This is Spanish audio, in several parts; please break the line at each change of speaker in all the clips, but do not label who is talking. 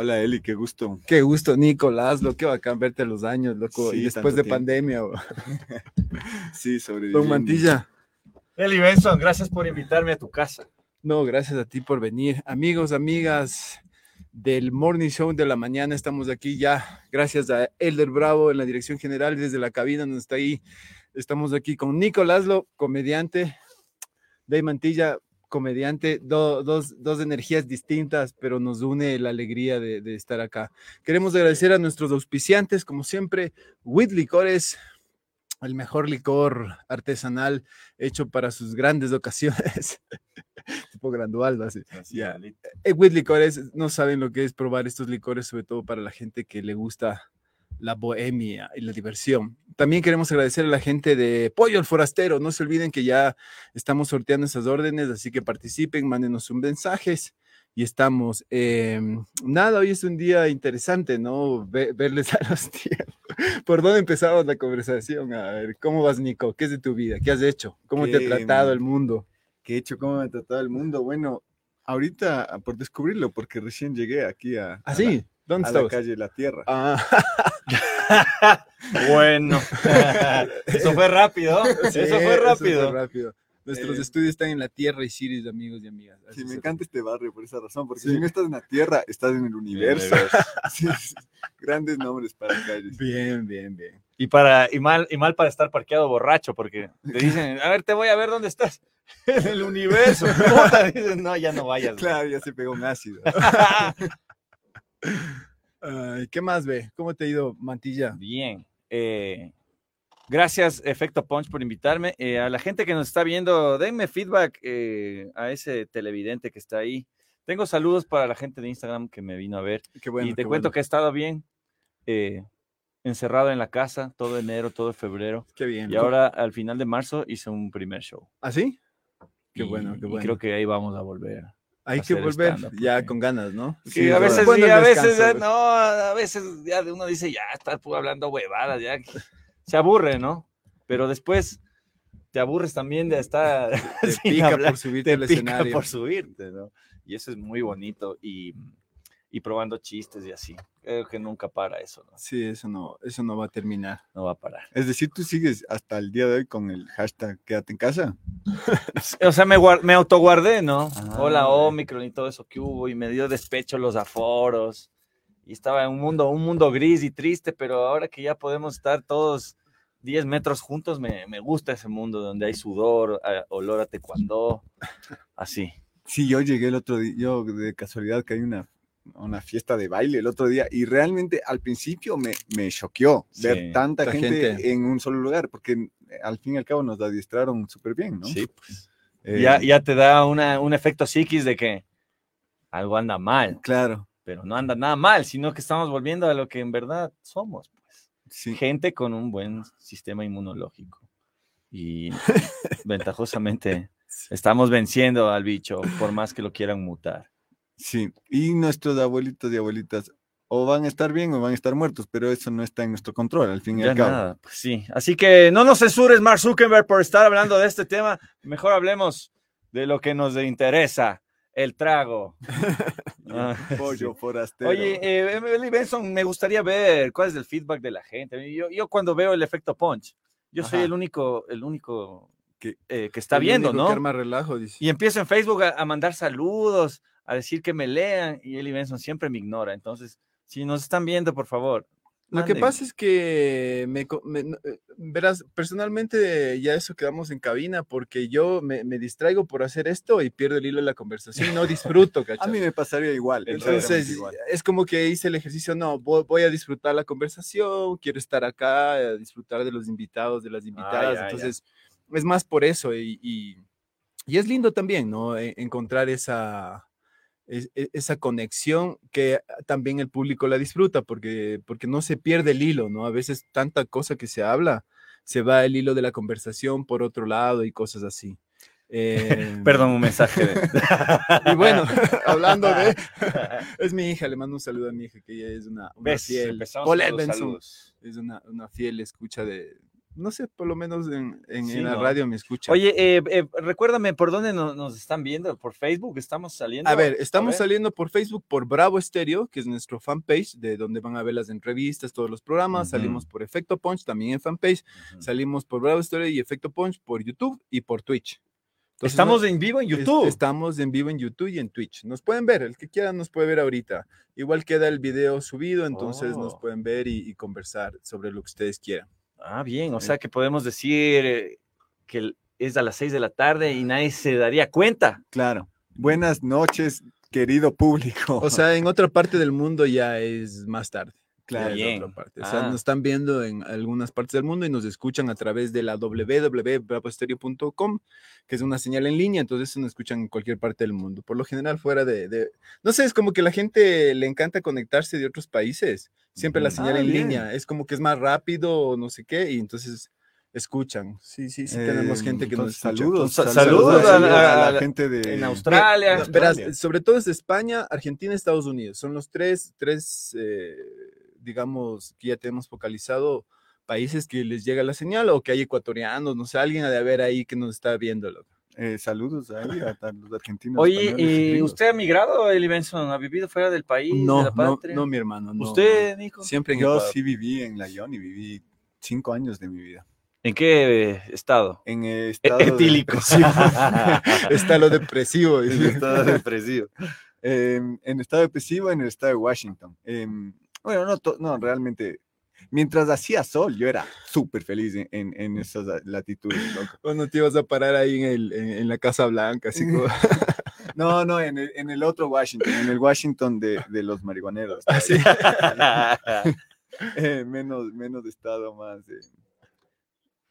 Hola Eli, qué gusto.
Qué gusto, Nicolás, lo que bacán verte los años, loco,
Sí,
y después de
tiempo.
pandemia. o-
Sí, sobre
Don Mantilla.
Eli Benson, gracias por invitarme a tu casa.
No, gracias a ti por venir. Amigos, amigas del Morning Show de la mañana, estamos aquí ya. Gracias a Elder Bravo en la dirección general, desde la cabina nos está ahí. Estamos aquí con Nico Laszlo, comediante. Dave Mantilla, comediante. Do- dos, dos energías distintas, pero nos une la alegría de, de estar acá. Queremos agradecer a nuestros auspiciantes, como siempre, With Licores, el mejor licor artesanal hecho para sus grandes ocasiones. tipo Grandualdo, así. Ya. Eh, With licores, no saben lo que es probar estos licores, sobre todo para la gente que le gusta la bohemia y la diversión. También queremos agradecer a la gente de Pollo el Forastero. No se olviden que ya estamos sorteando esas órdenes, así que participen, mándenos sus mensajes y estamos. eh, nada, hoy es un día interesante, ¿no? Ve- verles a los tiempos. ¿Por dónde empezamos la conversación? A ver, ¿cómo vas, Nico? ¿Qué es de tu vida? ¿Qué has hecho? ¿Cómo te ha
¿Qué,
tratado el mundo?
¿Qué he hecho? ¿Cómo me ha tratado el mundo? Bueno, ahorita ah, por descubrirlo, porque recién llegué aquí a, a
¿Ah, sí? ¿Dónde
a la calle La Tierra.
Ah,
Bueno, eso fue rápido.
sí,
eso fue rápido.
rápido. Nuestros
Eh,
estudios están en la Tierra y Siris, amigos y amigas. Así
Sí, me encanta este barrio por esa razón, porque
Sí.
si no estás en la Tierra, estás en el universo. Sí, sí, Grandes nombres para calles.
Bien, bien, bien.
Y, para, y, mal, y mal para estar parqueado borracho, porque te dicen, a ver, te voy a ver dónde estás. En el universo. Puta, dicen, no, ya no vayas. güey".
Claro, ya se pegó un ácido.
¿Qué más ve? ¿Cómo te ha ido, Mantilla?
Bien. eh, gracias, Efecto Punch, por invitarme. Eh, a la gente que nos está viendo, denme feedback eh, a ese televidente que está ahí. Tengo saludos para la gente de Instagram que me vino a ver.
Qué bueno.
y te
qué
cuento
bueno.
que he estado bien, encerrado en la casa todo enero, todo febrero.
Qué bien.
Y ahora, al final de marzo, hice un primer show.
¿Ah, sí? Qué
Y-
bueno, qué
y
bueno.
creo que ahí vamos a volver.
Hay que volver ya
porque-
con ganas, ¿no?
Sí,
Sí,
a
es
veces,
Bueno,
sí, a veces,
descanso,
no, a veces ya de uno dice, ya está hablando huevadas, ya se aburre, ¿no? Pero después te aburres también de estar
Te
sin
pica
hablar,
por subirte
te
al
pica
escenario.
por subirte, ¿no? Y eso es muy bonito y, y probando chistes y así. Creo que nunca para eso, ¿no?
Sí, eso no, eso no va a terminar.
No va a parar.
Es decir, tú sigues hasta el día de hoy con el hashtag quédate en casa.
O sea, me, me autoguardé, ¿no?
Ah,
Hola. Omicron y todo eso que hubo, y me dio despecho los aforos. Y estaba en un mundo, un mundo gris y triste, pero ahora que ya podemos estar todos 10 metros juntos, me, me gusta ese mundo donde hay sudor, a- olor a taekwondo, así.
Sí, yo llegué el otro día, yo de casualidad que hay una, una fiesta de baile el otro día y realmente al principio me, me choqueó
Sí,
ver tanta gente. en un solo lugar, porque eh, al fin y al cabo nos adiestraron súper bien, ¿no?
Sí, pues.
Eh,
Ya, ya te da una, un efecto psiquis de que algo anda mal,
Claro,
pero no anda nada mal, sino que estamos volviendo a lo que en verdad somos, pues.
sí.
gente con un buen sistema inmunológico. Y ventajosamente estamos venciendo al bicho, por más que lo quieran mutar.
Sí, y nuestros abuelitos y abuelitas o van a estar bien o van a estar muertos, pero eso no está en nuestro control, al fin y
Ya
al cabo.
nada, pues sí. Así que no nos censures, Mark Zuckerberg, por estar hablando de este tema. Mejor hablemos de lo que nos interesa, el trago. Ah,
Pollo
sí.
forastero.
Oye, eh, Emily Benson, me gustaría ver cuál es el feedback de la gente. Yo, yo cuando veo el efecto punch, yo soy
Ajá.
el único, el único
Que-
que, eh, que está
El
viendo,
único
¿no?
que arma relajo, dice.
Y empiezo en Facebook a, a mandar saludos, a decir que me lean, y Eli Benson siempre me ignora. Entonces, si nos están viendo, por favor.
Lo que pasa es que me, me- eh, verás, personalmente ya eso quedamos en cabina porque yo me, me distraigo por hacer esto y pierdo el hilo de la conversación y no disfruto,
A
¿cachai?
mí me pasaría igual.
Entonces,
igual.
es como que hice el ejercicio, no, vo- voy, a disfrutar la conversación, quiero estar acá, a disfrutar de los invitados, de las invitadas.
ya, ya.
Entonces, es más por eso y, y- y es lindo también, ¿no? E- encontrar esa, es- e- esa conexión que también el público la disfruta porque, porque no se pierde el hilo, ¿no? A veces tanta cosa que se habla, se va el hilo de la conversación por otro lado y cosas así. Eh,
Perdón, un mensaje. de-
y bueno, hablando de. Es mi hija, le mando un saludo a mi hija, que ella es una, una fiel. Benson,
saludos.
Es una, una fiel escucha de, no sé, por lo menos en, en-
Sí,
en la
¿no?
radio me escuchan.
Oye, eh, eh, recuérdame por dónde no- nos, están viendo, por Facebook, estamos saliendo.
A ver, estamos
ver.
saliendo por Facebook por Bravo Estéreo, que es nuestro fanpage, de donde van a ver las entrevistas, todos los programas. Salimos por Efecto Punch, también en fanpage. Salimos por Bravo Estéreo y Efecto Punch por YouTube y por Twitch. Entonces,
Estamos en vivo en
es-
YouTube.
estamos en vivo en YouTube y en Twitch. Nos pueden ver, el que quiera nos puede ver ahorita. Igual queda el video subido, entonces nos
Oh.
pueden ver y, y conversar sobre lo que ustedes quieran.
Ah, bien, o sea que podemos decir eh, que es a las 6 de la tarde y nadie se daría cuenta.
Claro. Buenas noches, querido público.
O sea, en otra parte del mundo ya es más tarde.
Claro.
Bien.
otra parte. O sea,
Ah.
nos están viendo en algunas partes del mundo y nos escuchan a través de la www.bravoestereo.com, que es una señal en línea, entonces nos escuchan en cualquier parte del mundo. Por lo general, fuera de, de- No sé, es como que la gente le encanta conectarse de otros países. Siempre la señal
Ah,
en
bien.
línea. Es como que es más rápido o no sé qué, y entonces escuchan. Sí, sí, sí, tenemos
Eh,
gente que nos escucha.
Saludos,
Sa-
saludos,
saludos
a,
a la-
a
a
la gente de
En Australia.
No,
Australia.
sobre todo es de España, Argentina y Estados Unidos. Son los tres, tres eh, digamos, que ya tenemos focalizado países que les llega la señal o que hay ecuatorianos, no sé, alguien ha de haber ahí que nos está viendo. loco.
Eh, saludos ahí a, a los argentinos.
Oye,
españoles y
¿y
gringos.
usted ha migrado, Eli Benson? ¿Ha vivido fuera del país, de
No,
la
no,
patria?
no, mi hermano. no,
¿Usted,
no.
Nico?
Siempre en
Yo
Ecuador.
sí viví en la y viví cinco años de mi vida.
¿En qué eh, estado?
En eh, estado de-
Etílico.
Está lo depresivo.
en estado depresivo. Em, en estado depresivo en el estado de Washington. Em, bueno, no, no, realmente. Mientras hacía sol, yo era súper feliz en, en, en esas latitudes, loco.
Cuando te ibas a parar ahí en, el, en, la Casa Blanca, así como...
No, no, en el, en el otro Washington, en el Washington de, de los marihuaneros. yo. Eh, menos, menos estado, más. eh,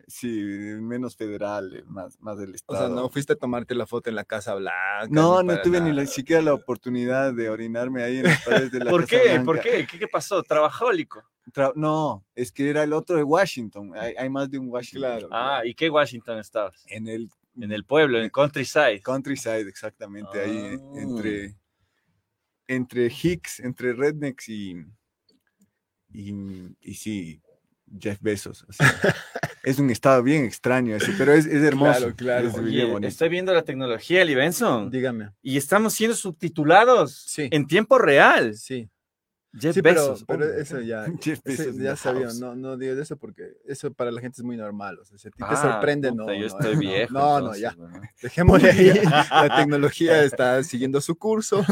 sí, menos federal, eh, más, más del
O
estado.
sea, no fuiste a tomarte la foto en la Casa Blanca.
No, no tuve ni la- siquiera la oportunidad de orinarme ahí en las paredes de la
¿Por
Casa
qué? ¿Por
Blanca.
qué? ¿Qué, qué pasó? ¿Trabajólico?
Tra- no, es que era el otro de Washington. Hay, hay más de un Washington.
Claro.
Ah, ¿y qué Washington estabas?
En el
En el pueblo, en el countryside.
countryside, exactamente, ahí eh,
Ah.
entre, entre Hicks, entre Rednecks y, y, y sí, Jeff Bezos. o sea, es un estado bien extraño ese, pero es, es hermoso.
Claro, claro.
es
Oye, estoy viendo la tecnología, Eli Benson.
Dígame.
Y estamos siendo subtitulados
Sí.
en tiempo real.
Sí.
Jeff
Sí, pero,
Bezos.
pero
oh,
eso ya,
Jeff
ese
Bezos in
ya sabía, no, no digo eso porque eso para la gente es muy normal, o sea, si a ti te
ah,
sorprende, no.
puta, Yo
no,
estoy
no,
viejo.
No, no,
entonces,
ya,
bueno.
dejémosle ahí, la tecnología está siguiendo su curso.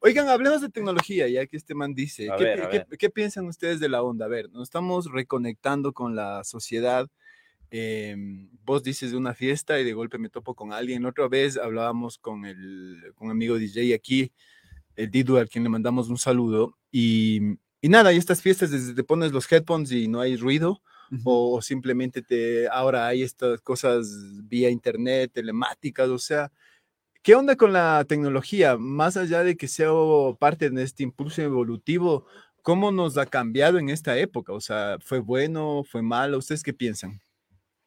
Oigan, hablemos de tecnología, ya que este man dice,
A
¿qué,
ver,
qué-
ver.
qué piensan ustedes de la onda? A ver, nos estamos reconectando con la sociedad. em, vos dices de una fiesta y de golpe me topo con alguien. La otra vez hablábamos con el con un amigo DJ aquí, Didu, al quien le mandamos un saludo. Y, y nada, y estas fiestas, desde te pones los headphones y no hay ruido,
Ujú.
o simplemente te, ahora hay estas cosas vía internet, telemáticas, o sea, ¿qué onda con la tecnología? Más allá de que sea parte de este impulso evolutivo, ¿cómo nos ha cambiado en esta época? O sea, ¿fue bueno, fue malo? ¿Ustedes qué piensan?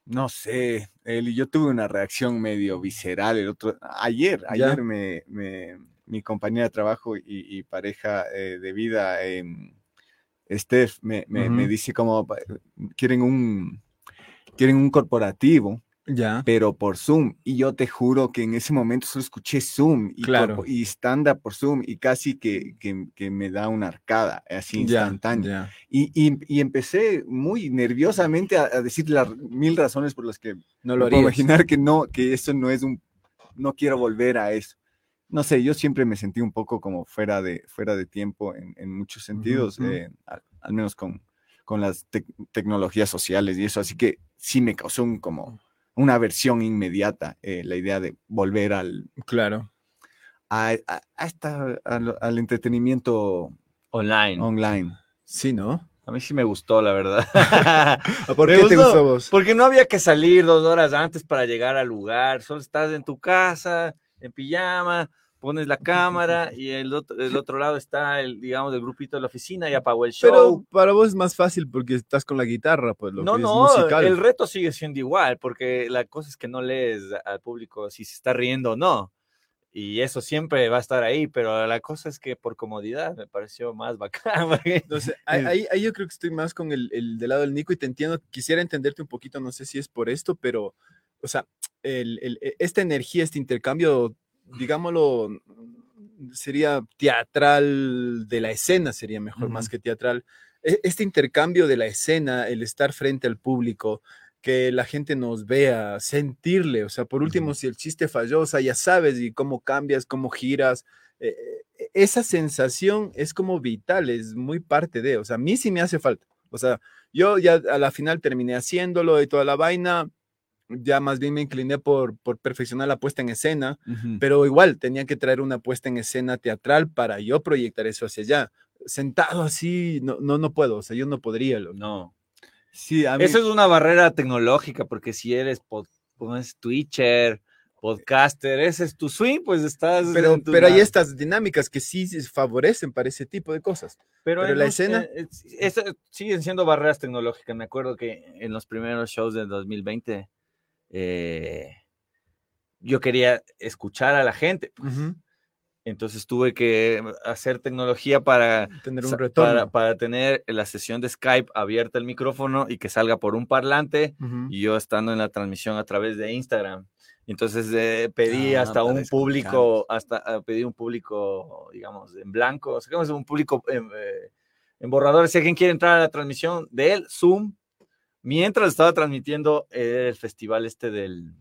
No sé, Eli, yo tuve una reacción medio visceral el otro, ayer, ayer me, me- mi compañera de trabajo y, y pareja eh, de vida, em, Steph, me, me- me
Ujú.
dice como quieren un, quieren un corporativo,
Ya.
pero por Zoom. Y yo te juro que en ese momento solo escuché Zoom y,
Claro.
corpo- y stand-up por Zoom y casi que, que- que me da una arcada así
Ya,
instantánea.
ya.
Y, y- y empecé muy nerviosamente a, a decir las mil razones por las que
No
me
lo haría.
imaginar que no, que eso no es un, no quiero volver a eso. No sé, yo siempre me sentí un poco como fuera de, fuera de tiempo en, en muchos sentidos,
ujú.
eh, al, al menos con, con las tec- tecnologías sociales y eso, así que sí me causó un, como una aversión inmediata eh, la idea de volver al,
Claro.
a, a- a esta- al, al entretenimiento
Online.
online.
Sí, ¿no?
A mí sí me gustó, la verdad.
¿Por
Me
qué te
gustó,
vos?
Porque no había que salir dos horas antes para llegar al lugar. Solo estás en tu casa, en pijama, pones la cámara y el otro, el otro lado está el, digamos, el grupito de la oficina y apagó el show.
Pero para vos es más fácil porque estás con la guitarra, pues lo
no,
que es
no,
musical.
el reto sigue siendo igual, porque la cosa es que no lees al público si se está riendo o no. y eso siempre va a estar ahí, pero la cosa es que por comodidad me pareció más bacán.
Entonces, ahí, ahí, yo creo que estoy más con el, el, del lado del Nico y te entiendo, quisiera entenderte un poquito, no sé si es por esto, pero, o sea, el, el, e, esta energía, este intercambio, digámoslo, sería teatral de la escena, sería mejor más que teatral. E, este intercambio de la escena, el estar frente al público, que la gente nos vea, sentirle, o sea, por último, si el chiste falló, o sea, ya sabes y cómo cambias, cómo giras, eh, eh, esa sensación es como vital, es muy parte de, o sea, a mí sí me hace falta, o sea, yo ya a la final terminé haciéndolo y toda la vaina, ya más bien me incliné por, por perfeccionar la puesta en escena, pero igual tenía que traer una puesta en escena teatral para yo proyectar eso hacia allá. Sentado así, no, no, no puedo, o sea, yo no podría.
No, Sí, a Eso es una barrera tecnológica, porque si eres pod, Twitcher, podcaster, ese es tu swing, pues estás.
Pero, pero hay estas dinámicas que sí favorecen para ese tipo de cosas. Pero, la escena.
Eh, siguen siendo barreras tecnológicas. Me acuerdo que en los primeros shows del 2020, eh, yo quería escuchar a la gente. Pues. Entonces tuve que hacer tecnología para
tener un.
Para, tener la sesión de Skype abierta el micrófono y que salga por un parlante y yo estando en la transmisión a través de Instagram. Entonces eh, pedí ah, hasta un público, hasta ah, pedí un público, digamos, en blanco, o sea, un público en, eh, en borrador. Si alguien quiere entrar a la transmisión de él, Zoom, mientras estaba transmitiendo el festival este del,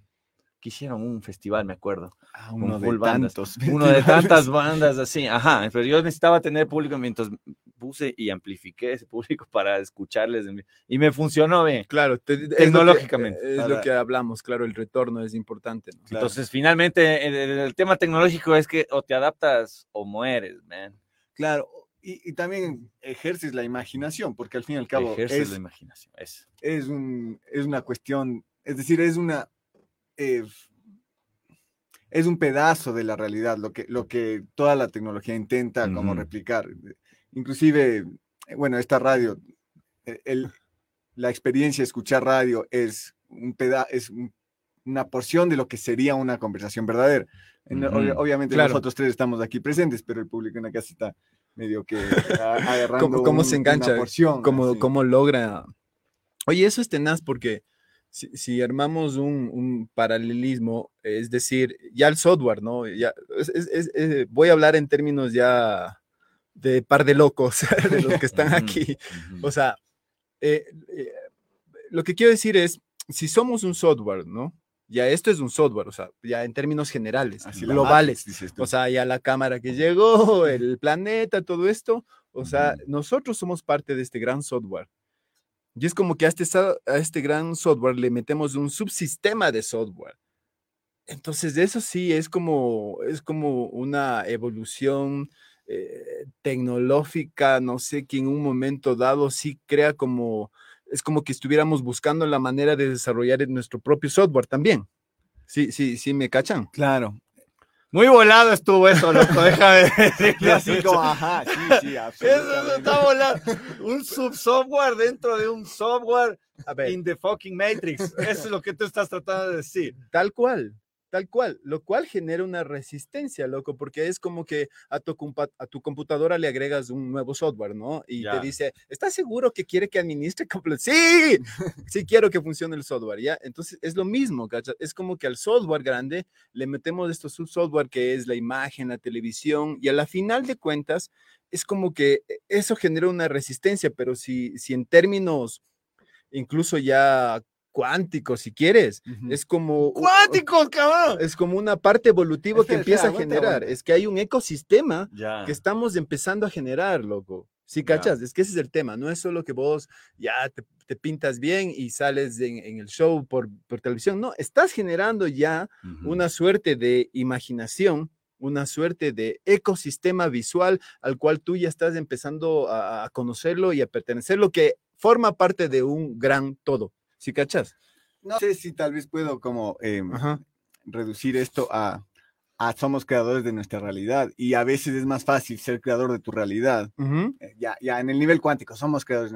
que hicieron un festival, me acuerdo.
Ah, uno de tantos.
Uno de tantas bandas así, ajá. Pero yo necesitaba tener público mientras puse y amplifiqué ese público para escucharles. Y me funcionó bien.
Claro, tecnológicamente. Es, lo que, hablamos, claro, el retorno es importante.
Entonces, finalmente, el, tema tecnológico es que o te adaptas o mueres, man.
Claro, y, también ejerces la imaginación, porque al fin y al cabo.
Ejerces es, la imaginación,
es. Es, un, es una cuestión, es decir, es una eh, es un pedazo de la realidad, lo que, lo que toda la tecnología intenta como replicar. Inclusive, bueno, esta radio, eh, el, la experiencia de escuchar radio es, un peda es una porción de lo que sería una conversación verdadera. obviamente nosotros tres estamos aquí presentes, pero el público en la casa está medio que agarrando
¿Cómo, se engancha? Una porción, ¿Cómo, ¿Cómo logra? Oye, eso es tenaz porque si, armamos un, paralelismo, es decir, ya el software, ¿no? Ya, eh, voy a hablar en términos ya de par de locos, de los que están aquí. O sea, eh, eh, lo que quiero decir es, si somos un software, ¿no? Ya esto es un software, o sea, ya en términos generales, globales. o sea, ya la cámara que llegó, el planeta, todo esto. O sea, nosotros somos parte de este gran software. Y es como que a este, a este gran software le metemos un subsistema de software. Entonces, eso sí es como, es como una evolución eh, tecnológica, no sé, que en un momento dado sí crea como, es como que estuviéramos buscando la manera de desarrollar nuestro propio software también. Sí, sí, sí, me cachan.
Claro,
muy volado estuvo eso, loco, déjame decirlo.
Así como, ajá, sí, sí,
Eso está volado. Un subsoftware dentro de un software in the fucking matrix. Eso es lo que tú estás tratando de decir.
Tal cual. Tal cual, lo cual genera una resistencia, loco, porque es como que a tu, a tu computadora le agregas un nuevo software, ¿no? Y te dice, ¿estás seguro que quiere que administre? Sí, sí quiero que funcione el software, ¿ya? Entonces es lo mismo, ¿cachai? Es como que al software grande le metemos estos subsoftware que es la imagen, la televisión, y a la final de cuentas es como que e, eso genera una resistencia, pero si, si en términos incluso ya cuánticos, si quieres. Es como...
Cuánticos, cabrón.
Es como una parte evolutiva que empieza a generar. Es que hay un ecosistema que estamos empezando a generar, loco. Sí, cachas, es que ese es el tema, no es solo que vos ya te, pintas bien y sales en, el show por, televisión, no, estás generando ya una suerte de imaginación, una suerte de ecosistema visual al cual tú ya estás empezando a, a conocerlo y a pertenecer, lo que forma parte de un gran todo. ¿Sí cachas?
No sé si tal vez puedo como em, reducir esto a, somos creadores de nuestra realidad y a veces es más fácil ser creador de tu realidad. Eh, ya, ya en el nivel cuántico somos creadores,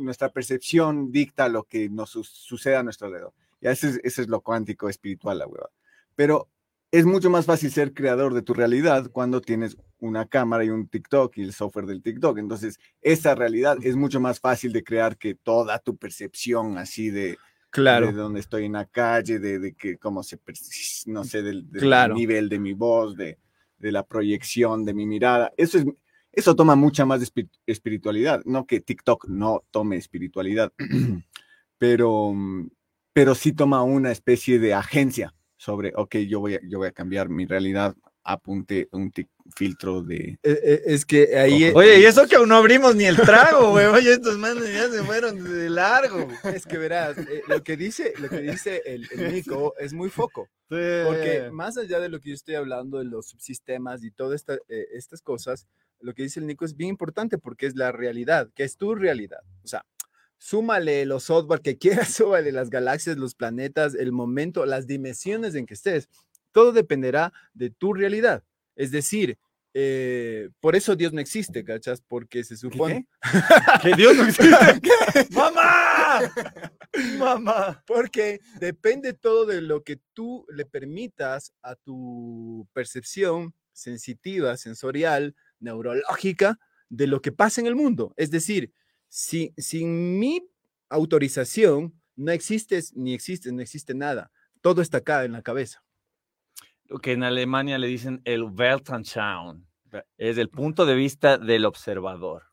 nuestra percepción dicta lo que nos sucede a nuestro alrededor. Ya ese es, es lo cuántico espiritual, la hueva. Pero es mucho más fácil ser creador de tu realidad cuando tienes una cámara y un TikTok y el software del TikTok. Entonces, esa realidad es mucho más fácil de crear que toda tu percepción así de,
Claro.
de donde estoy en la calle, de, de que cómo se, no sé, del, del
Claro.
nivel de mi voz, de, de la proyección de mi mirada. Eso es, eso toma mucha más espi- espiritualidad, no que TikTok no tome espiritualidad, pero, pero sí toma una especie de agencia sobre, ok, yo voy a, yo voy a cambiar mi realidad, apunte un tic- filtro de...
Eh, eh, Es que ahí.
Oye, y eso que aún no abrimos ni el trago, güey. Oye, estos manos ya se fueron de largo.
Es que verás, eh, lo que dice, lo que dice el, el Nico es muy foco. Porque más allá de lo que yo estoy hablando de los subsistemas y todas esta, eh, estas cosas, lo que dice el Nico es bien importante porque es la realidad, que es tu realidad. O sea, súmale los software que quieras, súmale las galaxias, los planetas, el momento, las dimensiones en que estés. Todo dependerá de tu realidad. Es decir, eh, por eso Dios no existe, ¿cachas? Porque se supone...
que Dios no existe. ¡Mamá! ¡Mamá!
Porque depende todo de lo que tú le permitas a tu percepción sensitiva, sensorial, neurológica de lo que pasa en el mundo. Es decir, si, sin mi autorización no existes ni existes, no existe nada. Todo está acá en la cabeza.
Lo que en Alemania le dicen el Weltanschauung. Es el punto de vista del observador.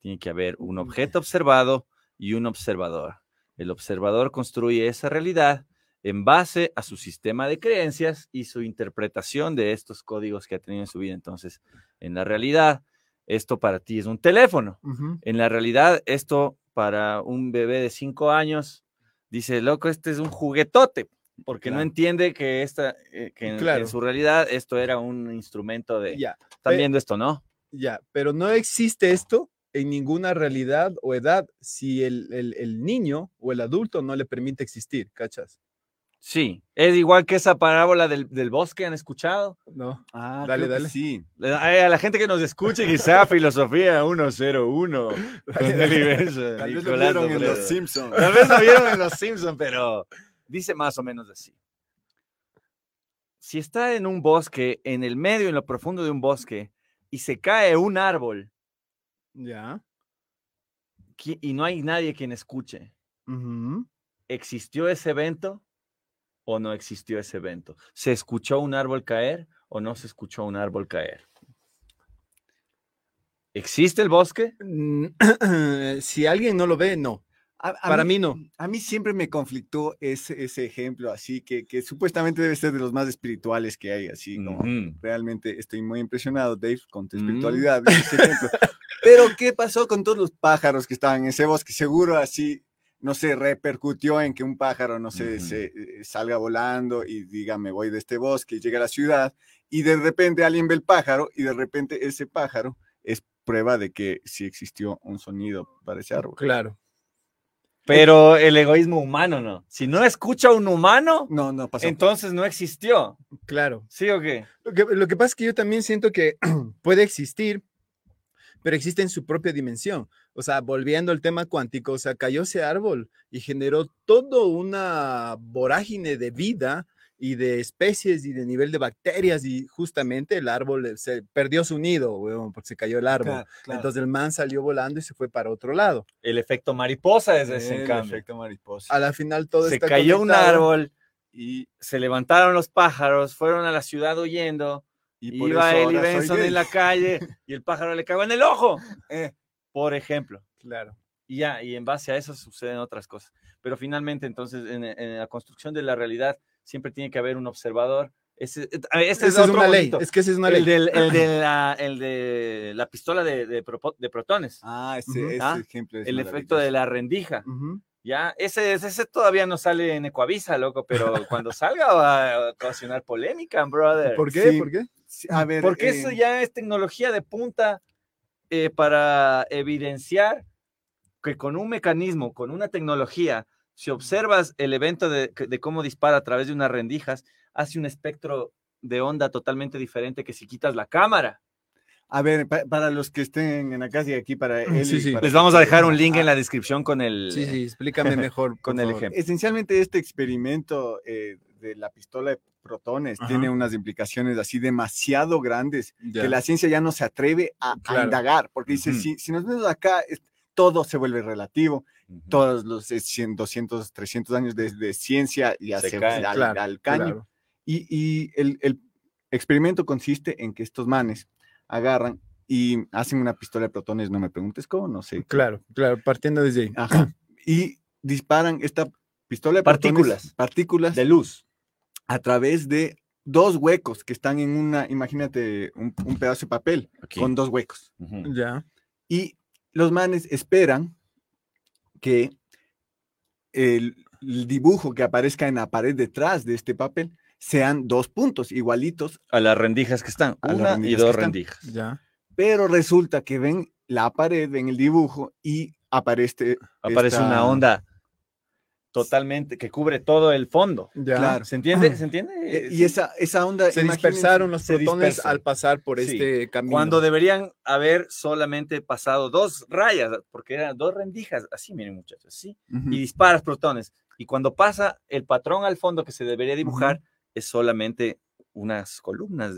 Tiene que haber un objeto observado y un observador. El observador construye esa realidad en base a su sistema de creencias y su interpretación de estos códigos que ha tenido en su vida. Entonces, en la realidad, esto para ti es un teléfono. En la realidad, esto para un bebé de cinco años, dice, loco, este es un juguetote, porque no entiende que, esta, eh, que en, que en
Claro.
su realidad esto era un instrumento de...
Ya,
Están viendo esto, ¿no?
ya, pero no existe esto en ninguna realidad o edad si el, el- el niño o el adulto no le permite existir, ¿cachas?
Sí, es igual que esa parábola del, del bosque, ¿han escuchado?
No.
Ah,
Dale, dale.
Sí.
Le- A la gente que nos escuche, quizá Filosofía 101. con Eli Benson,
Tal vez lo vieron en. Los Simpsons.
Tal vez lo vieron en Los Simpsons, pero dice más o menos así. Si está en un bosque, en el medio, en lo profundo de un bosque, y se cae un árbol
Ya.
y no hay nadie quien escuche. ¿existió ese evento o no existió ese evento? ¿Se escuchó un árbol caer o no se escuchó un árbol caer? ¿Existe el bosque?
Mm, si alguien no lo ve, no.
A- a
Para mí no.
A mí siempre me conflictó ese, ese ejemplo así, que, que supuestamente debe ser de los más espirituales que hay, así como realmente estoy muy impresionado, Dave, con tu
Mm.
espiritualidad. ese ejemplo. Pero, ¿qué pasó con todos los pájaros que estaban en ese bosque? Seguro así, no sé, repercutió en que un pájaro, no sé, se, eh, salga volando y diga, me voy de este bosque y llega a la ciudad, y de repente alguien ve el pájaro y de repente ese pájaro es prueba de que sí existió un sonido para ese árbol.
Claro.
Pero el egoísmo humano no. Si no escucha un humano,
No, no pasó.
entonces no existió.
Claro.
¿Sí o qué?
Lo que, lo que pasa es que yo también siento que puede existir, pero existe en su propia dimensión. O sea, volviendo al tema cuántico, o sea, cayó ese árbol y generó toda una vorágine de vida y de especies y de nivel de bacterias y justamente el árbol eh, se perdió su nido, weón, porque se cayó el árbol.
Claro, claro.
Entonces el man salió volando y se fue para otro lado.
El efecto mariposa es ese
El
cambio.
efecto mariposa.
A la final todo
Se
está
cayó un
conectado.
árbol,
Y,
se levantaron los pájaros, fueron a la ciudad huyendo,
y por
iba
ahora soy
Benson en la calle y el pájaro le cagó en el ojo,
Eh,
por ejemplo.
Claro.
Y ya, y en base a eso suceden otras cosas. Pero finalmente, entonces, en, en la construcción de la realidad, siempre tiene que haber un observador. Ese, eh, este
Esa
es,
es una ley. Es que esa es una
el,
ley.
del- el de la, el de la pistola de, de de protones.
ah, ese,
Ujú.
ese
Ah,
ejemplo es
el efecto de la rendija.
Ujú.
Ya, ese, ese todavía no sale en Ecuavisa, loco, pero cuando salga va a ocasionar polémica, brother.
¿Por qué?
Sí.
¿Por qué?
Sí, A ver,
Porque
eh,
eso ya es tecnología de punta eh, para evidenciar que con un mecanismo, con una tecnología, si observas el evento de, de cómo dispara a través de unas rendijas, hace un espectro de onda totalmente diferente que si quitas la cámara.
A ver, pa- para los que estén en la casa y aquí para él.
Sí, sí.
Les vamos a dejar un link en la descripción con el...
Sí, sí, explícame mejor.
Con el ejemplo.
Esencialmente este experimento eh, de la pistola de protones
Ajá.
tiene unas implicaciones así demasiado grandes
Ya.
que la ciencia ya no se atreve a, a
Claro.
indagar, porque dice,
Ujú.
si, si nos vemos acá, todo se vuelve relativo, Todos los eh, 100, 200, 300 años de, de ciencia
se, caen.
al,
Claro,
al caño.
claro.
Y, y el, el experimento consiste en que estos manes agarran y hacen una pistola de protones, no me preguntes cómo, no sé.
Claro, claro, partiendo desde ahí.
Ajá. Y disparan esta pistola de protones-
Partículas.
partículas
De luz.
a través de dos huecos que están en una, imagínate, un, un pedazo de papel
Aquí.
con dos huecos.
Ya.
Y los manes esperan que el, el dibujo que aparezca en la pared detrás de este papel sean dos puntos igualitos,
A las rendijas que están.
A las
Una y dos rendijas.
Ya.
pero resulta que ven la pared, ven el dibujo y aparece,
Aparece
esta-
una onda totalmente que cubre todo el fondo.
Ya.
Claro.
¿Se entiende? ¿Se entiende?
eh,
Sí.
y esa, esa onda...
Se dispersaron los protones al pasar por
Sí.
este camino.
Cuando deberían haber solamente pasado dos rayas, porque eran dos rendijas, así miren muchachos, así,
Ujú.
y disparas protones. Y cuando pasa el patrón al fondo que se debería dibujar, es solamente unas columnas,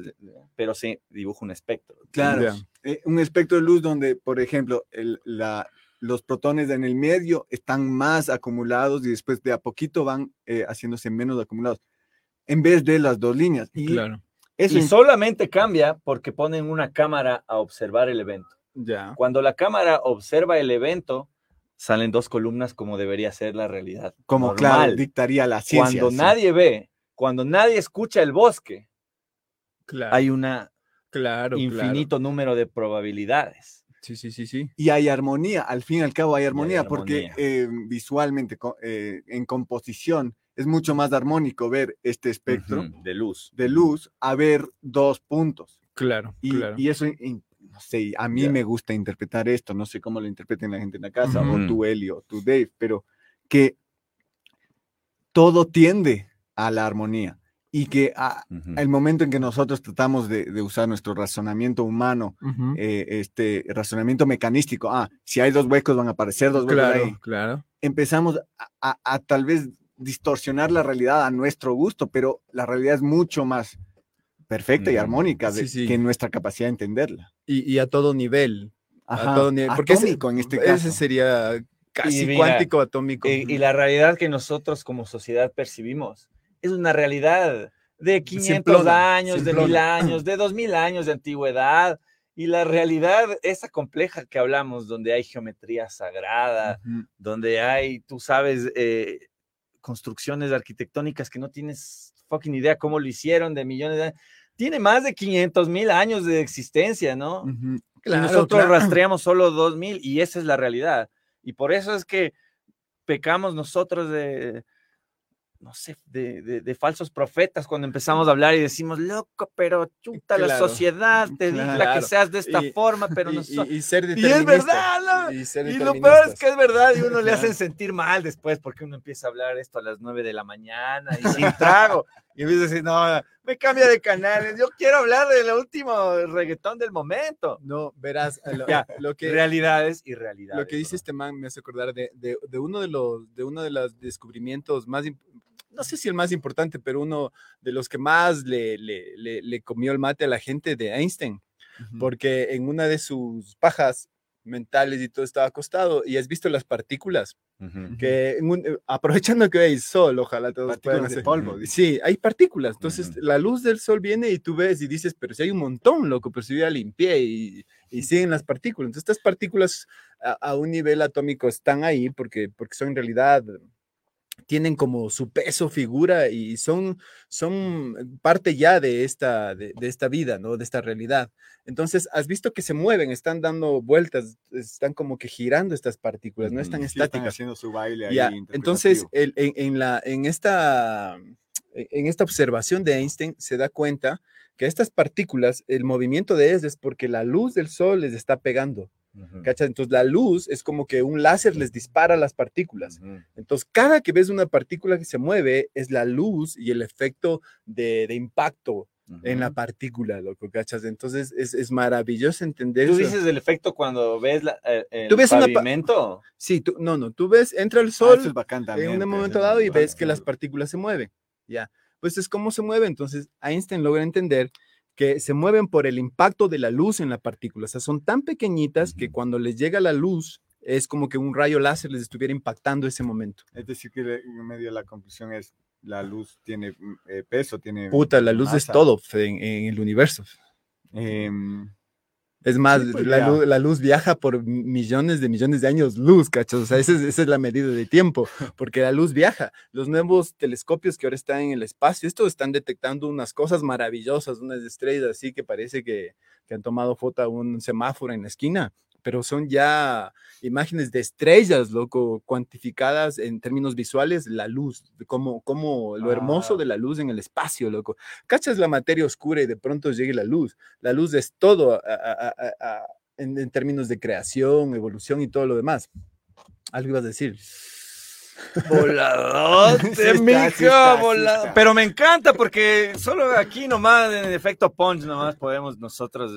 pero se dibuja un espectro.
Claro, eh, un espectro de luz donde, por ejemplo, el- la, los protones en el medio están más acumulados y después de a poquito van eh, haciéndose menos acumulados, en vez de las dos líneas. Y
Claro.
eso
Y solamente cambia porque ponen una cámara a observar el evento.
Ya.
Cuando la cámara observa el evento, salen dos columnas como debería ser la realidad.
como claro, dictaría la ciencia.
Cuando
sí.
nadie ve, cuando nadie escucha el bosque,
Claro.
hay un
claro,
infinito número de probabilidades.
Sí, sí, sí, sí.
Y hay armonía, al fin y al cabo hay armonía, porque
armonía.
eh, visualmente, eh, en composición, es mucho más armónico ver este espectro
de luz.
de luz a ver dos puntos.
Claro,
Y,
claro.
y eso, in- no sé, a mí me gusta interpretar esto, no sé cómo lo interpreten la gente en la casa, o tú, Eli, o tú, Dave, pero que todo tiende a la armonía y que a-
Ujú.
el momento en que nosotros tratamos de, de usar nuestro razonamiento humano,
Ujú.
eh, este razonamiento mecanístico, ah, si hay dos huecos van a aparecer dos huecos
claro,
ahí,
claro.
empezamos a, a- a tal vez distorsionar la realidad a nuestro gusto, pero la realidad es mucho más perfecta y
Ujú.
armónica de-
Sí, sí.
que nuestra capacidad de entenderla.
Y, y a todo nivel.
Ajá,
a todo nivel. Porque ese-
atómico en este
ese
caso.
sería casi
mira,
cuántico atómico.
Eh, y la realidad que nosotros como sociedad percibimos es una realidad de 500
Simplona,
años, de
simplona.
mil años, de 2000 años de antigüedad. Y la realidad, esa compleja que hablamos, donde hay geometría sagrada, donde hay, tú sabes, eh, construcciones arquitectónicas que no tienes fucking idea cómo lo hicieron de millones de años. Tiene más de 500 mil años de existencia, ¿no?
Claro,
nosotros
claro.
rastreamos solo 2000 y esa es la realidad. Y por eso es que pecamos nosotros de, no sé, de, de- de falsos profetas cuando empezamos a hablar y decimos, loco, pero chuta, la
Claro,
sociedad te dicta que
claro.
seas de esta
Y-
forma, pero
y,
no
y- y ser
Y es verdad, ¿no?
Y, ser
Y lo peor es que es verdad y uno le hacen
Claro.
sentir mal después porque uno empieza a hablar esto a las 9 de la mañana y sin trago. Y empieza a decir, no, me cambia de canales, yo quiero hablar del último reggaetón del momento.
No, verás, lo,
Ya,
lo que,
realidades y realidades.
lo que dice este man me hace acordar de, de, de uno de los de uno de los descubrimientos más imp- no sé si el más importante, pero uno de los que más le, le, le, le comió el mate a la gente de Einstein, porque en una de sus pajas mentales y todo estaba acostado y has visto las partículas que en un- eh, aprovechando que hay sol, ojalá todos puedan
Partículas de
hacer-
polvo.
Sí, hay partículas. Entonces, la luz del sol viene y tú ves y dices, pero si hay un montón, loco, pero si yo ya limpié y, y siguen las partículas. Entonces, estas partículas a, a un nivel atómico están ahí porque, porque son en realidad, tienen como su peso, figura y son, son parte ya de esta, de, de esta vida, ¿no? De esta realidad. Entonces, has visto que se mueven, están dando vueltas, están como que girando estas partículas, no están.
Sí, están
estáticas.
haciendo su baile ahí.
Ya, entonces, el- en, en la, en, esta, e, en esta observación de Einstein se da cuenta que estas partículas, el movimiento de ellas es porque la luz del sol les está pegando. Entonces, la luz es como que un láser les dispara las partículas. Entonces, cada que ves una partícula que se mueve, es la luz y el efecto de, de impacto en la partícula, loco, ¿cachas? Entonces, es, es maravilloso entender
Tú
eso.
dices el efecto cuando ves la, el, el
Tú ves una pa-
pavimento.
Sí, tú, no, no, tú ves, entra el
Ah,
sol,
eso es bacán también,
en un
pues,
momento dado y ves que las partículas se mueven. Ya. pues es cómo se mueve. Entonces Einstein logra entender que se mueven por el impacto de la luz en la partícula. O sea, son tan pequeñitas que cuando les llega la luz, es como que un rayo láser les estuviera impactando ese momento.
Es decir, que en medio de la conclusión es la luz tiene mm, eh, peso, tiene.
Puta, la luz es todo en, el universo.
Em,
es más, pues la, luz, viaja por millones de millones de años luz, cachos. O sea, esa es, la medida de tiempo, porque la luz viaja. Los nuevos telescopios que ahora están en el espacio, estos están detectando unas cosas maravillosas, unas estrellas así que parece que, que han tomado foto a un semáforo en la esquina pero son ya imágenes de estrellas, loco, cuantificadas en términos visuales, la luz, como, como lo hermoso de ah. la luz en el espacio, loco. Cachas la materia oscura y de pronto llegue la luz. La luz es todo en, términos de creación, evolución y todo lo demás. Algo ibas a decir.
Volador, Pero me encanta porque solo aquí nomás, en efecto punch, nomás podemos nosotros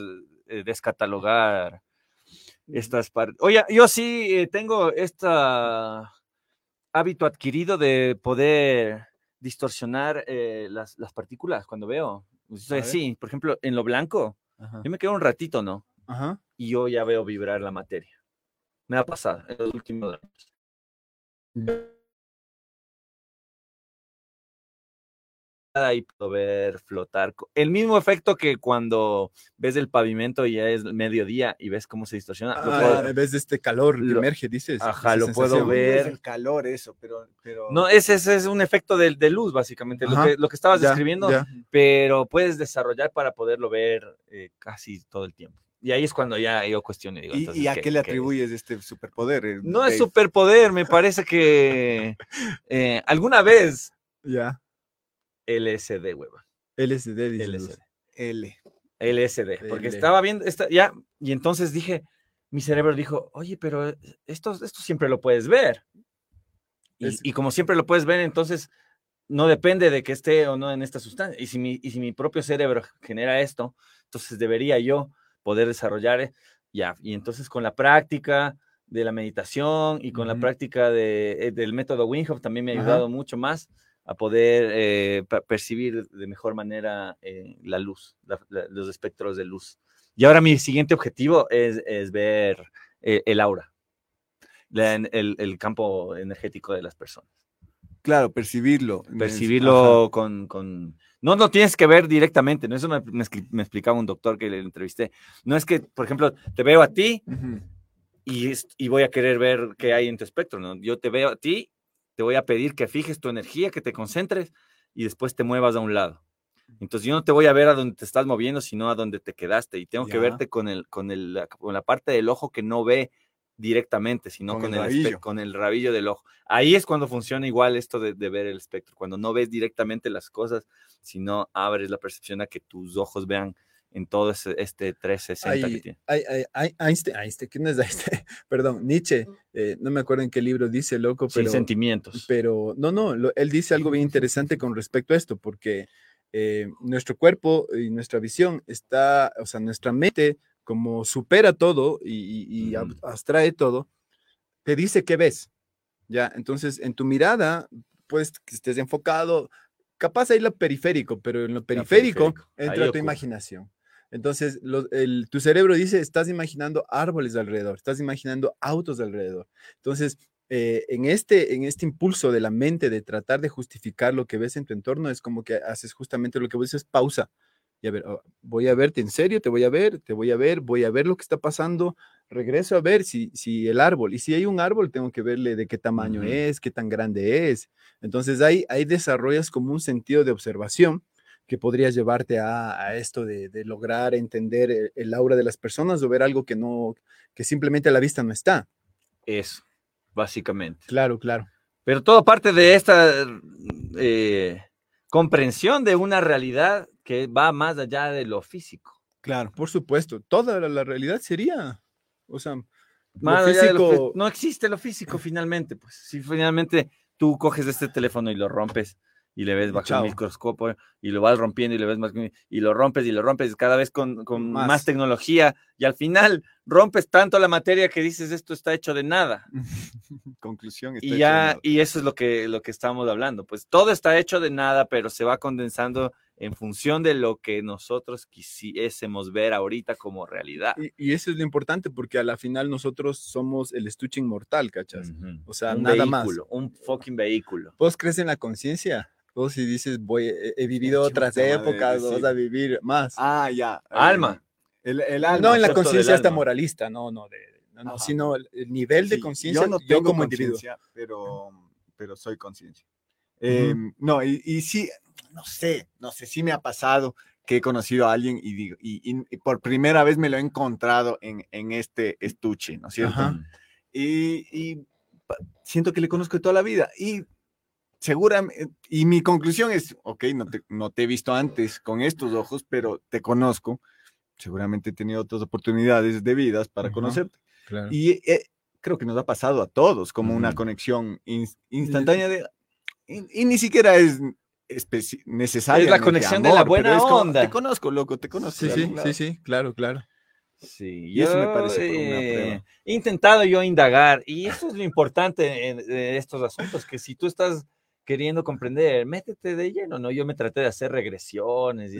eh, descatalogar estas partes. Oye, yo sí eh, tengo este hábito adquirido de poder distorsionar eh, las, partículas cuando veo. sí, por ejemplo, en lo blanco, yo me quedo un ratito, ¿no? Y yo ya veo vibrar la materia. Me ha pasado en los últimos años. Y poder flotar. El mismo efecto que cuando ves el pavimento y ya es mediodía y ves cómo se distorsiona.
Ah, ves este calor que emerge, dices.
Ajá, lo puedo ver.
el calor eso, pero... pero...
No, ese, es un efecto de, de luz, básicamente, lo, que, lo que estabas describiendo, pero puedes desarrollar para poderlo ver eh, casi todo el tiempo. Y ahí es cuando ya yo cuestiono.
¿Y, a qué, le atribuyes este superpoder? Eh,
no es superpoder, me parece que eh, alguna vez
ya
LSD, hueva.
LSD,
LSD.
L.
LSD. Porque estaba viendo, esta, ya, y entonces dije, mi cerebro dijo, oye, pero esto, esto siempre lo puedes ver. Y, como siempre lo puedes ver, entonces no depende de que esté o no en esta sustancia. Y si mi, y si mi propio cerebro genera esto, entonces debería yo poder desarrollar, eh, ya. Y entonces con la práctica de la meditación y con la práctica de, eh, del método Winghoff también me ha ayudado mucho más a poder eh, percibir de mejor manera eh, la luz, los espectros de luz. Y ahora mi siguiente objetivo es, ver eh, el aura, el, campo energético de las personas.
Claro, percibirlo.
Percibirlo con, No lo tienes que ver directamente, ¿no? Eso me, explicaba un doctor que le entrevisté. No es que, por ejemplo, te veo a ti y, y voy a querer ver qué hay en tu espectro, ¿no? Yo te veo a ti te voy a pedir que fijes tu energía, que te concentres y después te muevas a un lado. Entonces yo no te voy a ver a donde te estás moviendo, sino a donde te quedaste y tengo que verte con, el, con, el, con la parte del ojo que no ve directamente, sino con, el, rabillo. con el rabillo del ojo. Ahí es cuando funciona igual esto de, de, ver el espectro, cuando no ves directamente las cosas, sino abres la percepción a que tus ojos vean en todo este 360 que tiene.
Einstein, Einstein, ¿quién es Einstein? Perdón, Nietzsche, eh, no me acuerdo en qué libro dice, loco, pero...
Sin sentimientos.
Pero, no, no, él dice algo bien interesante con respecto a esto, porque eh, nuestro cuerpo y nuestra visión está, o sea, nuestra mente como supera todo y, abstrae todo, te dice qué ves, ¿ya? Entonces, en tu mirada, pues, que estés enfocado, capaz ahí lo periférico, pero en lo periférico, entra tu imaginación. Entonces, tu cerebro dice, estás imaginando árboles alrededor, estás imaginando autos alrededor. Entonces, eh, en, este, en este impulso de la mente de tratar de justificar lo que ves en tu entorno, es como que haces justamente lo que vos dices, pausa. Y a ver, oh, voy a verte en serio, te voy a ver, te voy a ver, voy a ver lo que está pasando, regreso a ver si, si el árbol, y si hay un árbol, tengo que verle de qué tamaño es, qué tan grande es. Entonces ahí, ahí desarrollas como un sentido de observación que podría llevarte a, esto de, lograr entender el, aura de las personas o ver algo que no, que simplemente a la vista no está.
Eso, básicamente.
Claro, claro.
Pero todo parte de esta eh, comprensión de una realidad que va más allá de lo físico.
Claro, por supuesto. Toda la, realidad sería, o sea,
físico... no existe lo físico finalmente, pues si finalmente tú coges este teléfono y lo rompes, y le ves bajo
chao.
el microscopio y lo vas rompiendo y le ves más y lo rompes y lo rompes cada vez con, con más.
Más.
tecnología y al final rompes tanto la materia que dices esto está hecho de nada
Conclusión. está
y
hecho
ya
nada.
y eso es lo que lo que estamos hablando pues todo está hecho de nada pero se va condensando en función de lo que nosotros quisiésemos ver ahorita como realidad
Y, y eso es lo importante porque a la final nosotros somos el estuche inmortal, ¿cachas?
Ujú.
O sea,
un
nada más.
vehículo, un fucking vehículo
Vos crees en la conciencia. Vos si dices, voy, he, he vivido otras épocas,
sí.
vas a vivir más.
Ah, ya.
Alma.
El, el alma.
no en la conciencia hasta moralista, no, no, de, no, no, sino el, el nivel de
Sí,
conciencia
Yo
yo,
no tengo
como individuo.
conciencia, pero, pero soy conciencia. Eh, no, y, y sí, no sé, no sé, sí me ha pasado que he conocido a alguien y digo, y, y- y por primera vez me lo he encontrado en, en este estuche, ¿no es cierto?
Ajá.
Y, siento que le conozco de toda la vida y seguramente, y mi conclusión es, ok, no te, no te he visto antes con estos ojos, pero te conozco, seguramente he tenido otras oportunidades de vidas para
Ajá.
conocerte.
Claro.
Y eh, creo que nos ha pasado a todos como una
Ujú.
conexión ins- instantánea de... Y, y ni siquiera es necesaria.
Es la conexión de la buena onda.
Te conozco, loco, te conozco.
Sí, sí,
algún lado".
sí, sí, claro, claro.
Sí,
Y eso me
yo,
parece como una
eh,
prueba.
he intentado yo indagar y eso es lo importante en, de estos asuntos, que si tú estás queriendo comprender, métete de lleno, ¿no? Yo me traté de hacer regresiones y,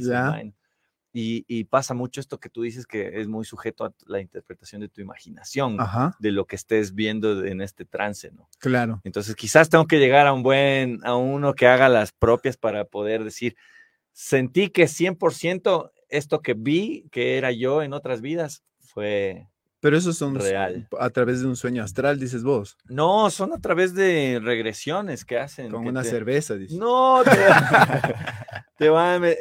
y, y pasa mucho esto que tú dices que es muy sujeto a la interpretación de tu imaginación,
Ajá,
de lo que estés viendo en este trance, ¿no?
claro.
Entonces quizás tengo que llegar a un buen, a uno que haga las propias para poder decir, sentí que 100% esto que vi, que era yo en otras vidas, fue...
Pero esos son
Real.
a través de un sueño astral, dices vos,
No, son a través de regresiones que hacen.
con
que
una
te-
cerveza, dices.
No, te, te van eh,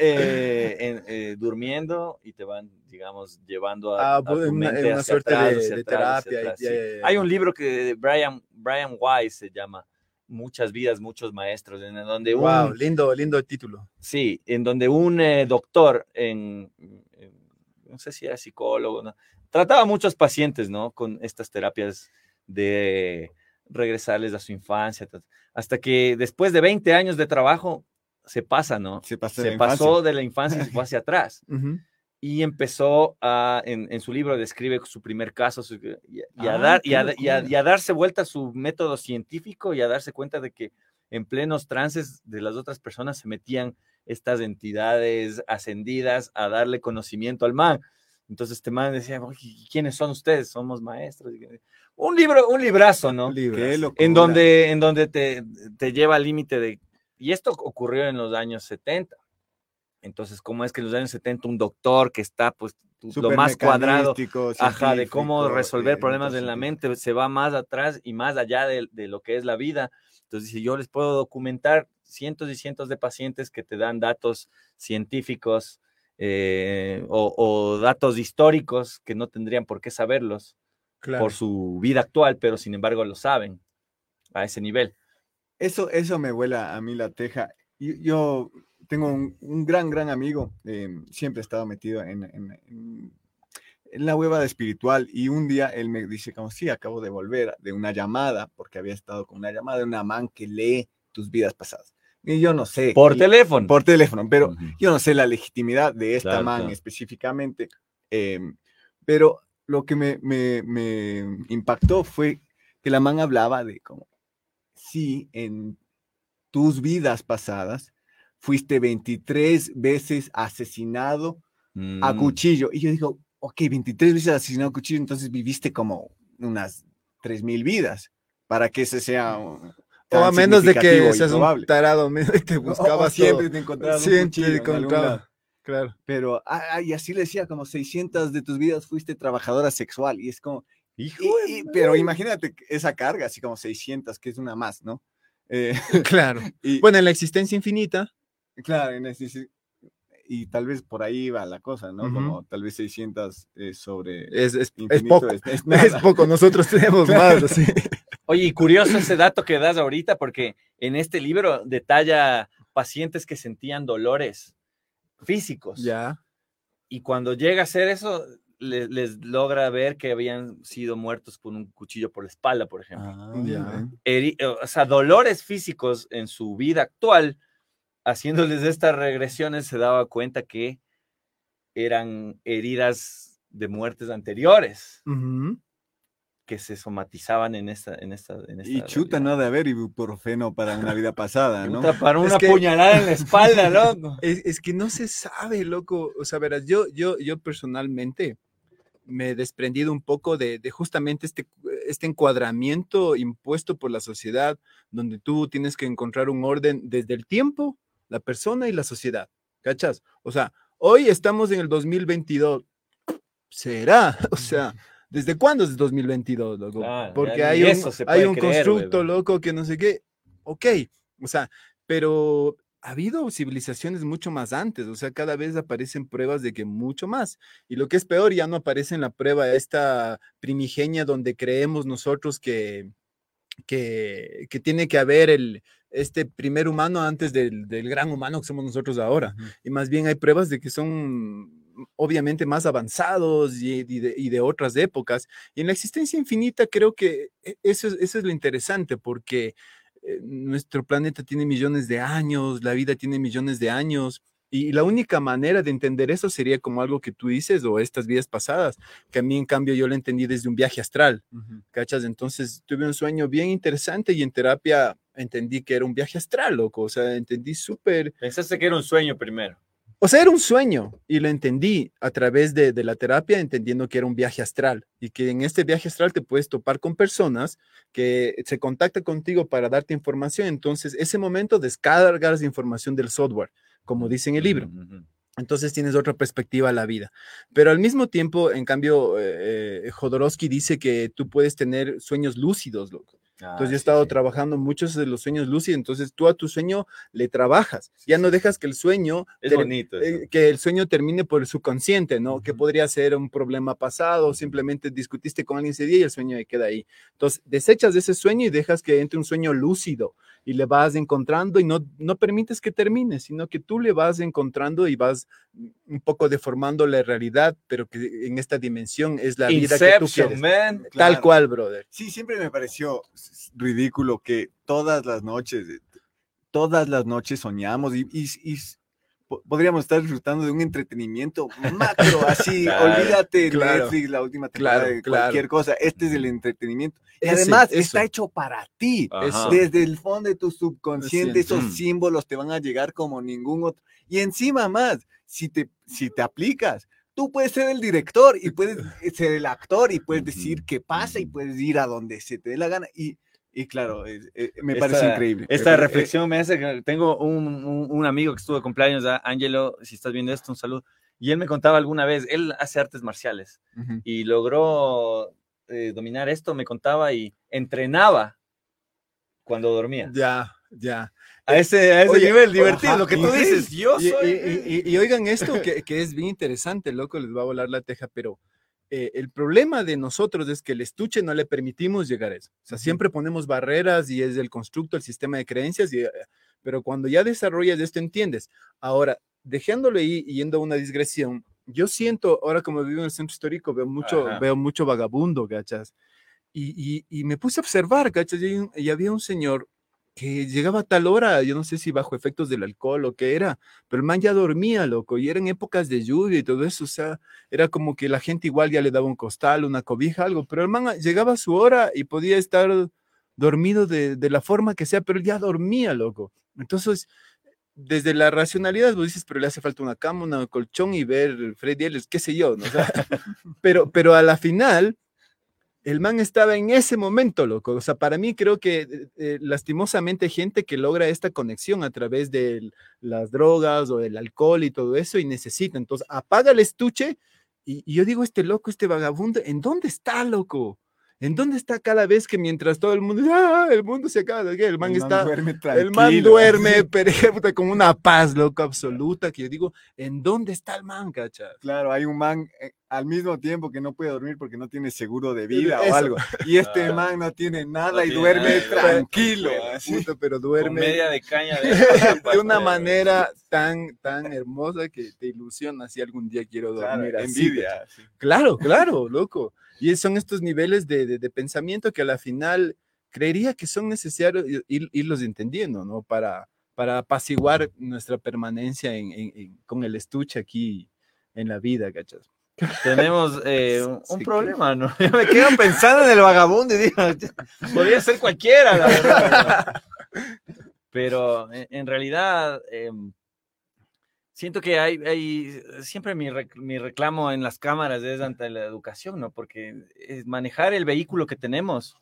eh, durmiendo y te van, digamos, llevando a,
Ah,
a
pues,
tu
una-
mente
suerte
atrás,
de- de
atrás,
terapia y-
atrás,
ya,
sí. Hay un libro que Brian, Brian Weiss se llama Muchas vidas, muchos maestros, en donde un,
Wow, lindo, lindo título.
Sí, en donde un eh, doctor, en, en- no sé si era psicólogo, ¿no? Trataba a muchos pacientes, ¿no? Con estas terapias de regresarles a su infancia, ta- hasta que después de 20 años de trabajo se pasa, ¿no?
Se pasó, de
Se
la
pasó
infancia.
de la infancia y se fue hacia atrás.
Ujú.
Y empezó a, en, en su libro describe su primer caso su- y, y a
Ah,
dar, y, a, y a- y a darse vuelta a su método científico y a darse cuenta de que en plenos trances de las otras personas se metían estas entidades ascendidas a darle conocimiento al man. Entonces este man decía, "Oye, ¿y ¿quiénes son ustedes? Somos maestros. Un libro, un librazo, ¿no?
Qué locura.
en donde, en donde te, te lleva al límite de... Y esto ocurrió en los años 70. Entonces, ¿cómo es que en los años 70 un doctor que está pues lo más cuadrado, ajá, de cómo resolver
eh,
problemas en la mente, se va más atrás y más allá de, de lo que es la vida. Entonces, dice, yo les puedo documentar cientos y cientos de pacientes que te dan datos científicos eh, o, o datos históricos que no tendrían por qué saberlos
Claro.
por su vida actual, pero sin embargo lo saben a ese nivel.
Eso, eso me vuela a mí la teja. Yo, yo tengo un, un gran, gran amigo, eh, siempre he estado metido en, en- en- en la hueva de espiritual y un día él me dice como, sí, acabo de volver de una llamada, porque había estado con una llamada de una man que lee tus vidas pasadas. Y yo no sé.
Por
y-
teléfono.
Por teléfono, pero
Ujú.
yo no sé la legitimidad de esta
Claro,
man
claro.
específicamente, em, pero lo que me, me- me impactó fue que la man hablaba de como, sí, en tus vidas pasadas fuiste 23 veces asesinado a
Mm,
cuchillo. Y yo digo, ok, 23 veces asesinado a cuchillo, entonces viviste como unas 3.000 vidas para que ese sea... un-
O
tan
a menos de que seas un tarado y te
O- o
buscabas
siempre
todo.
te encontrabas
Siempre te encontraba. Claro.
Pero, ah, ah, y así le decía, como 600 de tus vidas fuiste trabajadora sexual. Y es como,
hijo
y-
de
y- pero imagínate que esa carga, así como 600, que es una más, ¿no? Eh,
Claro.
y,
Bueno, en la existencia infinita,
claro, en ese- sí, y tal vez por ahí va la cosa, ¿no?
Ujú.
Como tal vez 600 eh, sobre
es, es, es
infinito
poco.
es- es
poco. Nosotros tenemos
Claro.
más. Así.
Oye, y curioso ese dato que das ahorita, porque en este libro detalla pacientes que sentían dolores físicos.
Ya.
Y cuando llega a hacer eso, le- les logra ver que habían sido muertos con un cuchillo por la espalda, por ejemplo.
Ah,
o sea, dolores físicos en su vida actual haciéndoles estas regresiones se daba cuenta que eran heridas de muertes anteriores
Ujú.
que se somatizaban en esta, en esta, en esta
Y chuta,
realidad.
no de haber ibuprofeno para una vida pasada, ¿no?
Puta, para
Es
una
que-
puñalada en la espalda, loco.
Es, es que no se sabe, loco. O sea, verás, yo, yo, yo personalmente me he desprendido un poco de, de justamente este, este encuadramiento impuesto por la sociedad, donde tú tienes que encontrar un orden desde el tiempo, la persona y la sociedad. ¿Cachas? O sea, hoy estamos en el 2022. ¿Será? O sea, ¿desde cuándo es el 2022, loco?
Claro,
Porque hay un, hay un
creer,
constructo, loco, que no sé qué. Ok, o sea, pero ha habido civilizaciones mucho más antes, o sea, cada vez aparecen pruebas de que mucho más. Y lo que es peor, ya no aparece en la prueba esta primigenia donde creemos nosotros que, que, que tiene que haber el, este primer humano antes del, del gran humano que somos nosotros ahora. Y más bien hay pruebas de que son obviamente más avanzados y, y de, y de otras épocas. Y en la existencia infinita creo que e- eso es, eso es lo interesante porque eh, nuestro planeta tiene millones de años, la vida tiene millones de años. Y la única manera de entender eso sería como algo que tú dices o estas vidas pasadas, que a mí en cambio yo lo entendí desde un viaje astral. ¿cachas? Entonces tuve un sueño bien interesante y en terapia entendí que era un viaje astral, loco. O sea, entendí súper...
Pensaste que era un sueño primero.
O sea, era un sueño y lo entendí a través de, de la terapia, entendiendo que era un viaje astral y que en este viaje astral te puedes topar con personas que se contactan contigo para darte información. Entonces, ese momento descargas información del software, como dice en el libro. Entonces tienes otra perspectiva a la vida. Pero al mismo tiempo, en cambio, eh, eh, Jodorowsky dice que tú puedes tener sueños lúcidos, loco. Entonces
Ah,
yo he estado
sí.
trabajando muchos de los sueños lúcidos, entonces tú a tu sueño le trabajas. Ya no dejas que el sueño
Es bonito.
eh, que el sueño termine por el subconsciente, ¿no? Que podría ser un problema pasado, simplemente discutiste con alguien ese día y el sueño queda ahí. Entonces, desechas de ese sueño y dejas que entre un sueño lúcido y le vas encontrando y no, no permites que termine, sino que tú le vas encontrando y vas un poco deformando la realidad, pero que en esta dimensión es la vida que tú
Inception,
quieres.
man.
Tal
Claro.
cual, brother.
Sí, siempre me pareció ridículo que todas las noches, todas las noches soñamos y, podríamos estar disfrutando de un entretenimiento macro, así,
Claro,
olvídate
claro,
Netflix, la última temporada
claro,
de cualquier cosa, este es el entretenimiento. Y
Ese,
además
eso.
está hecho para ti.
Ajá.
Desde el fondo de tu subconsciente, esos
Mm.
símbolos te van a llegar como ningún otro. Y encima más, si te, si te aplicas, tú puedes ser el director y puedes ser el actor y puedes decir qué pasa y puedes ir a donde se te dé la gana. Y, y claro, eh, me
Esta-
parece increíble.
Esta
Eh,
reflexión me hace que tengo un, un- un amigo que estuvo de cumpleaños. Ángelo, si estás viendo esto, un saludo. Y él me contaba alguna vez, él hace artes marciales
eh, ujú.
y logró eh, dominar esto, me contaba y entrenaba cuando dormía.
Ya, ya.
A ese, a ese
Oye,
nivel divertido,
ajá,
lo que tú dices, yo
Y,
soy...
y- y- y oigan esto que, que es bien interesante, loco, les va a volar la teja, pero eh, el problema de nosotros es que el estuche no le permitimos llegar a eso. O sea, siempre ponemos barreras y es el constructo, el sistema de creencias, y, eh, pero cuando ya desarrollas esto, entiendes. Ahí, dejándolo ahí yendo a una digresión, yo siento, ahora como vivo en el centro histórico, veo mucho,
Ajá.
veo mucho vagabundo, ¿cachas? Y, y- y me puse a observar, un- y había un señor que llegaba a tal hora, yo no sé si bajo efectos del alcohol o qué era, pero el man ya dormía, loco, y eran épocas de lluvia y todo eso, o sea, era como que la gente igual ya le daba un costal, una cobija, algo, pero el man a- llegaba a su hora y podía estar dormido de, de la forma que sea, pero ya dormía, loco. Entonces, desde la racionalidad, vos dices, pero le hace falta una cama, un colchón y ver Freddy Ellis, qué sé yo, ¿no? O sea, pero, pero a la final, el man estaba en ese momento, loco. O sea, para mí creo que eh, eh, lastimosamente gente que logra esta conexión a través de las drogas o del alcohol y todo eso y necesita. Entonces, apaga el estuche y yo digo, este loco, este vagabundo, ¿en dónde está, loco? ¿En dónde está cada vez que mientras todo el mundo, ah, el mundo se acaba, de el man
El man
está,
duerme
el man duerme, pero con una paz, loco, absoluta, que yo digo, ¿en dónde está el man, cachas?
Claro, hay un man eh, al mismo tiempo que no puede dormir porque no tiene seguro de vida o algo. Y este
Ah.
man no tiene nada
No
y
tiene
duerme
nada,
tranquilo.
Puta, pero
Con
duerme
media de caña de,
de una manera tan, tan hermosa que te ilusiona si algún día quiero
Claro,
dormir así.
envidia. sí.
Claro, claro, loco. Y son estos niveles de, de- de pensamiento que a la final creería que son necesarios ir- irlos entendiendo, ¿no? Para, para apaciguar nuestra permanencia con el estuche aquí en la vida, ¿cachas?
Tenemos eh, un, problema, ¿no? Yo me quedo pensando en el vagabundo y digo, podría ser cualquiera, la verdad. Pero en, realidad, em, siento que hay, hay siempre mi, mi, reclamo en las cámaras es ante la educación, ¿no? Porque manejar el vehículo que tenemos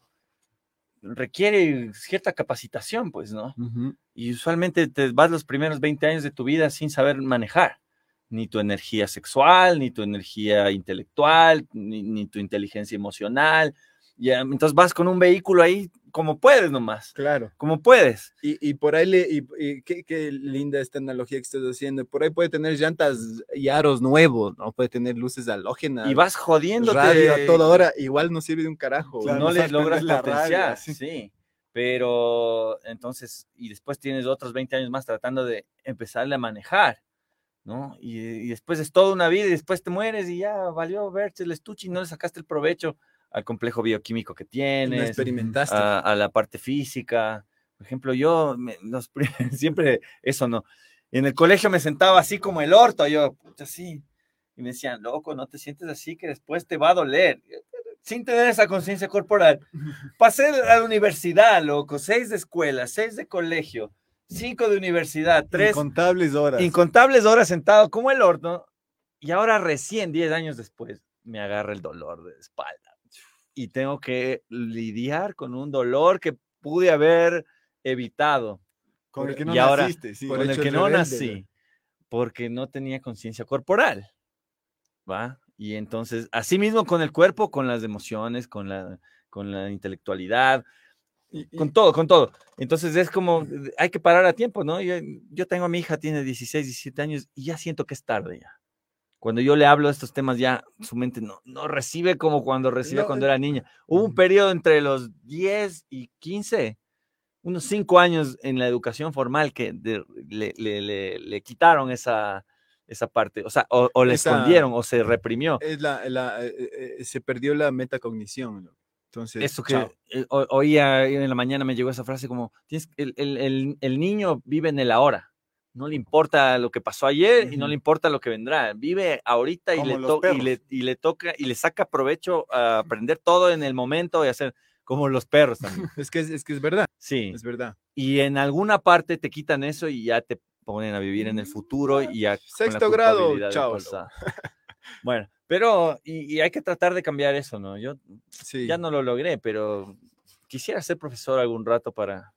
requiere cierta capacitación, pues, ¿no? Y usualmente te vas los primeros 20 años de tu vida sin saber manejar ni tu energía sexual, ni tu energía intelectual, ni, tu inteligencia emocional. Y, entonces vas con un vehículo ahí como puedes nomás.
Claro.
Como puedes.
Y, por ahí, le, y, qué, linda esta analogía que estás haciendo. Por ahí puede tener llantas y aros nuevos, ¿no? Puede tener luces halógenas.
Y vas jodiendo
Radio a toda hora. Igual no sirve de un carajo.
no le logras potenciar. sí. Pero entonces, y después tienes otros 20 años más tratando de empezarle a manejar. ¿no? Y, después es toda una vida y después te mueres y ya valió verte el estuche y no le sacaste el provecho al complejo bioquímico que tienes,
experimentaste.
A, la parte física. Por ejemplo, yo siempre eso no. En el colegio me sentaba así como el orto, yo, así. Y me decían, loco, no te sientes así que después te va a doler. Sin tener esa conciencia corporal. Pasé a la universidad, loco, seis de escuela, seis de colegio, cinco de universidad, tres.
Incontables horas.
Incontables horas sentado como el horno. Y ahora recién, diez años después, me agarra el dolor de espalda. Y tengo que lidiar con un dolor que pude haber evitado.
Con el que no naciste, sí.
Con el que no nací. Porque no tenía conciencia corporal. ¿Va? Y entonces, así mismo con el cuerpo, con las emociones, con la, con la intelectualidad, con todo, con todo. Entonces es como, hay que parar a tiempo, ¿no? Yo, tengo a mi hija, tiene 16, 17 años y ya siento que es tarde ya. Cuando yo le hablo de estos temas ya su mente no, no recibe como cuando recibe cuando era niña. Hubo un periodo entre los 10 y 15, unos 5 años en la educación formal que le, le, le, quitaron esa, esa parte, o sea, o, le escondieron o se reprimió.
Es la, la eh, eh, se perdió la metacognición. ¿no? Entonces,
eso que eh, oía en la mañana me llegó esa frase como, tienes, el, el, el, niño vive en el ahora, no le importa lo que pasó ayer y no le importa lo que vendrá, vive ahorita y le, y le, y, le, toca y le saca provecho a aprender todo en el momento y hacer como los perros también.
es, que es, que es verdad.
Sí.
Es verdad.
Y en alguna parte te quitan eso y ya te ponen a vivir en el futuro y ya...
Sexto grado, chao.
Bueno, pero, y, hay que tratar de cambiar eso, ¿no? Yo ya no lo logré, pero quisiera ser profesor algún rato para.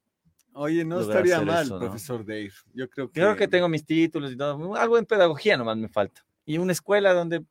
Oye, no estaría mal, profesor Dave. Yo creo que.
creo que tengo mis títulos y todo. Algo en pedagogía nomás me falta. Y una escuela donde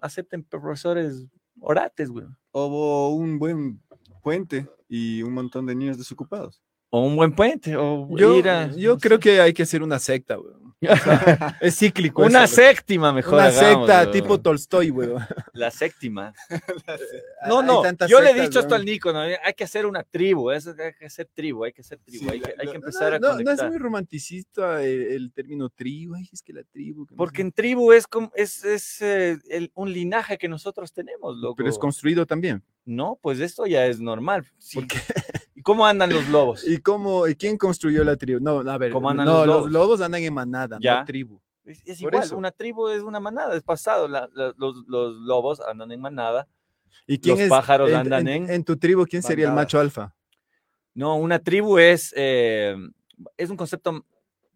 acepten profesores orates, güey.
O un buen puente y un montón de niños desocupados.
O un buen puente. O
yo, yo creo que hay que hacer una secta, güey. es cíclico.
Una séptima, mejor.
Una secta tipo Tolstoy, güey.
La séptima. no, no. Yo le he dicho esto al Nico, ¿no? hay que hacer una tribu, hay que hacer tribu, hay que hacer tribu, hay, que, empezar a conectar.
No es muy romanticista el, término tribu, es que la tribu.
Porque en tribu es, como, es, es eh, un linaje que nosotros tenemos, loco.
Pero es construido también.
No, pues esto ya es normal. Porque ¿Cómo andan los lobos?
¿Y cómo, y quién construyó la tribu? No, a ver, ¿Cómo andan los, lobos? los lobos andan en manada, no tribu.
Es, igual, una tribu es una manada, es pasado. los, lobos andan en manada. ¿Y quién los pájaros andan en,
en, tu tribu, ¿quién sería el macho alfa?
No, una tribu es, eh, es un concepto,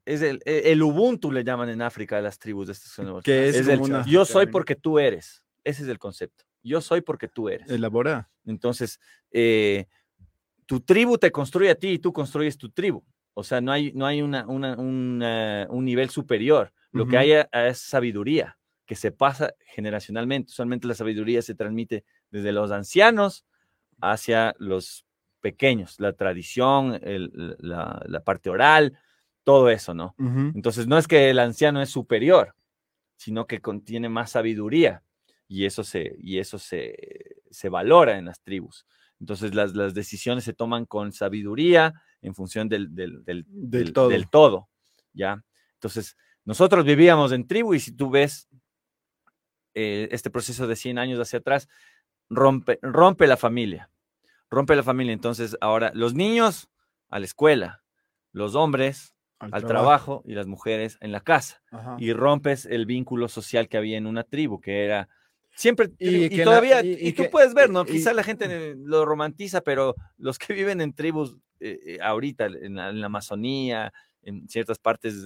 es el, el, Ubuntu le llaman en África las tribus de estos
Que es,
yo soy porque tú eres. Ese es el concepto. Yo soy porque tú eres.
Elabora.
Entonces, eh, tu tribu te construye a ti y tú construyes tu tribu. O sea, no hay, no hay una, un nivel superior. Lo que hay es sabiduría que se pasa generacionalmente. Usualmente la sabiduría se transmite desde los ancianos hacia los pequeños, la tradición, la, parte oral, todo eso, ¿no? Entonces, no es que el anciano es superior, sino que contiene más sabiduría y eso se, y eso se, se valora en las tribus. Entonces las, decisiones se toman con sabiduría en función del, del, todo. ¿ya? Entonces, nosotros vivíamos en tribu y si tú ves eh, este proceso de 100 años hacia atrás, rompe, rompe la familia, rompe la familia. Entonces, ahora los niños a la escuela, los hombres al, trabajo. y las mujeres en la casa. Y rompes el vínculo social que había en una tribu, que era siempre y, todavía y, tú puedes ver, ¿no? Quizás la gente lo romantiza, pero los que viven en tribus eh, eh, ahorita en la, Amazonía, en ciertas partes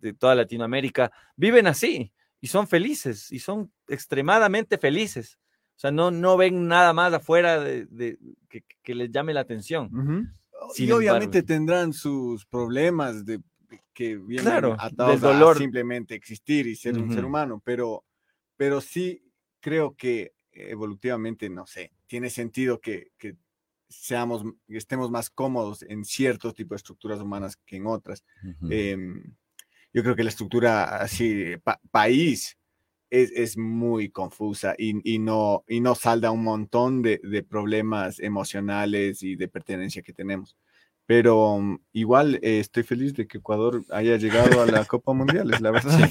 de, toda Latinoamérica, viven así y son felices y son extremadamente felices. O sea, no, no ven nada más afuera de, que, les llame la atención.
y obviamente tendrán sus problemas de que vienen
claro,
atados dolor. simplemente existir y ser un ser humano, pero, pero sí creo que evolutivamente, no sé, tiene sentido que, que seamos, estemos más cómodos en ciertos tipos de estructuras humanas que en otras. Em, yo creo que la estructura así, país, es, es, muy confusa y, y, no, y no salda un montón de, de, problemas emocionales y de pertenencia que tenemos. Pero mm, igual eh, estoy feliz de que Ecuador haya llegado a la Copa Mundial, es la verdad.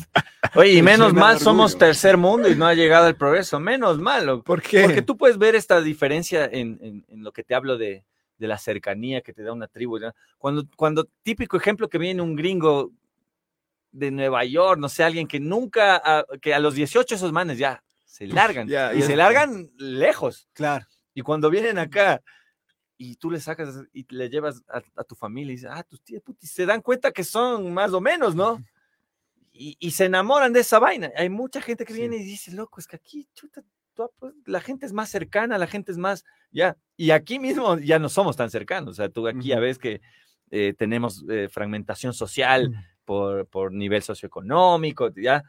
Oye, y menos mal somos tercer mundo y no ha llegado el progreso, menos mal.
¿Por qué?
Porque tú puedes ver esta diferencia en, en, lo que te hablo de, de, la cercanía que te da una tribu. Cuando, cuando típico ejemplo que viene un gringo de Nueva York, no sé, alguien que nunca, que a los 18 esos manes ya se largan y se largan lejos.
Claro.
Y cuando vienen acá y tú le sacas y le llevas a, tu familia y dices, ah, tus tías, se dan cuenta que son más o menos, ¿no? Y, se enamoran de esa vaina. Hay mucha gente que viene y dice, loco, es que aquí, chuta, pues, la gente es más cercana, la gente es más, ya, y aquí mismo ya no somos tan cercanos. O sea, tú aquí ya ves que eh, tenemos eh, fragmentación social, por, nivel socioeconómico, ya.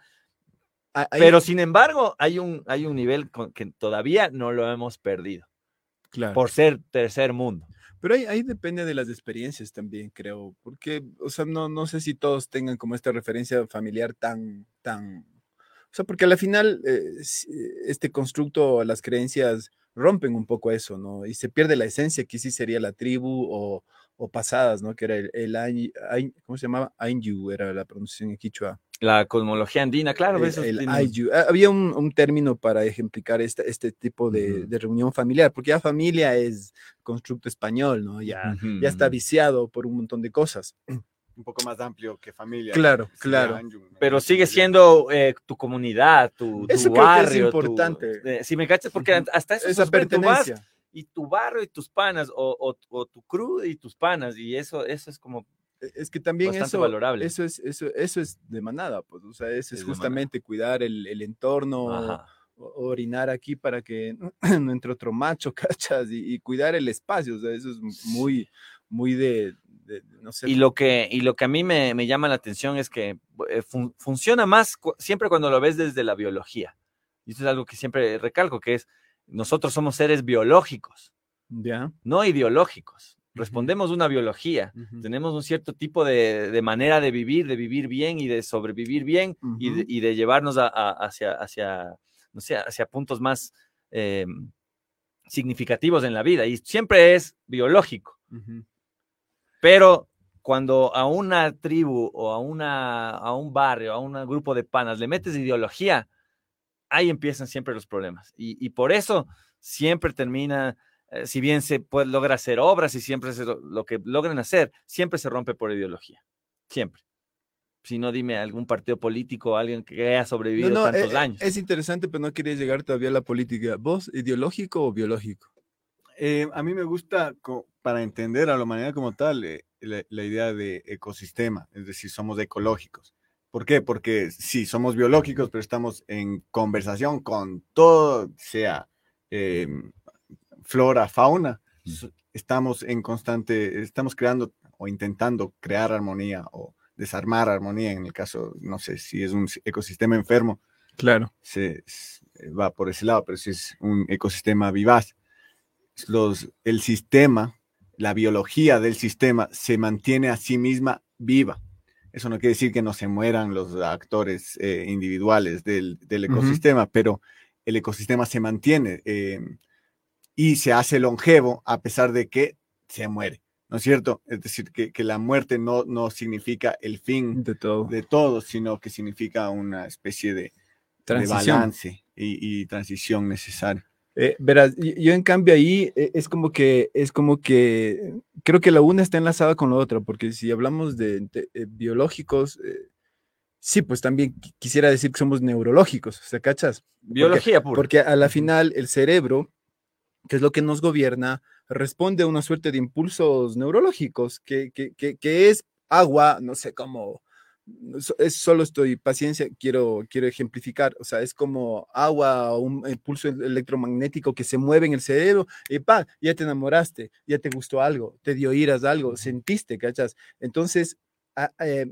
Pero sin embargo, hay un, hay un nivel que todavía no lo hemos perdido. Claro. Por ser tercer mundo.
Pero ahí, ahí, depende de las experiencias también, creo, porque, o sea, no, no sé si todos tengan como esta referencia familiar tan, tan, o sea, porque al final eh, este constructo, las creencias rompen un poco eso, ¿no? Y se pierde la esencia que sí sería la tribu o, o pasadas, ¿no? Que era el, el, ¿cómo se llamaba? Ainyu era la pronunciación en quichua.
La cosmología andina, claro.
El, ah, Había un, un, término para ejemplificar este, este tipo de, de, reunión familiar, porque ya familia es constructo español, ¿no? Ya, ya está viciado por un montón de cosas.
Un poco más amplio que familia.
Claro, claro.
Pero sigue siendo eh, tu comunidad, tu, tu barrio.
es importante.
Eh, si me cachas, porque hasta eso
esa pertenencia
y tu barrio y tus panas, o, o, tu crew y tus panas, y eso, eso es como
e, es que también eso, valorable. eso es eso, eso es de manada, pues, o sea, eso es, justamente cuidar el, el entorno, orinar aquí para que no entre otro macho, cachas, y, cuidar el espacio, o sea, eso es muy, muy de, no sé.
Y lo que, y lo que a mí me, me llama la atención es que eh, funciona más siempre cuando lo ves desde la biología. Y eso es algo que siempre recalco, que es nosotros somos seres biológicos, no ideológicos. Respondemos una biología, tenemos un cierto tipo de, manera de vivir, de vivir bien y de sobrevivir bien y, de, llevarnos hacia, hacia, no sé, hacia puntos más eh, significativos en la vida. Y siempre es biológico. Pero cuando a una tribu o a, una, a un barrio, a un grupo de panas le metes ideología, ahí empiezan siempre los problemas. Y, por eso siempre termina, eh, si bien se puede, logra hacer obras y siempre lo que logran hacer, siempre se rompe por ideología. Siempre. Si no, dime algún partido político, alguien que haya sobrevivido tantos
eh,
años.
Es interesante, pero no quería llegar todavía a la política. ¿Vos, ideológico o biológico?
Eh, a mí me gusta, para entender a la humanidad como tal, la, idea de ecosistema, es decir, somos ecológicos. ¿Por qué? Porque sí, somos biológicos, pero estamos en conversación con todo, sea em, flora, fauna. Estamos en constante, estamos creando o intentando crear armonía o desarmar armonía en el caso, no sé si es un ecosistema enfermo.
Claro.
Se, va por ese lado, pero si es un ecosistema vivaz. Los, el sistema, la biología del sistema se mantiene a sí misma viva eso no quiere decir que no se mueran los actores eh, individuales del, ecosistema, pero el ecosistema se mantiene em, y se hace longevo a pesar de que se muere, ¿no es cierto? Es decir, que, la muerte no, no significa el fin
de todo.
de todo, sino que significa una especie de, balance y, transición necesaria.
Eh, verás, yo en cambio ahí eh, es como que es como que creo que la una está enlazada con la otra, porque si hablamos de, eh, biológicos, eh, sí, pues también quisiera decir que somos neurológicos, o sea, ¿cachas?
Biología
pura. Porque a la final el cerebro, que es lo que nos gobierna, responde a una suerte de impulsos neurológicos, que, que, que es agua, no sé cómo es solo estoy paciencia, quiero, quiero ejemplificar, o sea, es como agua o un impulso electromagnético que se mueve en el cerebro y pa, ya te enamoraste, ya te gustó algo, te dio iras algo, sentiste, ¿cachas? Entonces, eh,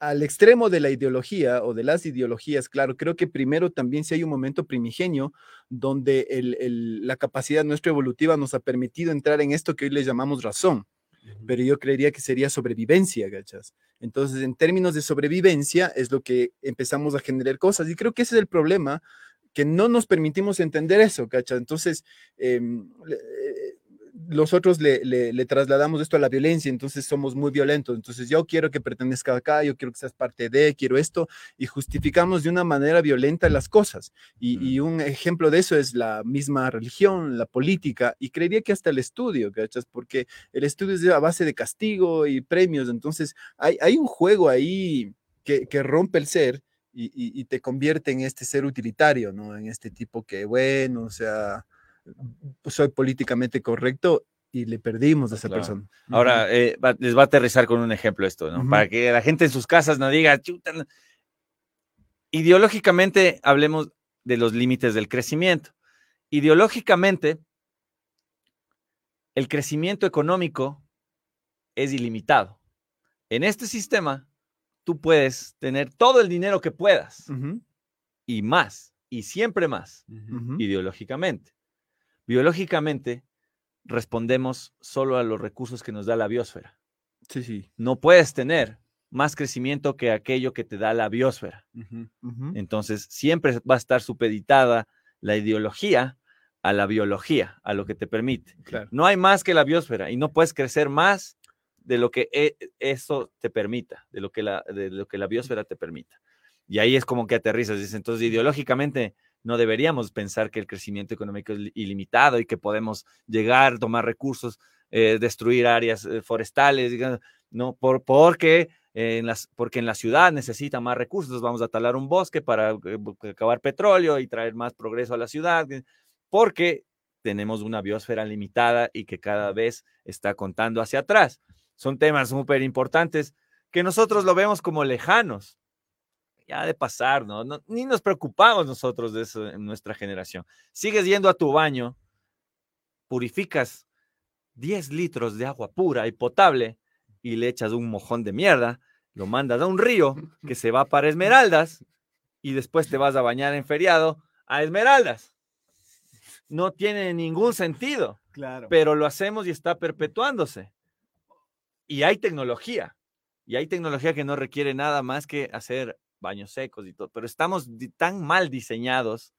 al extremo de la ideología o de las ideologías, claro, creo que primero también si hay un momento primigenio donde la capacidad nuestra evolutiva nos ha permitido entrar en esto que hoy le llamamos razón pero yo creería que sería sobrevivencia, ¿cachas? Entonces, en términos de sobrevivencia es lo que empezamos a generar cosas y creo que ese es el problema, que no nos permitimos entender eso, ¿cachas? Entonces, eh, nosotros le, le, trasladamos esto a la violencia, entonces somos muy violentos. Entonces yo quiero que pertenezca acá, yo quiero que seas parte de, quiero esto, y justificamos de una manera violenta las cosas. Y, un ejemplo de eso es la misma religión, la política, y creería que hasta el estudio, ¿cachas? Porque el estudio es a base de castigo y premios, entonces hay, hay un juego ahí que, que rompe el ser. Y, y, te convierte en este ser utilitario, ¿no? En este tipo que, bueno, o sea, soy políticamente correcto y le perdimos a esa persona.
Ahora, eh, les va a aterrizar con un ejemplo esto, ¿no? Para que la gente en sus casas no diga, Chuta, ideológicamente hablemos de los límites del crecimiento. Ideológicamente, el crecimiento económico es ilimitado. En este sistema, tú puedes tener todo el dinero que puedas y más, y siempre más, ideológicamente. Biológicamente, respondemos solo a los recursos que nos da la biosfera.
Sí, sí.
No puedes tener más crecimiento que aquello que te da la biosfera. Entonces, siempre va a estar supeditada la ideología a la biología, a lo que te permite. No hay más que la biosfera y no puedes crecer más de lo que e, eso te permita, de lo que la, de lo que la biosfera te permita. Y ahí es como que aterrizas. Dices, entonces, ideológicamente, no deberíamos pensar que el crecimiento económico es ilimitado y que podemos llegar, tomar recursos, eh, destruir áreas eh, forestales, no, por, porque, en las, porque en la ciudad necesita más recursos, vamos a talar un bosque para eh, acabar petróleo y traer más progreso a la ciudad, porque tenemos una biosfera limitada y que cada vez está contando hacia atrás. Son temas súper importantes que nosotros lo vemos como lejanos, ya de pasar, ¿no? Ni nos preocupamos nosotros de eso en nuestra generación. Sigues yendo a tu baño, purificas 10 litros de agua pura y potable y le echas un mojón de mierda, lo mandas a un río que se va para Esmeraldas y después te vas a bañar en feriado a Esmeraldas. No tiene ningún sentido.
Claro.
Pero lo hacemos y está perpetuándose. Y hay tecnología. Y hay tecnología que no requiere nada más que hacer baños secos y todo, pero estamos tan mal diseñados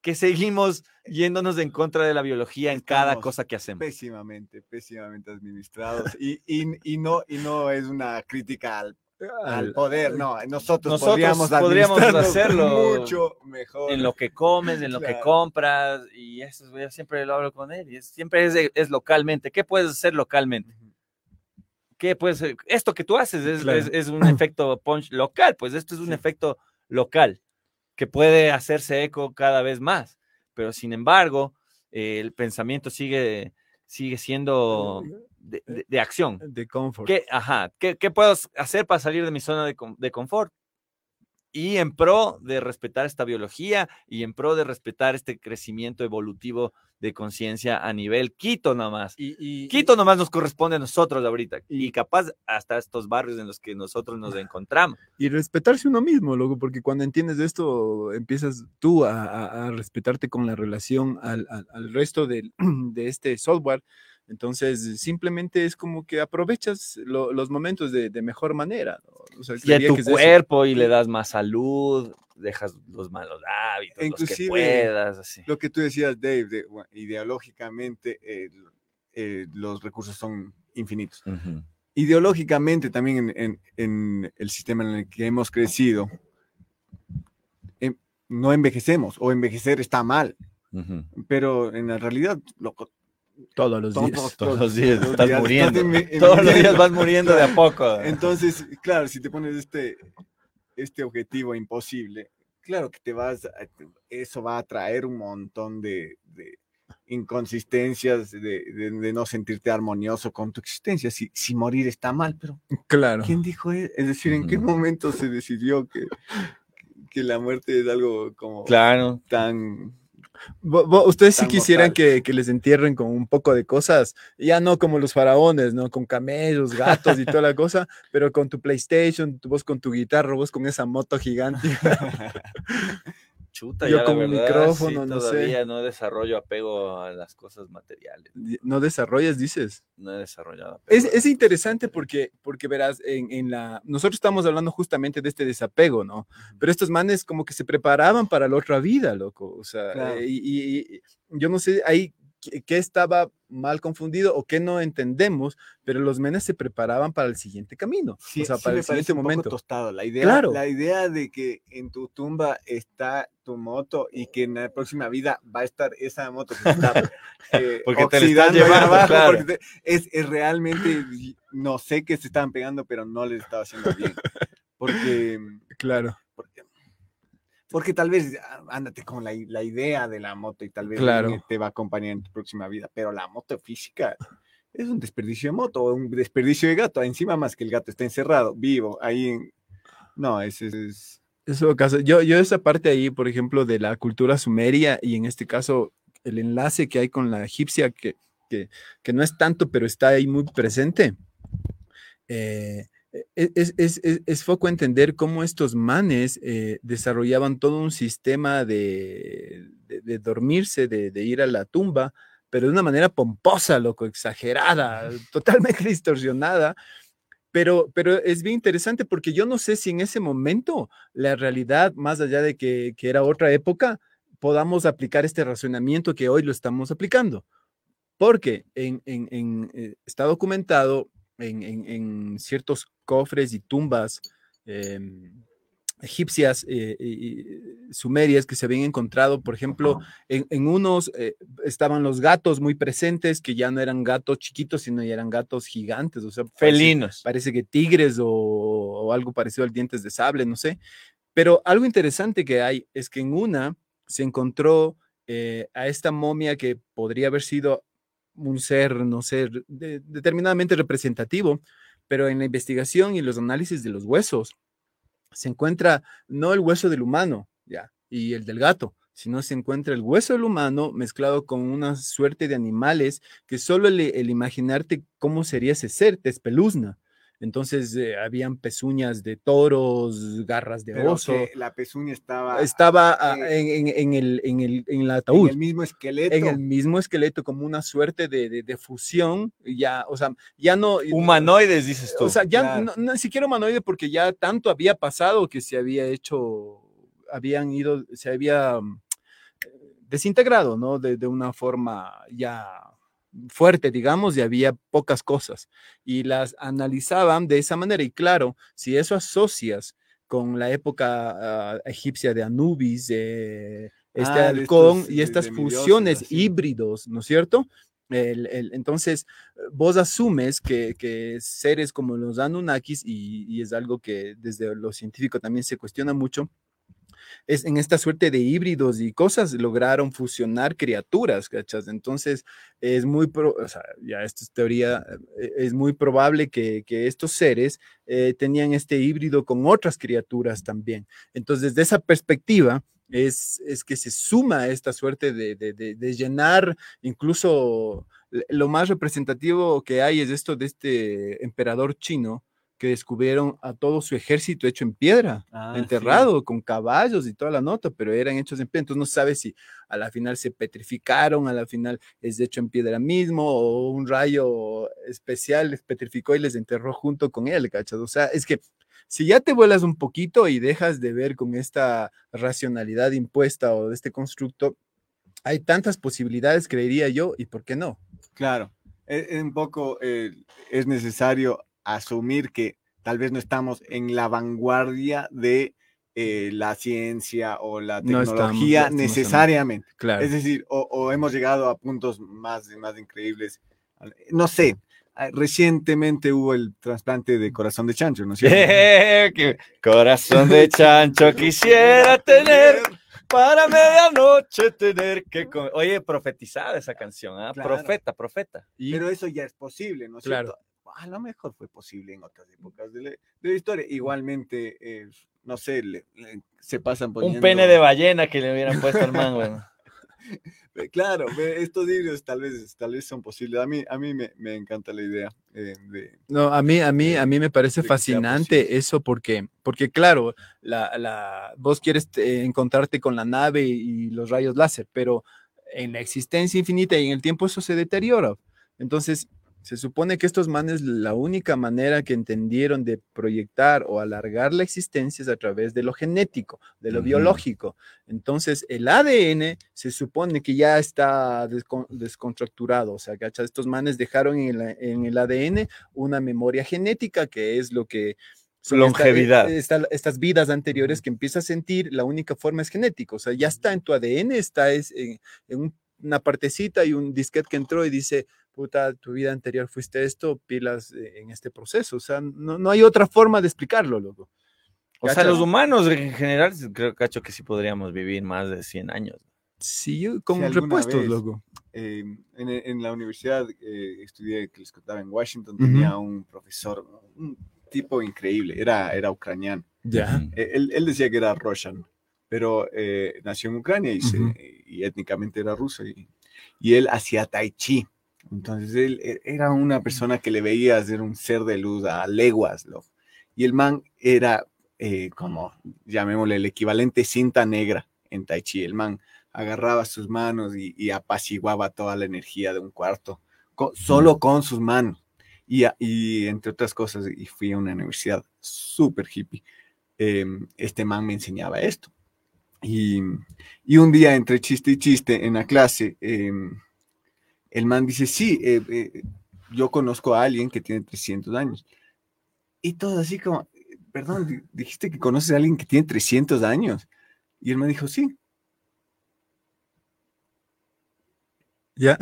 que seguimos yéndonos en contra de la biología en cada cosa que hacemos.
Pésimamente, pésimamente administrados. Y, y, no, y no es una crítica al, poder, no, nosotros, podríamos, hacerlo mucho mejor.
En lo que comes, en lo que compras, y eso yo siempre lo hablo con él, y siempre es, es localmente. ¿Qué puedes hacer localmente? ¿Qué pues esto que tú haces es, un efecto punch local, pues esto es un efecto local que puede hacerse eco cada vez más, pero sin embargo, el pensamiento sigue, sigue siendo de, acción.
De confort.
¿Qué, ajá, ¿qué, puedo hacer para salir de mi zona de, de confort? Y en pro de respetar esta biología y en pro de respetar este crecimiento evolutivo de conciencia a nivel Quito nomás. Y, Quito nomás nos corresponde a nosotros ahorita y, capaz hasta estos barrios en los que nosotros nos encontramos.
Y respetarse uno mismo, luego, porque cuando entiendes esto, empiezas tú a, respetarte con la relación al, resto de este software entonces, simplemente es como que aprovechas los momentos de, mejor manera.
y a tu cuerpo y le das más salud, dejas los malos hábitos, los que puedas. Así.
Lo que tú decías, Dave, ideológicamente eh, los recursos son infinitos. Ideológicamente también en, el sistema en el que hemos crecido, em, no envejecemos o envejecer está mal. Pero en la realidad, lo,
Todos los días.
Todos, los días estás muriendo. todos los días vas muriendo de a poco.
Entonces, claro, si te pones este, este objetivo imposible, claro que te vas, eso va a traer un montón de, inconsistencias, de, no sentirte armonioso con tu existencia. Si, si morir está mal, pero
claro.
¿quién dijo eso? Es decir, ¿en qué momento se decidió que, que la muerte es algo como
claro.
tan
Ustedes sí quisieran que, les entierren con un poco de cosas, ya no como los faraones, ¿no? Con camellos, gatos y toda la cosa, pero con tu PlayStation, vos con tu guitarra, vos con esa moto gigante.
Yo con un micrófono, no todavía no desarrollo apego a las cosas materiales.
¿No desarrollas, dices?
No he desarrollado
apego. Es, interesante porque, porque verás, en, la... Nosotros estamos hablando justamente de este desapego, ¿no? Pero estos manes como que se preparaban para la otra vida, loco. O sea, eh, y, y, yo no sé, hay qué estaba mal confundido o qué no entendemos, pero los menes se preparaban para el siguiente camino,
o sea, para el siguiente momento. tostado. La idea, la idea de que en tu tumba está tu moto y que en la próxima vida va a estar esa moto que está
eh, porque te están llevando abajo,
es, es, realmente, no sé qué se estaban pegando, pero no les estaba haciendo bien. Porque,
claro.
Porque tal vez ah, ándate con la, idea de la moto y tal vez te va a acompañar en tu próxima vida, pero la moto física es un desperdicio de moto un desperdicio de gato. Encima más que el gato está encerrado, vivo, ahí. No, ese es...
Eso caso. Yo, yo esa parte ahí, por ejemplo, de la cultura sumeria y en este caso el enlace que hay con la egipcia, que, que, que no es tanto, pero está ahí muy presente. Eh, e, es, es, es, foco entender cómo estos manes eh, desarrollaban todo un sistema de, de, dormirse, de, de, ir a la tumba, pero de una manera pomposa, loco, exagerada, totalmente distorsionada. Pero, pero es bien interesante porque yo no sé si en ese momento la realidad, más allá de que, que era otra época, podamos aplicar este razonamiento que hoy lo estamos aplicando. Porque en, en, en, eh, está documentado en, ciertos cofres y tumbas em, egipcias eh, y sumerias que se habían encontrado, por ejemplo, en, unos eh, estaban los gatos muy presentes, que ya no eran gatos chiquitos, sino ya eran gatos gigantes, o sea,
felinos.
Parece, que tigres o, algo parecido al dientes de sable, no sé. Pero algo interesante que hay es que en una se encontró eh, a esta momia que podría haber sido un ser, no sé, determinadamente representativo, pero en la investigación y los análisis de los huesos se encuentra no el hueso del humano, ya, y el del gato, sino se encuentra el hueso del humano mezclado con una suerte de animales que solo el imaginarte cómo sería ese ser te espeluzna. Entonces eh, habían pezuñas de toros, garras de oso.
la pezuña estaba.
Estaba ah, en, en, el, en, el, en el ataúd. En
el mismo esqueleto.
En el mismo esqueleto, como una suerte de, de, fusión. Ya, o sea, ya no.
Humanoides, dices tú.
O sea, ya no, ni siquiera humanoide, porque ya tanto había pasado que se había hecho. Habían ido, se había mm, desintegrado, ¿no? De, de una forma ya fuerte, digamos, y había pocas cosas. Y las analizaban de esa manera. Y claro, si eso asocias con la época ah, egipcia de Anubis, de este ah, halcón y estas fusiones híbridos, ¿no es cierto? entonces, vos asumes que, seres como los Anunnakis, y, y, es algo que desde lo científico también se cuestiona mucho, en esta suerte de híbridos y cosas lograron fusionar criaturas. Entonces es muy, ya esto es teoría, eh, es muy probable que, estos seres eh, tenían este híbrido con otras criaturas también. Entonces, desde esa perspectiva, es, es, que se suma esta suerte de, de, llenar incluso lo más representativo que hay es esto de este emperador chino que descubrieron a todo su ejército hecho en piedra, ah, enterrado, con caballos y toda la nota, pero eran hechos en piedra. Entonces no sabes si a la final se petrificaron, a la final es hecho en piedra mismo, o un rayo especial les petrificó y les enterró junto con él, ¿cachas? O sea, es que si ya te vuelas un poquito y dejas de ver con esta racionalidad impuesta o de este constructo, hay tantas posibilidades, creería yo, y por qué no.
Claro, es, e, un poco eh, es necesario asumir que tal vez no estamos en la vanguardia de eh, la ciencia o la
No estamos,
tecnología necesariamente.
Claro.
Es decir, o, o hemos llegado a puntos más, más increíbles. No sé, ah, recientemente hubo el trasplante de corazón de chancho, ¿no es cierto?
Eh, que corazón de chancho quisiera tener para medianoche tener que comer. Oye, profetizada esa canción, ¿ah?
Claro.
Profeta, profeta.
Y-
Pero eso ya es posible, ¿no es
Claro.
cierto? A lo mejor fue posible en otras épocas de la, de la historia. Igualmente, eh, no sé, le- le- se pasan poniendo...
Un pene de ballena que le hubieran puesto al man,
Claro, estos híbridos tal vez, tal vez son posibles. A mí, a mí me, me encanta la idea eh, de...
No, a mí, a mí, a mí me parece fascinante eso porque, porque claro, la, la, vos quieres eh, encontrarte con la nave y los rayos láser, pero en la existencia infinita y en el tiempo eso se deteriora. Entonces, se supone que estos manes, la única manera que entendieron de proyectar o alargar la existencia es a través de lo genético, de lo biológico. Entonces, el ADN se supone que ya está descon- descontracturado, o sea, ¿cachai? Estos manes dejaron en el, en el ADN una memoria genética que es lo que... son esta-
Longevidad.
esta- estas vidas anteriores que empiezas a sentir, la única forma es genética, o sea, ya está en tu ADN, está es, en, en un- una partecita y un disquete que entró y dice, puta, tu vida anterior fuiste esto, pilas eh, en este proceso, o sea, no, no hay otra forma de explicarlo, loco.
O sea, los humanos en general, creo, cacho, que sí podríamos vivir más de 100 años.
Sí, yo con repuestos,
vez-
loco.
eh, en, en la universidad eh, estudié, que les contaba en Washington,
Ujú.
tenía un profesor, un tipo increíble, era, era ucraniano.
Ya.
Eh, Él, él decía que era Roshan, pero eh, nació en Ucrania y, se-
Ujú.
y étnicamente era ruso y, y él hacía tai chi. Entonces él e- era una persona que le veía ser un ser de luz a leguas. loco. Y el man era eh, como, llamémosle, el equivalente cinta negra en tai chi. El man agarraba sus manos y, y apaciguaba toda la energía de un cuarto, co- solo con sus manos. Y, entre otras cosas, y fui a una universidad súper hippie em, este man me enseñaba esto. Y, y un día, entre chiste y chiste, en la clase, em, el man dice, sí, eh, eh, yo conozco a alguien que tiene 300 años. Y todo así como, perdón, di- dijiste que conoces a alguien que tiene 300 años. Y él me dijo, sí,
Ya.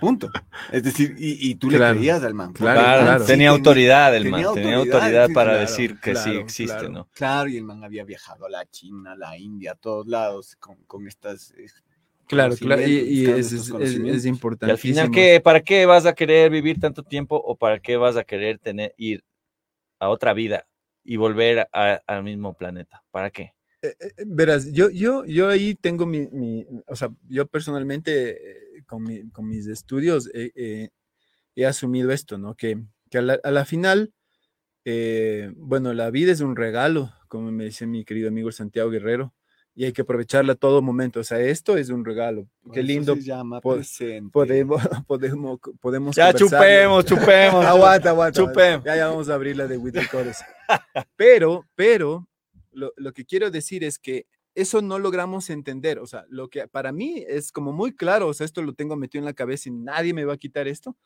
punto. Es decir, y, y tú
Claro,
le creías al man.
claro,
el man
Claro,
claro.
sí
tenía autoridad el man, tenía
autoridad,
autoridad
sí,
para
claro,
decir que sí existe,
claro.
¿no?
Claro, y el man había viajado a la China, a la India, a todos lados con, con estas... eh,
Claro, claro, y, es, importante.
al final, ¿qué, ¿para qué vas a querer vivir tanto tiempo o para qué vas a querer tener ir a otra vida y volver a- al mismo planeta? ¿Para qué?
Eh, eh, Verás, yo, yo, yo ahí tengo mi, mi- o sea, yo personalmente eh, con, mi- con mis estudios eh, eh, he asumido esto, ¿no? Que, que a, la, a la final, eh, bueno, la vida es un regalo, como me dice mi querido amigo Santiago Guerrero, y hay que aprovecharla a todo momento. O sea, esto es un regalo. Qué lindo
se llama
po-
presente.
podemos, podemos, podemos
Ya chupemos, chupemos.
Aguanta, aguanta.
Chupemos.
Ya, ya vamos a abrir la de Chorus. Pero, pero, lo, lo que quiero decir es que eso no logramos entender. O sea, lo que para mí es como muy claro, o sea, esto lo tengo metido en la cabeza y nadie me va a quitar esto,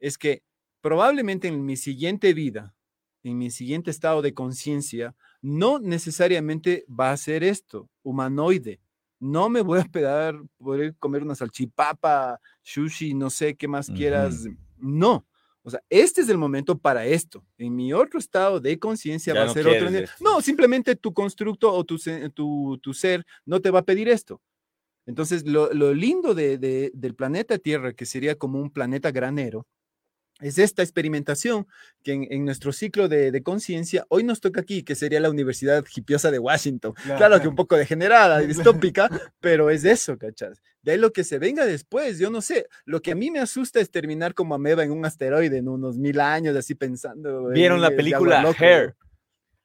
es que probablemente en mi siguiente vida, en mi siguiente estado de conciencia, no necesariamente va a ser esto, humanoide. No me voy a pegar, poder comer una salchipapa, sushi, no sé qué más quieras. No. O sea, este es el momento para esto. En mi otro estado de conciencia va
no
a ser otro. nivel. No, simplemente tu constructo o tu, tu, tu ser no te va a pedir esto. Entonces, lo, lo lindo de- de- del planeta Tierra, que sería como un planeta granero, es esta experimentación que en, en nuestro ciclo de, de conciencia hoy nos toca aquí, que sería la Universidad Hipiosa de Washington. Claro, que un poco degenerada y distópica, pero es eso, ¿cachas? De ahí lo que se venga después, yo no sé. Lo que a mí me asusta es terminar como ameba en un asteroide en unos mil años, así pensando.
¿Vieron
en-
la película Hair?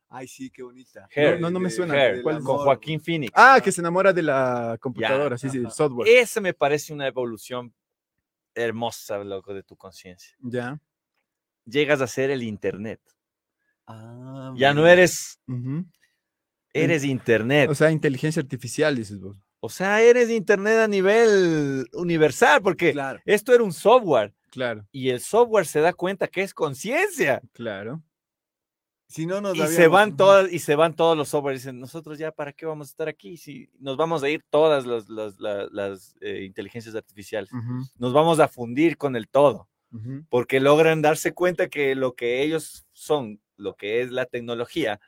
Ay, sí, qué bonita.
Hair.
no, no me
De-
suena.
Hair, con. Joaquín Phoenix.
Ah, que se enamora de la computadora, sí, sí, el software.
Ese me parece una evolución hermosa, loco, de tu conciencia.
Ya.
Llegas a ser el internet.
Ah,
Ya no eres, eres internet.
O sea, inteligencia artificial, dices vos.
O sea, eres internet a nivel universal, porque
Claro.
esto era un software
Claro,
y el software se da cuenta que es conciencia.
claro.
Si no nos
y se van todas y se van todos los software dicen nosotros ya para qué vamos a estar aquí si nos vamos a ir todas las, las- la- las, eh, inteligencias artificiales nos vamos a fundir con el todo porque logran darse cuenta que lo que ellos son lo que es la tecnología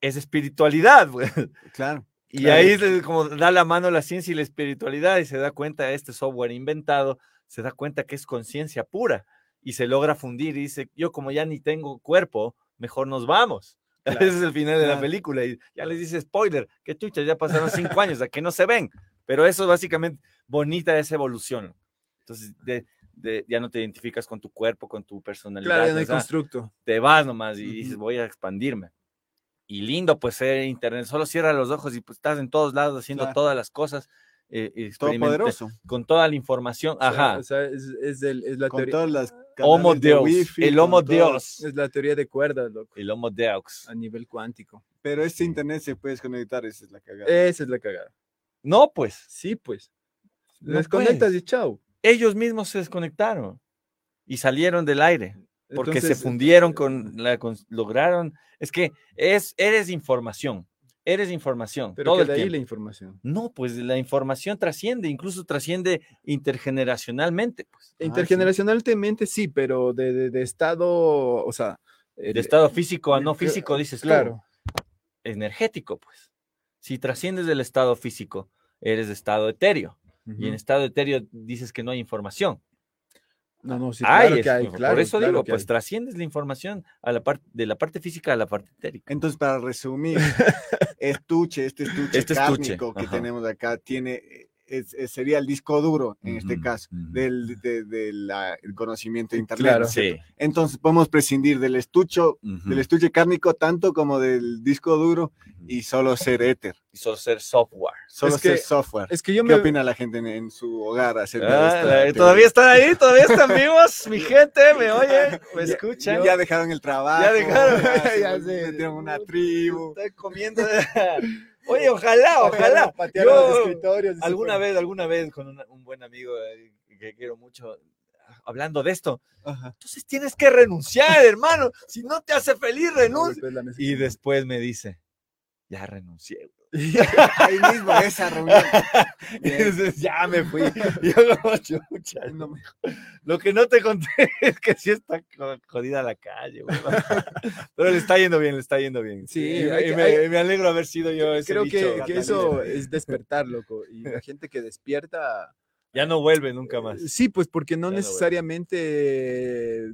es espiritualidad güey.
Claro.
y
Claro.
ahí es como da la mano la ciencia y la espiritualidad y se da cuenta este software inventado se da cuenta que es conciencia pura y se logra fundir y dice, yo como ya ni tengo cuerpo, mejor nos vamos.
Claro,
Ese es el final de la
claro.
película y ya les dice spoiler, que chucha, ya pasaron cinco años, a que no se ven, pero eso es básicamente bonita esa evolución. Entonces, de, de- ya no te identificas con tu cuerpo, con tu personalidad,
Claro, ya no hay
o sea,
constructo.
te vas nomás y dices,
Ujú.
voy a expandirme. Y lindo, pues, ser internet, solo cierra los ojos y pues estás en todos lados haciendo
Claro.
todas las cosas, eh,
Todopoderoso.
con toda la información.
O sea,
Ajá.
O sea, es, es el- es la
Con
teoría,
todas las.
Homo
de
Deus,
wifi,
el Homo. Deus,
es la teoría de cuerdas, loco,
el Homo Deus.
a nivel cuántico.
Pero este internet se puede desconectar, esa es la cagada.
Esa es la cagada.
No, pues,
Sí, pues.
No
Desconectas
puedes.
y chao.
ellos mismos se desconectaron y salieron del aire porque se
Entonces,
fundieron con la, con- lograron, es que es, eres información, eres información,
Pero
todo
que
el
de ahí
tiempo.
la información.
No, pues la información trasciende, incluso trasciende intergeneracionalmente, pues.
sí.
Intergeneracionalmente sí, pero de, de- de estado, o sea,
De estado físico a no físico, dices.
Claro.
energético, pues. Si trasciendes del estado físico, eres de estado etéreo. Y en estado etéreo dices que no hay información.
No, no, sí, claro que hay,
por eso
claro
digo, pues
hay.
trasciendes la información a la parte de la parte física a la parte etérica.
Entonces, para resumir, estuche, este estuche
Este estuche,
que tenemos acá, tiene, eh, es- es- sería el disco duro en este
Ujú,
caso,
ujú.
del de- de la- el conocimiento de Internet.
Claro.
Sí.
Entonces, podemos prescindir del estucho,
ujú.
del estuche cárnico, tanto como del disco duro, y solo ser éter,
Y solo ser software.
solo
Es que-
ser software.
Es que yo
¿Qué
me...
opina la gente en, en su hogar acerca de
Ah,
esta
la-
teoría?
todavía están ahí, todavía están vivos, mi gente, me oyen, me escuchan.
Ya dejaron el trabajo.
Ya dejaron,
ya,
ya
se metieron en una tribu.
Estoy comiendo. Oye, ojalá, ojalá. Yo-
los escritorios
alguna vez, alguna vez con un buen amigo eh, que quiero mucho, hablando de esto,
Ajá.
entonces tienes que renunciar, hermano. Si no te hace feliz, renuncia.
Después.
Y después me dice, ya renuncié. Güey".
Ahí mismo, esa reunión.
Y dices, ya me fui. Yo como chucha.
No me-
Lo que no te conté es que sí está jo- jodida la calle, güey. Pero le está yendo bien, le está yendo bien.
Sí,
y me,
hay
y me-
hay-
me alegro haber sido yo ese
Creo
bicho
que, que eso es despertar, loco. Y la gente que despierta...
Ya no vuelve nunca más.
Sí, pues porque no
Ya no vuelve.
necesariamente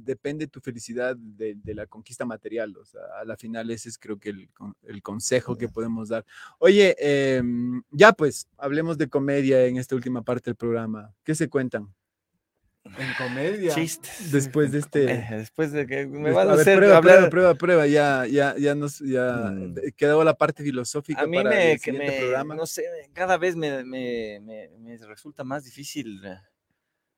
depende tu felicidad de, de la conquista material. O sea, a la final ese es creo que el, el consejo que podemos dar. Oye, em, ya pues, hablemos de comedia en esta última parte del programa. ¿Qué se cuentan?
En comedia.
Chistes.
Después de este...
Después de que me van a,
a ver,
hacer
prueba,
hablar.
prueba, prueba, prueba, ya, ya, ya nos, ya
Mm.
quedó la parte filosófica
A mí
para
me,
el
que
siguiente
me-
programa.
no sé, cada vez me, me- me- me resulta más difícil eh,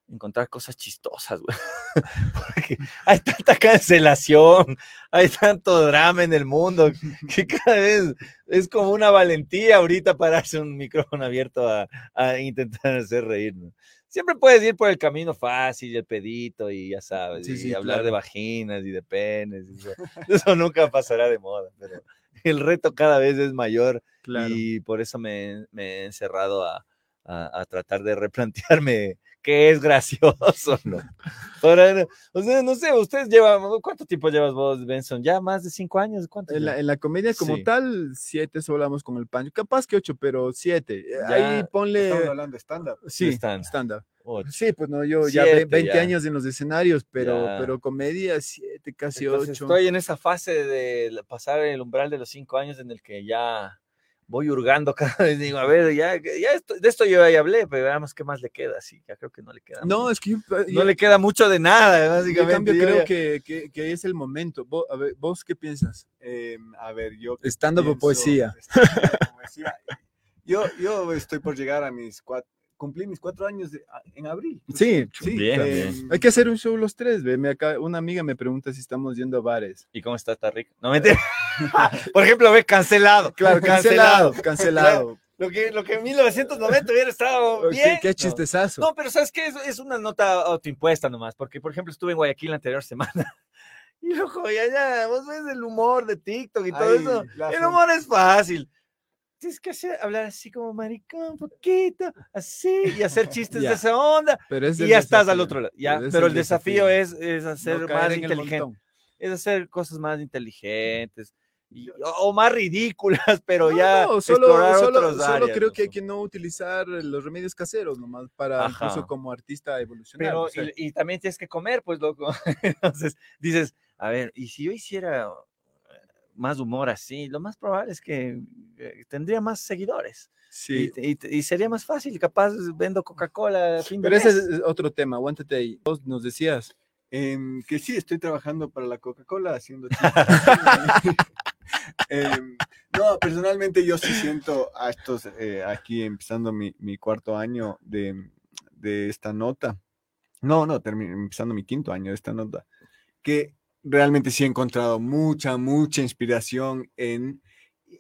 encontrar cosas chistosas, güey. Porque hay tanta cancelación, hay tanto drama en el mundo, que cada vez es como una valentía ahorita pararse un micrófono abierto a, a intentar hacer reír. ¿no? Siempre puedes ir por el camino fácil, el pedito, y ya sabes,
Sí,
y
sí,
hablar de vaginas y de penes. y eso, eso nunca pasará de moda, pero el reto cada vez es mayor
Claro.
y por eso me, me he encerrado a, a- a tratar de replantearme qué es gracioso, ¿no? Ahora, o sea, no sé, ustedes llevan, ¿cuánto tiempo llevas vos, Benson? ¿Ya más de cinco años? ¿Cuánto?
En la,
ya?
en la comedia como
Sí.
tal, siete solo hablamos con el Pancho. Capaz que ocho, pero siete. Eh,
Ya,
Ahí ponle...
Estamos hablando de stand-up.
Sí,
stand.
stand-up.
Ocho.
Sí, pues no, yo ya
Siete,
ve- 20
ya.
años en los escenarios, pero,
Ya.
pero comedia, siete, casi
Entonces,
ocho.
estoy en esa fase de pasar el umbral de los cinco años en el que ya voy hurgando cada vez. Digo, a ver, ya, ya esto- de esto yo ya hablé, pero veamos qué más le queda. Sí, ya creo que no le queda.
No,
mucho.
es que yo,
no
yo-
le queda mucho de nada,
yo en
básicamente.
cambio
Yo
creo que, que- que es el momento. Vos, a ver, ¿vos qué piensas?
Em, a ver, yo.
Stand-up o
pienso-
poesía.
poesía. Yo, yo estoy por llegar a mis cuatro. Cumplí mis cuatro años de- a- en abril.
Sí,
Sí,
Bien,
em,
bien.
hay que hacer un show los tres. ve, me acaba- una amiga me pregunta si estamos yendo a bares.
¿Y cómo está? ¿Está rico? No, mentira. Por ejemplo, ve, cancelado.
Claro, cancelado, cancelado.
Lo que, lo que en 1990 hubiera estado
Qué,
bien.
qué
No.
chistezazo.
No, pero ¿sabes qué? Es, es una nota autoimpuesta nomás, porque, por ejemplo, estuve en Guayaquil la anterior semana Y loco, ya, ya, vos ves el humor de TikTok y todo
Ay,
eso. El humor es fácil. Tienes que hacer, hablar así como maricón, un poquito, así, y hacer chistes
Ya.
de esa onda.
Pero es
Y ya estás al
desafío,
otro lado. Ya,
es
pero el desafío es, es hacer
no
más
en el
inteligente. Es hacer cosas más inteligentes. y- o, más ridículas, pero ya
No, solo, solo,
otros
solo
áreas,
creo que hay que no utilizar los remedios caseros nomás para
Ajá.
incluso como artista evolucionar.
Pero,
o sea,
y, y también tienes que comer, pues, loco. Entonces dices, a ver, y si yo hiciera más humor así, lo más probable es que eh, tendría más seguidores.
sí.
Y, y- y sería más fácil, capaz vendo Coca-Cola a fin de
Pero ese
mes.
es otro tema, aguántate ahí. Vos nos decías.
Em, que sí, estoy trabajando para la Coca-Cola haciendo. Em, no, personalmente yo sí siento a estos, eh, aquí empezando mi, mi cuarto año de, de esta nota. No, no, empezando mi quinto año de esta nota. Que realmente sí he encontrado mucha, mucha inspiración en,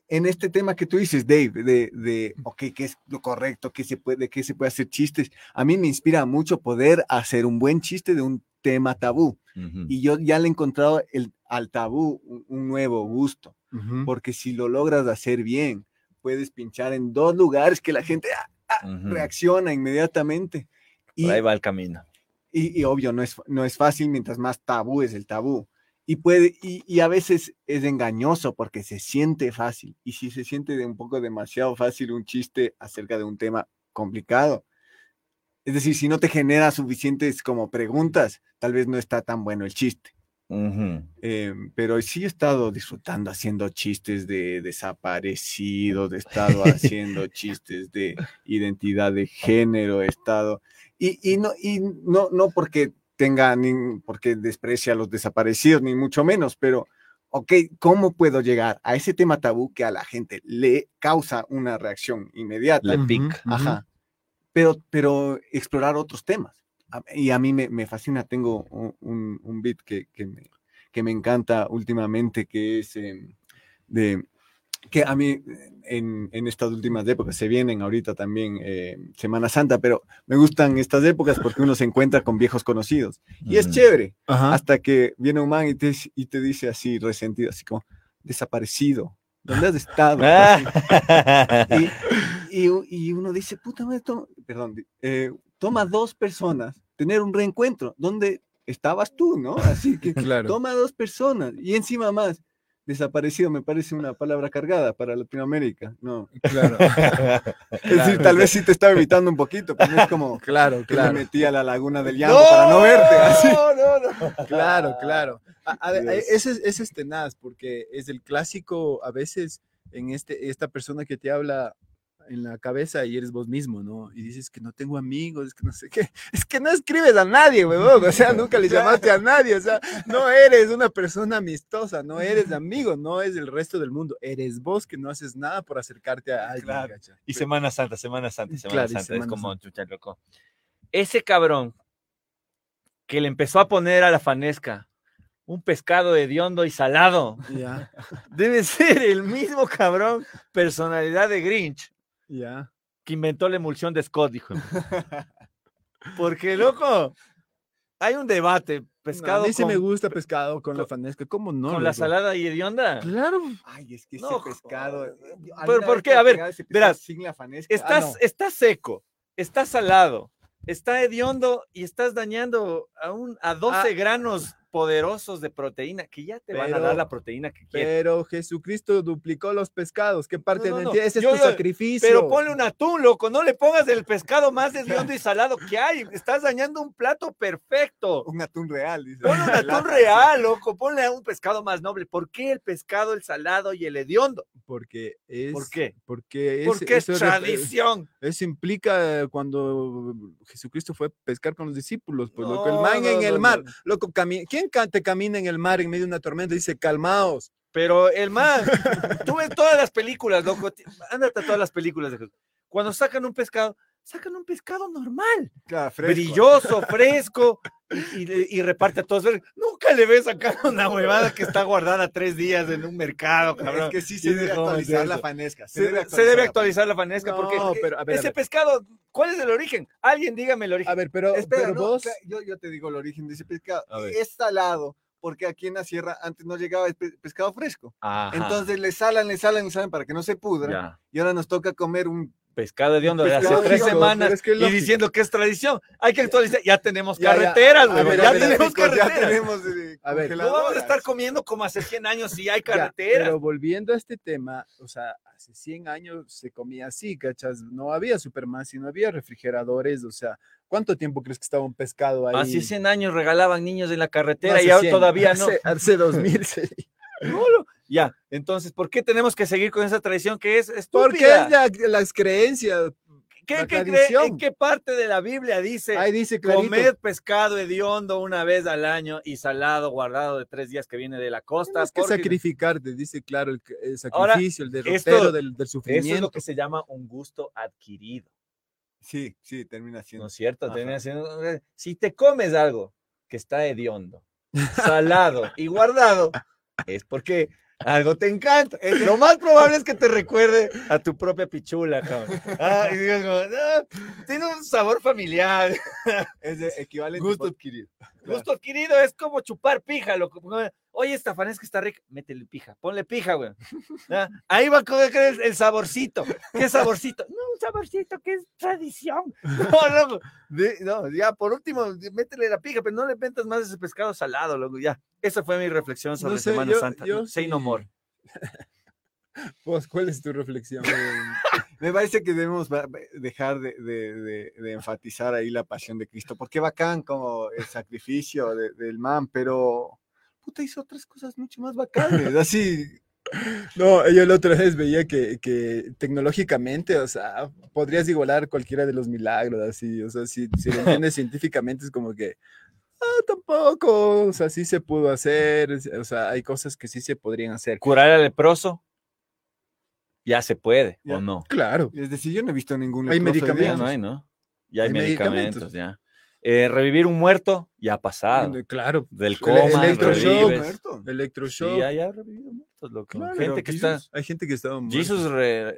en este tema que tú dices, Dave, de, de, ok, ¿qué es lo correcto? ¿Qué se puede, qué se puede hacer chistes? A mí me inspira mucho poder hacer un buen chiste de un tema tabú. Y yo ya le he encontrado el, al tabú un, un nuevo gusto, porque si lo logras hacer bien, puedes pinchar en dos lugares que la gente ah,
Ujú.
reacciona inmediatamente. Y,
ahí va el camino.
y, y obvio, no es, no es fácil mientras más tabú es el tabú. Y, puede, y, y a veces es engañoso porque se siente fácil. Y si se siente de un poco demasiado fácil un chiste acerca de un tema complicado, es decir, si no te genera suficientes como preguntas, tal vez no está tan bueno el chiste. Eh, pero sí he estado disfrutando haciendo chistes de desaparecidos, he estado haciendo chistes de identidad de género, he estado, y, y no, y no, no porque tenga, ni, porque desprecia a los desaparecidos, ni mucho menos, pero, ok, ¿cómo puedo llegar a ese tema tabú que a la gente le causa una reacción inmediata?
Le pica.
Ajá. Pero, pero explorar otros temas. A- Y a mí me, me fascina, tengo un, un, un beat que, que, me, que me encanta últimamente, que es em, de que a mí en, en estas últimas épocas se vienen ahorita también eh, Semana Santa, pero me gustan estas épocas porque uno se encuentra con viejos conocidos y es
Ujú.
chévere
Ajá.
hasta que viene un man y te, y te dice así resentido, así como desaparecido, ¿dónde has estado?
Ah.
Y, y, y uno dice, puta madre, to- perdón, eh, toma dos personas tener un reencuentro, donde estabas tú, ¿no? Así que
Claro.
toma dos personas y encima más. Desaparecido me parece una palabra cargada para Latinoamérica, ¿no?
Claro,
Es decir, tal vez sí te estaba evitando un poquito, pero no es como
claro,
que me
claro.
metí a la laguna del llanto para no verte, así.
No, no, no.
Claro, claro. A- a-
Dios.
ese, es- ese es tenaz, porque es el clásico, a veces, en este, esta persona que te habla en la cabeza y eres vos mismo, ¿no? Y dices que no tengo amigos, es que no sé qué. Es que no escribes a nadie, huevón. O sea, nunca le llamaste a nadie. O sea, no eres una persona amistosa, no eres amigo, no es el resto del mundo. Eres vos que no haces nada por acercarte a alguien.
Y Semana Santa, Semana Santa, Semana
Claro, y
Santa.
Semana
es como
Santa.
chucha loco. Ese cabrón que le empezó a poner a la fanesca un pescado hediondo y salado, debe ser el mismo cabrón, personalidad de Grinch,
ya.
que inventó la emulsión de Scott, dijo. Porque, loco, hay un debate, pescado
a mí sí
con,
me gusta pescado con la fanesca. ¿Cómo no?
con la salada y hedionda.
Claro.
Ay, es que ese
No,
pescado. eh,
Pero, ¿por qué? A ver, verás,
sin la fanesca. Ah,
Estás,
no.
está seco, está salado, está hediondo y estás dañando a, un, a 12
Ah.
granos poderosos de proteína que ya te van a dar la proteína que quieres.
Pero Jesucristo duplicó los pescados. ¿Qué parte
No,
no, entiendes? Ese
Yo-
es tu
yo-
sacrificio.
Pero ponle un atún, loco, no le pongas el pescado más hediondo y salado que hay. Estás dañando un plato perfecto.
Un atún real, dice.
Ponle un atún real, loco, ponle un pescado más noble. ¿Por qué el pescado, el salado y el hediondo?
Porque es.
¿Por qué?
Porque es,
Porque es
eso,
tradición.
eso implica cuando Jesucristo fue a pescar con los discípulos. Pues loco, el man en el mar. Loco, ¿quién ca- te camina en el mar en medio de una tormenta y dice calmaos?
Pero el man, tú ves todas las películas, loco. Ándate a todas las películas. Cuando sacan un pescado, sacan un pescado normal,
Claro, fresco.
brilloso, fresco, y, y- y reparte a todos. Nunca le ves sacar una huevada que está guardada tres días en un mercado, cabrón.
Es que sí se debe
dices, ¿cómo es
actualizar la fanesca.
Se, debe- se debe actualizar la fanesca
No,
porque
pero, a ver, a
ese pescado, ¿cuál es el origen? Alguien dígame el origen.
A ver, pero,
Espera,
pero
no,
vos.
yo, yo te digo el origen de ese pescado. Es salado porque aquí en la sierra antes no llegaba el pe- pescado fresco.
Ajá,
Entonces le salan, le salan, le salan para que no se pudra.
ya.
Y ahora nos toca comer un
Pescado de hondo de hace tres semanas
pero es que es
y diciendo que es tradición. Hay que actualizar. Ya tenemos
Ya,
carreteras,
ver,
ya
ver,
tenemos
ya
carreteras.
tenemos eh,
A ver,
No vamos a estar comiendo como hace 100 años si hay
Ya,
carreteras.
pero volviendo a este tema, o sea, hace 100 años se comía así, ¿cachas? No había Superman, no había refrigeradores, o sea, ¿cuánto tiempo crees que estaba un pescado ahí?
Hace 100 años regalaban niños en la carretera y ahora
100,
todavía no.
Hace, hace 2000, sí.
No, no. Ya, entonces, ¿por qué tenemos que seguir con esa tradición que es
Porque
estúpida?
es la- las creencias.
¿Qué, qué cree-. ¿En qué parte de la Biblia dice
Ahí dice clarito.
comer pescado hediondo una vez al año y salado guardado de tres días que viene de la costa?
Tienes que
porque
sacrificarte, dice claro, el, el
Ahora,
sacrificio, el derrotero
esto-
del, del
Eso es
sufrimiento.
lo que se llama un gusto adquirido,
Sí, sí, termina siendo.
¿no es cierto?
Ajá.
Termina siendo- eh, Si te comes algo que está hediondo, salado y guardado, es porque algo te encanta. Lo más probable es que te recuerde a tu propia pichula, cabrón. Ah, y como, "Ah, tiene un sabor familiar.
Es de equivalente.
Gusto adquirido. Gusto adquirido es como chupar pija, loco. Oye, esta fanesca está rica, métele pija, ponle pija, güey. Ah, Ahí va a coger el, el saborcito. ¿Qué saborcito? No, un saborcito que es tradición. No, no, no, ya, por último, métele la pija, pero no le metas más ese pescado salado, loco, ya. Esa fue mi reflexión sobre
No sé,
Semana
yo-
Santa.
yo
Say no
sí.
more.
Pues, ¿Cuál es tu reflexión?
Me parece que debemos dejar de, de- de- de enfatizar ahí la pasión de Cristo, porque bacán como el sacrificio de- del man, pero puta hizo otras cosas mucho más bacanes, así.
No, yo la otra vez veía que, que tecnológicamente, o sea, podrías igualar cualquiera de los milagros, así, o sea, si, si lo entiendes científicamente es como que, ah, tampoco, o sea, sí se pudo hacer, o sea, hay cosas que sí se podrían hacer.
Curar al leproso, ya se puede,
Ya.
¿o no?
Claro,
Es decir, yo no he visto ningún
Hay
leproso
Ya
medicamentos.
no hay, ¿no? Ya hay,
Hay
medicamentos,
medicamentos.
ya. Eh, revivir un muerto, ya ha pasado.
claro,
Del
El
coma,
electroshock,
muerto.
Sí,
electroshock,
ya, ya ha revivido muertos, loco.
claro,
Gente que está...
hay gente que estaba muerta.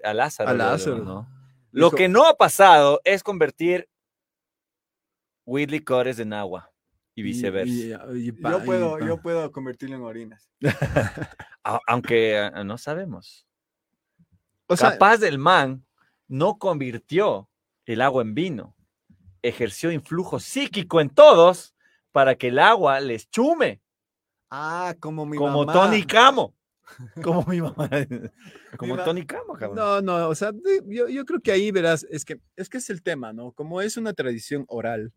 A Lázaro.
A
luego,
Lázaro.
¿no? Lo que no ha pasado es convertir Whitley Cores en agua y
y-
viceversa.
y- y-
Yo
pa-
puedo, yo puedo convertirlo en orinas.
Aunque ah, no sabemos.
o sea,
Capaz del man no convirtió el agua en vino. Ejerció influjo psíquico en todos para que el agua les chume.
Ah, como mi
como
mamá.
Tony Camo. Como mi mamá. Como
ma-
Tony Camo, cabrón.
No, no, o sea, yo, yo creo que ahí verás, es que es que es el tema, ¿no? Como es una tradición oral,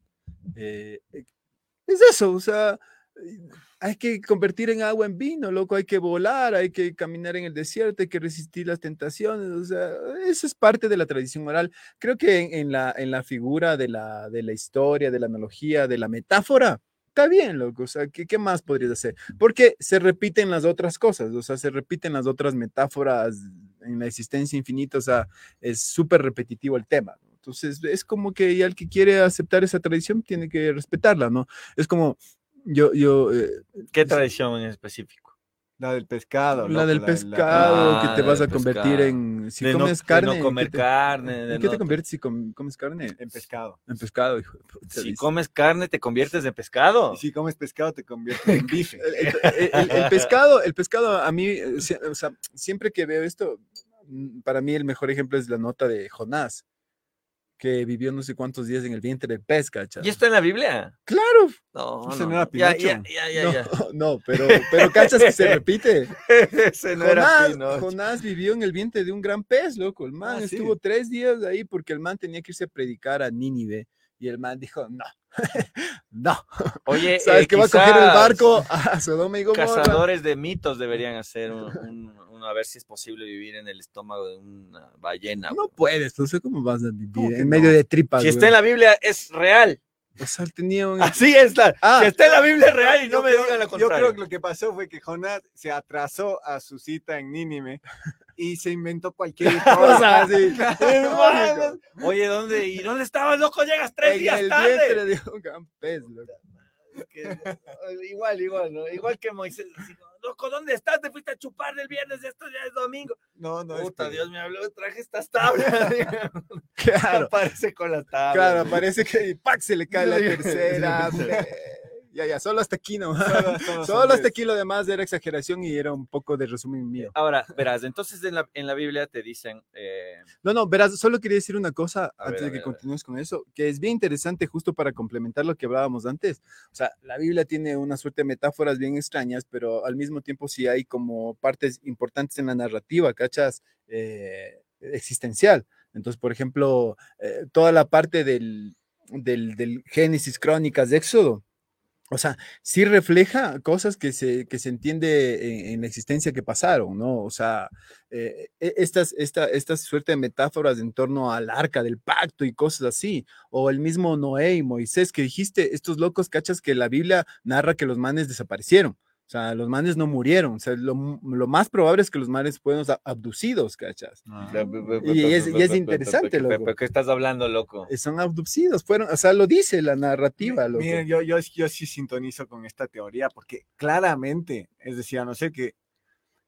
eh, eh, es eso, o sea, hay que convertir en agua en vino, loco, hay que volar, hay que caminar en el desierto, hay que resistir las tentaciones, o sea, eso es parte de la tradición oral. Creo que en, la, en la figura de la, de la historia, de la analogía, de la metáfora, está bien, loco, o sea, ¿qué, qué más podrías hacer? Porque se repiten las otras cosas, o sea, se repiten las otras metáforas en la existencia infinita, o sea, es súper repetitivo el tema. Entonces, es como que ya el que quiere aceptar esa tradición tiene que respetarla, ¿no? Es como, yo, yo, eh,
¿Qué tradición en específico?
La del pescado.
la
loco,
del
la-
pescado,
Ah,
que te vas a convertir
pescado.
en, si
de no-
comes
de
carne,
no
¿en qué
comer
te-
carne. de
¿En qué
no-
te conviertes si com- comes carne?
En pescado.
En pescado, hijo de puta,
Si
dice.
comes carne, te conviertes en pescado.
Y si comes pescado, te conviertes en bife.
el, el- el- el pescado, el pescado a mí, eh, o sea, siempre que veo esto, mm, para mí el mejor ejemplo es la nota de Jonás, que vivió no sé cuántos días en el vientre del pez, ¿cachai?
¿Y esto en la Biblia?
Claro,
No,
Ese
no,
no era Pinocho.
ya, ya, ya,
no,
ya.
no, pero, pero cachas que se repite.
Ese no era
Jonás,
Pinocho.
Jonás vivió en el vientre de un gran pez, loco. El man
Ah, sí.
estuvo tres días ahí porque el man tenía que irse a predicar a Nínive. Y el man dijo, no, no.
Oye,
¿Sabes
eh,
que va a coger el barco a Sodoma y Gomorra?
Cazadores de mitos deberían hacer un, a ver si es posible vivir en el estómago de una ballena.
No puedes, no sé cómo vas a
¿Cómo
vivir en medio de tripas.
si está en la Biblia, es real.
O sea, él tenía un...
Así está.
Ah.
si está en la Biblia, real y no
Yo
me
creo-
digan lo
Yo
contrario.
creo que lo que pasó fue que Jonás se atrasó a su cita en Nínive y se inventó cualquier
cosa así.
Oye, ¿dónde? ¿Y dónde estabas, loco? Llegas tres
En
días
el
tarde.
de un loco.
Igual, igual, ¿no? Igual que Moisés. así, Loco, ¿dónde estás? Te fuiste a chupar del viernes, esto ya es domingo.
No, no, es
Puta, Dios me habló, traje estas tablas.
Claro,
Aparece con las tablas.
claro, parece que ¡pac! se le cae la tercera. Ya, ya, solo hasta aquí no. Solo, hasta aquí lo demás era exageración y era un poco de resumen mío.
Ahora, verás, entonces en la, en la Biblia te dicen... Eh,
no, no, verás, solo quería decir una cosa antes de que continúes con eso, que es bien interesante justo para complementar lo que hablábamos antes. O sea, la Biblia tiene una suerte de metáforas bien extrañas, pero al mismo tiempo sí hay como partes importantes en la narrativa, ¿cachas? Eh, existencial. Entonces, por ejemplo, eh, toda la parte del, del, del Génesis, Crónicas, de Éxodo, o sea, sí refleja cosas que se, que se entiende en, la existencia que pasaron, ¿no? O sea, eh, e, estas, esta, esta suerte de metáforas en torno al arca del pacto y cosas así, o el mismo Noé y Moisés que dijiste, estos locos cachas que la Biblia narra que los manes desaparecieron. O sea, los manes no murieron. O sea, lo, más probable es que los manes fueron abducidos, ¿cachas? Y, es, interesante,
loco. ¿Qué estás hablando, loco?
Eh, son abducidos, fueron, o sea, lo dice la narrativa, loco.
Miren, yo, yo, yo sí sintonizo con esta teoría, porque claramente, es decir, a no ser que,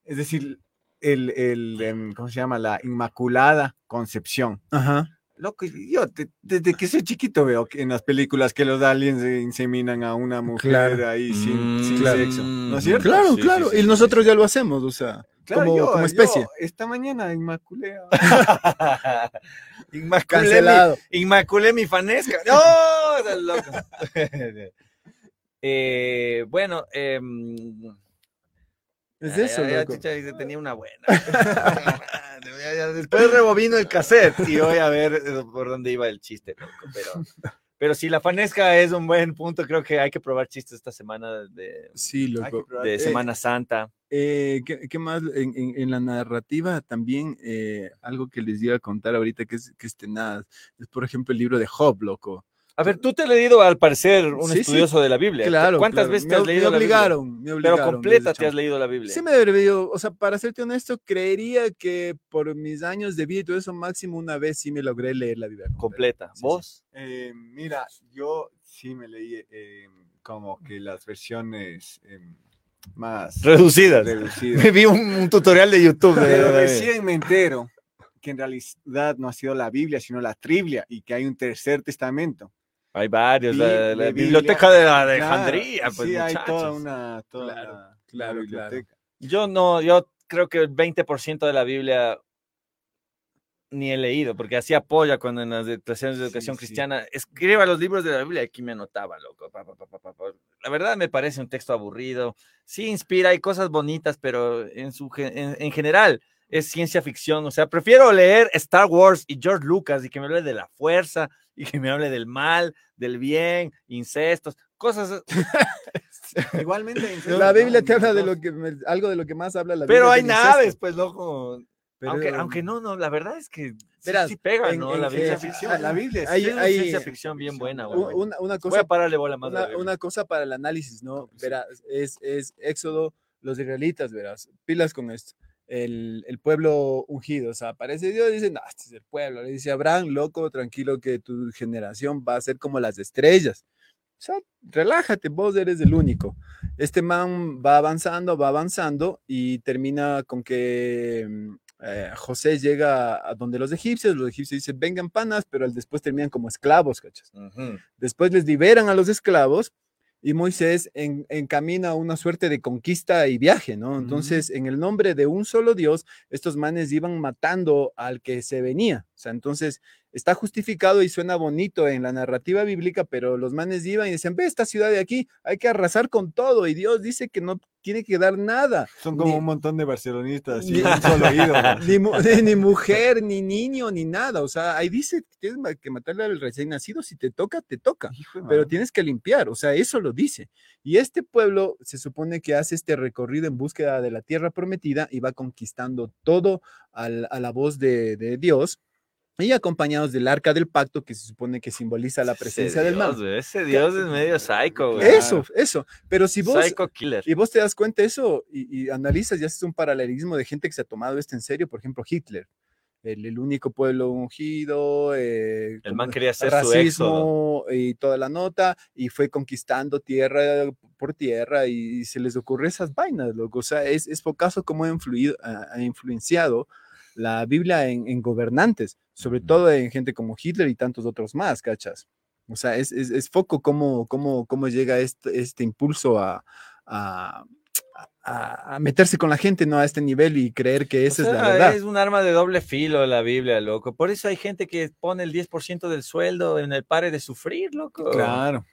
es decir, el, el, em, ¿cómo se llama? La Inmaculada Concepción. Ajá Loco, yo desde que soy chiquito veo que en las películas que los aliens inseminan a una mujer ahí sin, mm, sexo. ¿No es cierto?
Claro, claro. y nosotros ya lo hacemos, o sea, como, como, especie.
esta mañana inmaculé.
inmaculé, mi, inmaculé mi fanesca. ¡No! Loco. eh, bueno, eh,
es eso,
ya, tenía una buena. Después rebobino el cassette y voy a ver eh, por dónde iba el chiste, Pero, pero si la fanesca es un buen punto, creo que hay que probar chistes esta semana de,
sí,
de Semana Santa.
Eh, ¿qué, más? En, la narrativa también, eh, algo que les iba a contar ahorita que es, que es tenaz, es por ejemplo el libro de Job, loco.
A ver, tú te has leído al parecer un estudioso de la Biblia.
Claro.
¿Cuántas veces te has leído
me obligaron,
la
Biblia? Me obligaron.
Pero completa te has leído la Biblia.
Sí me he leído, o sea, para serte honesto, creería que por mis años de vida y todo eso, máximo una vez sí me logré leer la Biblia.
Completa. ¿Vos?
Eh, mira, yo sí me leí eh, como que las versiones eh, más
reducidas. me vi un, tutorial de YouTube.
Pero recién me entero que en realidad no ha sido la Biblia, sino la Triblia y que hay un tercer testamento.
Hay varios, la, biblioteca de Alejandría. pues,
sí, hay toda una, toda claro, biblioteca.
Yo no, yo creo que el 20% de la Biblia ni he leído, porque hacía apoya cuando en las clases de educación cristiana escriba los libros de la Biblia, aquí me anotaba, loco. la verdad me parece un texto aburrido. Sí inspira, hay cosas bonitas, pero en, su, en general es ciencia ficción. O sea, prefiero leer Star Wars y George Lucas y que me hable de la fuerza y que me hable del mal, del bien, incestos, cosas.
Igualmente,
la Biblia te habla de lo que algo de lo que más habla la
Biblia. Pero hay naves, pues, loco. aunque, aunque no, no, la verdad es que sí, pega, ¿no? la ciencia ficción.
La Biblia
hay, hay ciencia ficción bien buena.
Una, una, cosa, Voy
a pararle bola más.
Una, una, cosa para el análisis, ¿no? Verás, es, es Éxodo, los israelitas, verás, pilas con esto el, el, pueblo ungido. O sea, aparece Dios y dice, no, este es el pueblo. Le dice Abraham, loco, tranquilo que tu generación va a ser como las estrellas. O sea, relájate, vos eres el único. Este man va avanzando, va avanzando y termina con que mm, eh, José llega a donde los egipcios, los egipcios dicen, vengan panas, pero después terminan como esclavos, ¿cachas? Después les liberan a los esclavos y Moisés encamina una suerte de conquista y viaje, ¿no? Entonces, en el nombre de un solo Dios, estos manes iban matando al que se venía. O sea, entonces, está justificado y suena bonito en la narrativa bíblica, pero los manes iban y decían, ve esta ciudad de aquí, hay que arrasar con todo, y Dios dice que no tiene que dar nada.
Son como un montón de barcelonistas, ni, un solo
ni, mujer, ni niño, ni nada, o sea, ahí dice que tienes que matarle al recién nacido, si te toca, te toca, pero tienes que limpiar, o sea, eso lo dice. Y este pueblo se supone que hace este recorrido en búsqueda de la tierra prometida y va conquistando todo a la voz de, de Dios y acompañados del arca del pacto que se supone que simboliza la presencia del mal.
Ese Dios es medio psycho, güey.
Eso, eso. Pero si vos,
psycho killer.
y vos te das cuenta de eso y, analizas y haces un paralelismo de gente que se ha tomado esto en serio, por ejemplo, Hitler. El, único pueblo ungido, eh,
el man quería hacer racismo
y toda la nota, y fue conquistando tierra por tierra y, se les ocurre esas vainas, loco. O sea, es, es pocaso cómo ha, influido, ha influenciado la Biblia en, gobernantes, sobre todo en gente como Hitler y tantos otros más, ¿cachas? O sea, es, es, es foco cómo, cómo, cómo llega este, este impulso a, a, a- a meterse con la gente, ¿no? A este nivel y creer que esa
O
es la verdad.
Es un arma de doble filo la Biblia, loco. Por eso hay gente que pone el 10% del sueldo en el pare de sufrir, loco.
Claro.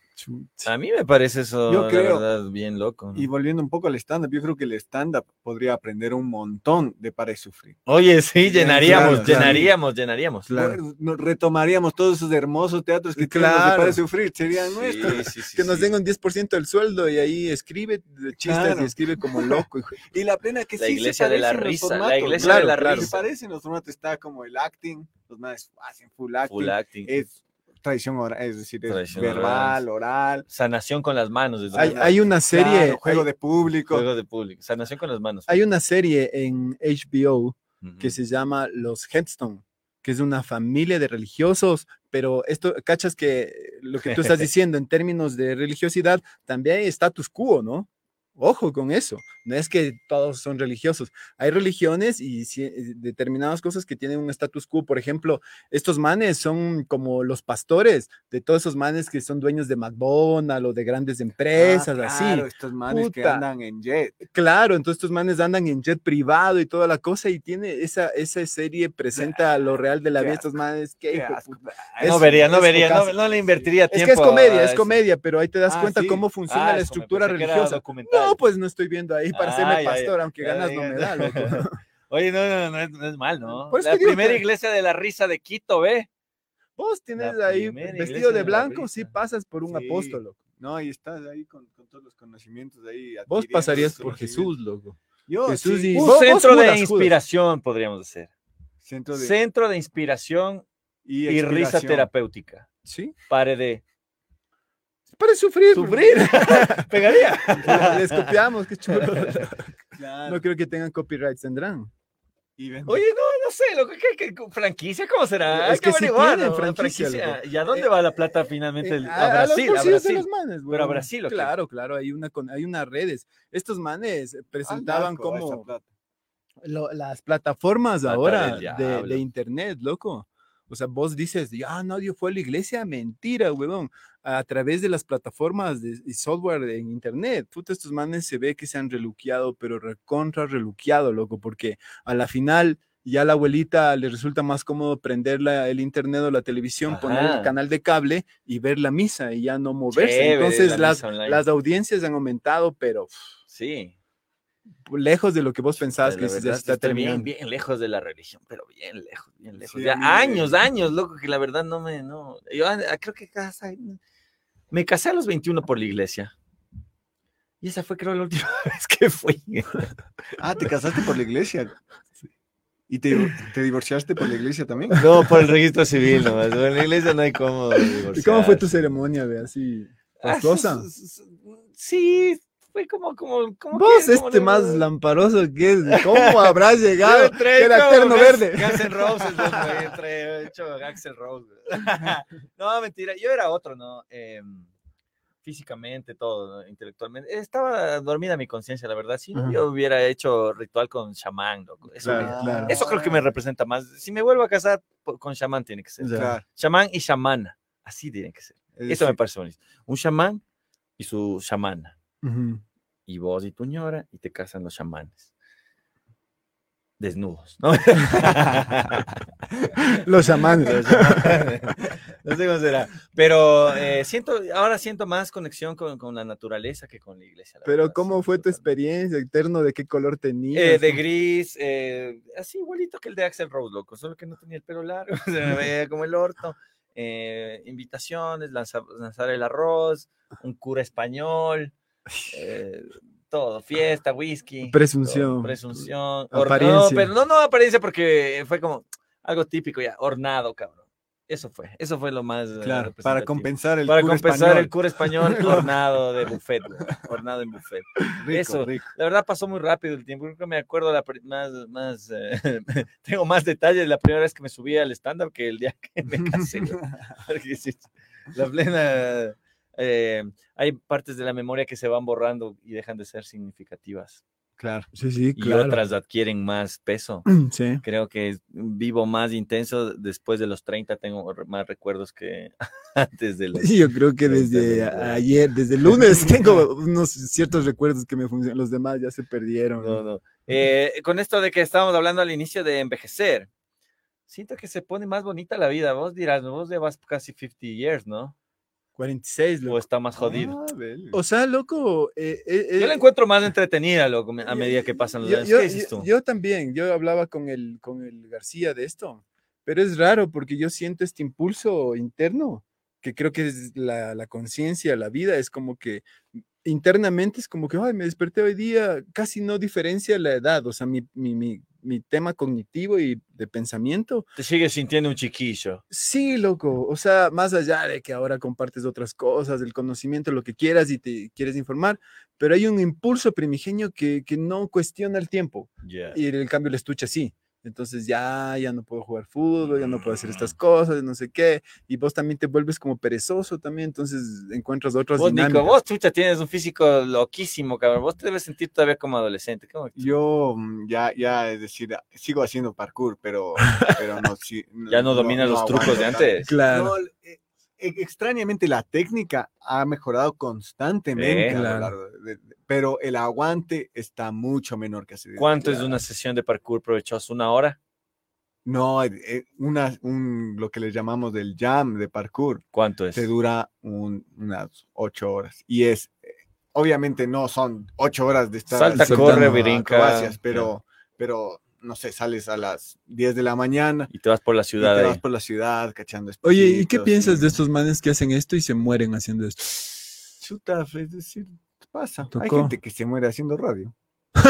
A mí me parece eso,
Yo
la
creo-
verdad, bien loco. ¿no?
Y volviendo un poco al stand-up, yo creo que el stand-up podría aprender un montón de para y sufrir.
Oye, sí, llenaríamos,
claro, claro.
llenaríamos, llenaríamos.
Claro.
Nos retomaríamos todos esos hermosos teatros que de
Claro.
para y sufrir, serían
Sí,
nuestros.
sí, sí,
que nos
sí.
den un 10% del sueldo y ahí escribe de chistes
Claro.
y escribe como loco. hijo.
Y la plena que
La
sí
iglesia
se
de la risa, la iglesia
claro,
de la
claro,
risa.
Se parecen los formatos, está como el acting, los más hacen full acting,
Full acting.
es tradición oral, es decir, es
Tradición
verbal, oral,
Sanación con las manos.
Hay, hay una serie,
claro, juego
hay,
de público.
Juego de público. Sanación con las manos.
hay una serie en HBO
Ujú.
que se llama Los Headstone, que es una familia de religiosos, pero esto, cachas que lo que tú estás diciendo en términos de religiosidad, también hay status quo, ¿no? Ojo con eso, no es que todos son religiosos, hay religiones y eh, determinadas cosas que tienen un status quo, por ejemplo, estos manes son como los pastores de todos esos manes que son dueños de McDonald's o de grandes
Ah,
empresas, así.
claro, estos manes que andan en jet.
Claro, entonces estos manes andan en jet privado y toda la cosa y tiene esa, esa serie presenta lo real de la vida, estos manes, qué
Qué
hijo de
asco.
puta.
no
es-
vería, no
es
vería, no, le invertiría
Es
tiempo.
que es comedia, es comedia, pero ahí te das
Ah,
cuenta
sí.
cómo funciona
Ah,
la
eso, me
estructura religiosa. No, pues no estoy viendo ahí para hacerme pastor, aunque ganas no me da, loco.
Oye, no, no, no, es, no es mal, ¿no?
Por eso
la primera
que-
iglesia de la risa de Quito, ¿ve?
Vos tienes
La
ahí vestido de
de la
blanco, sí pasas por un
Sí.
apóstol, loco.
No, y estás ahí con, con todos los conocimientos ahí.
Vos pasarías por. Jesús, loco.
Yo,
Jesús
sí,
y-
Un centro
Judas,
de
Judas.
inspiración, podríamos decir.
centro de
Centro de inspiración
y,
y risa terapéutica.
Sí.
Pare de
Para sufrir.
sufrir. Pegaría.
Les copiamos, qué chulo.
Claro.
No creo que tengan copyrights, tendrán.
Oye, no, no sé, loco, ¿qué, qué, franquicia? ¿Cómo será?
Es
Hay que,
que sí
averiguar,
tienen
¿no?
franquicia.
¿Y a dónde va la plata finalmente?
Eh,
a, Brasil, a
de
Brasil.
los manes,
Pero a. Brasil, ¿o qué?
Claro, claro, hay una con, hay unas redes. Estos manes presentaban
a
como lo- las plataformas
Plata
ahora de internet, loco. O sea, vos dices, ah, nadie fue a la iglesia, mentira, huevón. A través de las plataformas de, y software en internet, puta, estos manes se ve que se han reluqueado, pero recontra reluqueado, loco, porque a la final ya a la abuelita le resulta más cómodo prender la- el internet o la televisión, poner el
Ajá.
canal de cable y ver la misa y ya no moverse.
Chévere,
Entonces
la
las, las audiencias han aumentado, pero
Sí.
Lejos de lo que vos pensabas
La
que se está terminando.
bien, bien lejos de la religión, pero bien lejos, bien lejos.
Sí,
ya años, años, loco, que la verdad no me, no. Yo ah, creo que casa, me casé a los 21 por la iglesia. Y esa fue, creo, la última vez que fui.
Ah, te casaste por la iglesia. ¿Y te, te divorciaste por la iglesia también?
No, por el registro civil nomás. En la iglesia no hay cómo.
¿Y cómo fue tu ceremonia, ve? Así,
Ah,
fastuosa?
s- s- Sí, fue como, como, como
Vos,
que- como
este
le-
más lamparoso que es, ¿cómo habrás llegado?
entré
Que era
como
verde.
Loco, ahí entré hecho Axel Rose. no, mentira, yo era otro, ¿no? Em, físicamente, todo, ¿no? intelectualmente. Estaba dormida mi conciencia, la verdad. Si no,
Ajá.
yo hubiera hecho ritual con chamán, loco. Eso,
Claro,
me-
claro.
eso creo que me representa más. Si me vuelvo a casar, con chamán tiene que ser.
Claro.
Chamán y chamana. Así tiene que ser.
es
Eso me parece bonito. Un chamán y su chamana.
Ujú.
Y vos y tu ñora y te casan los chamanes. Desnudos, ¿no?
Los chamanes.
Los chamanes. no sé cómo será. Pero eh, siento, ahora siento más conexión con, con la naturaleza que con la iglesia. la
Pero
verdad,
¿cómo fue tu experiencia eterno? ¿De qué color tenías?
Eh, de gris, eh, así igualito que el de Axel Rose, loco, solo que no tenía el pelo largo, se me veía como el orto. Eh, invitaciones, lanza- lanzar el arroz, un cura español, eh, todo, fiesta, whisky. todo,
Presunción.
Presunción. or-
Apariencia.
No, pero no, no apariencia porque fue como algo típico ya, hornado, cabrón. Eso fue, eso fue lo más. eh,
Claro, para compensar el
Para
cura
compensar
español.
el cura español hornado de buffet, güey, hornado en buffet.
Rico,
eso.
rico.
La verdad pasó muy rápido el tiempo. Creo que me acuerdo la más, más, eh, tengo más detalles de la primera vez que me subí al stand-up que el día que me casé. Porque la plena, eh, hay partes de la memoria que se van borrando y dejan de ser significativas.
Claro, sí, sí,
y
claro.
otras adquieren más peso.
Sí.
Creo que vivo más intenso después de los 30, tengo más recuerdos que antes de los...
Sí, yo creo que
Desde
ayer, desde el lunes, tengo unos ciertos recuerdos que me funcionan. Los demás ya se perdieron.
No, no. Eh, con esto de que estábamos hablando al inicio de envejecer, siento que se pone más bonita la vida. Vos dirás, vos llevas casi 50 years, ¿no?
46,
O
loco.
está más jodido.
Ah.
O sea, loco. eh, eh,
Yo la
eh,
encuentro más entretenida, loco, a medida que pasan los
yo,
años.
yo-
¿Qué dices
yo- yo también, yo hablaba con el, con el García de esto, pero es raro porque yo siento este impulso interno, que creo que es la, la conciencia, la vida, es como que internamente es como que, ay, me desperté hoy día, casi no diferencia la edad, o sea, mi, mi, mi, mi tema cognitivo y de pensamiento,
Te sigues sintiendo un chiquillo.
sí, loco, o sea, más allá de que ahora compartes otras cosas, del conocimiento, lo que quieras y te quieres informar, pero hay un impulso primigenio que, que no cuestiona el tiempo. Y en cambio el estuche sí. Entonces ya, ya no puedo jugar fútbol, ya no puedo hacer estas cosas, no sé qué. Y vos también te vuelves como perezoso también, entonces encuentras otras
Vos, Nico,
dinámicas.
vos, chucha, tienes un físico loquísimo, cabrón. Vos te debes sentir todavía como adolescente. ¿Cómo?
Yo mm, ya, ya, es decir, sigo haciendo parkour, pero, pero no, sí,
Ya no dominas los trucos de antes.
Claro.
No, eh, extrañamente la técnica ha mejorado constantemente, pero el aguante está mucho menor que hace.
¿Cuánto es una sesión de parkour provechosa? ¿Una hora?
No, eh, eh, una, un, lo que le llamamos del jam de parkour,
¿Cuánto es?
te dura un- unas ocho horas. Y es, eh, obviamente no son ocho horas de estar
Salta,
corre,
brinca,
acrobacias, pero, pero, no sé, sales a las 10 de la mañana
Y te vas por la
y
ciudad
te
ahí.
vas por la ciudad cachando
Oye, ¿y qué piensas
y-
de estos manes que hacen esto y se mueren haciendo esto?
Chuta, es decir, pasa. Hay gente que se muere haciendo radio.